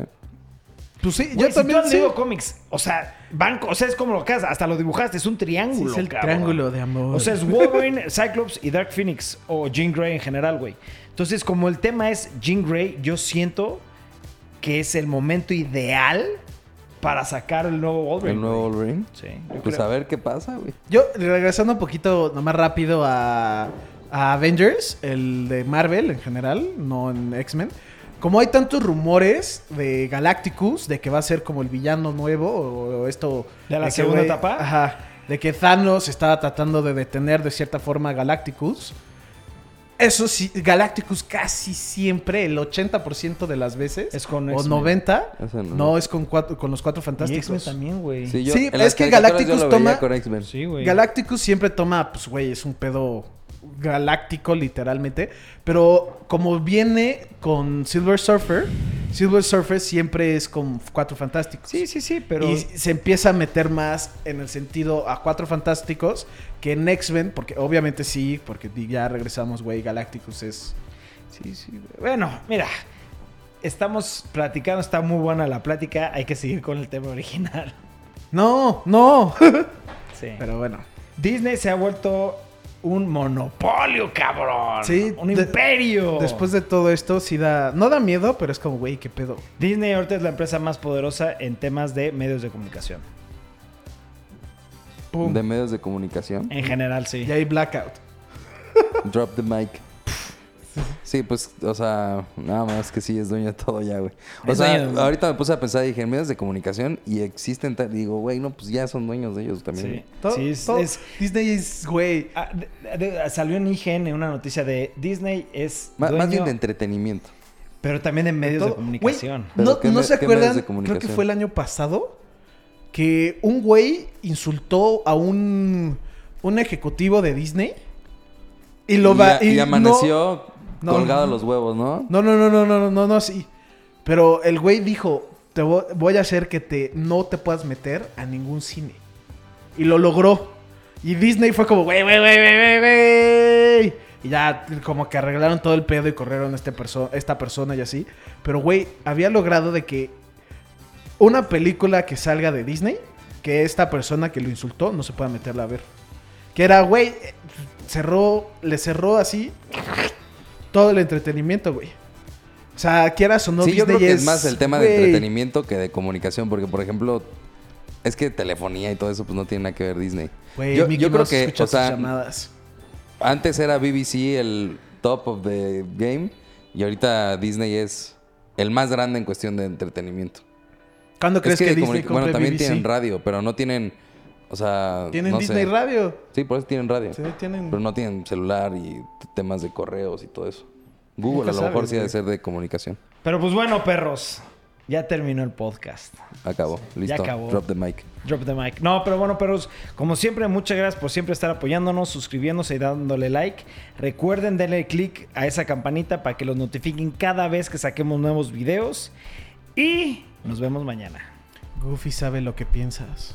Pues sí, yo si también tú has sí. leído cómics, o sea, van, o sea, es como lo que haces, hasta lo dibujaste, es un triángulo. Sí, es el cabrón. triángulo de amor. O sea, es Wolverine, Cyclops y Dark Phoenix, o Jean Grey en general, güey. Entonces, como el tema es Jean Grey, yo siento que es el momento ideal para sacar el nuevo Wolverine. El nuevo. Wolverine. Sí, yo Pues creo. a ver qué pasa, güey. Yo, regresando un poquito nomás rápido a, a Avengers, el de Marvel en general, no en X-Men. como hay tantos rumores de Galacticus, de que va a ser como el villano nuevo, o, o esto... ¿De la segunda etapa? Ajá. De que Thanos estaba tratando de detener de cierta forma a Galacticus. Eso sí, Galacticus casi siempre, el 80% de las veces, Es con o X-Men. 90, Ese no. no. es con, cuatro, con los cuatro Y fantásticos. X-Men también, güey. Sí, es que Galacticus toma- con X-Men. Sí, güey. Galacticus siempre toma, pues, güey, es un pedo galáctico, literalmente. Pero como viene con Silver Surfer, Silver Surfer siempre es con cuatro fantásticos. Sí, sí, sí, pero... Y se empieza a meter más en el sentido a cuatro fantásticos que en X-Men, porque obviamente sí, porque ya regresamos, güey, Galacticus es... Sí, sí. Bueno, mira. Estamos platicando, está muy buena la plática. Hay que seguir con el tema original. No, no. Sí. Pero bueno. Disney se ha vuelto un monopolio, cabrón. Sí, Un de- imperio. Después de todo esto, sí da... No da miedo, pero es como, güey, qué pedo. Disney ahorita es la empresa más poderosa en temas de medios de comunicación. Pum. De medios de comunicación. En general, sí. Y hay blackout. Drop the mic. Sí, pues, o sea, nada más que sí es dueño de todo ya, güey. O Es sea, dueño de- ahorita me puse a pensar y dije, en medios de comunicación y existen, tal- digo, güey, no, pues ya son dueños de ellos también. Sí. Sí, es- todo- es- Disney es, güey. Ah, de- de- salió en IGN una noticia de Disney es dueño, Más bien de entretenimiento. pero también de medios todo- de comunicación. Güey, ¿No, ¿qué no me- se acuerdan? de Creo que fue el año pasado que un güey insultó a un, un ejecutivo de Disney y lo y, va a- y no- amaneció no, colgado no. los huevos, ¿no? No, no, no, no, no, no, no, no, sí. Pero el güey dijo, te voy, a hacer que te no te puedas meter a ningún cine. Y lo logró. Y Disney fue como, güey, güey, güey, güey, güey. Y ya como que arreglaron todo el pedo y corrieron a este perso- esta persona y así. Pero, güey, había logrado de que una película que salga de Disney, que esta persona que lo insultó no se pueda meterla a ver. Que era, güey, cerró, le cerró así todo el entretenimiento, güey. O sea, quieras o no, sí, yo creo Disney que es más el tema de entretenimiento que de comunicación, porque, por ejemplo, es que telefonía y todo eso, pues no tiene nada que ver Disney. Güey, yo, yo creo que, o sea, llamadas. antes era BBC el top of the game y ahorita Disney es el más grande en cuestión de entretenimiento. ¿Cuándo crees es que, de Disney comuni- bueno, compre también BBC? tienen radio, pero no tienen, o sea, Tienen no Disney sé. Radio. Sí, por eso tienen radio. Sí, tienen... Pero no tienen celular y temas de correos y todo eso. Google Nunca a lo mejor sabes, sí ha de ser de comunicación. Pero pues bueno, perros. Ya terminó el podcast. Acabó. Listo. acabó. Drop the mic. Drop the mic. No, pero bueno, perros, como siempre, muchas gracias por siempre estar apoyándonos, suscribiéndose y dándole like. Recuerden darle click a esa campanita para que los notifiquen cada vez que saquemos nuevos videos. Y nos vemos mañana. Goofy sabe lo que piensas.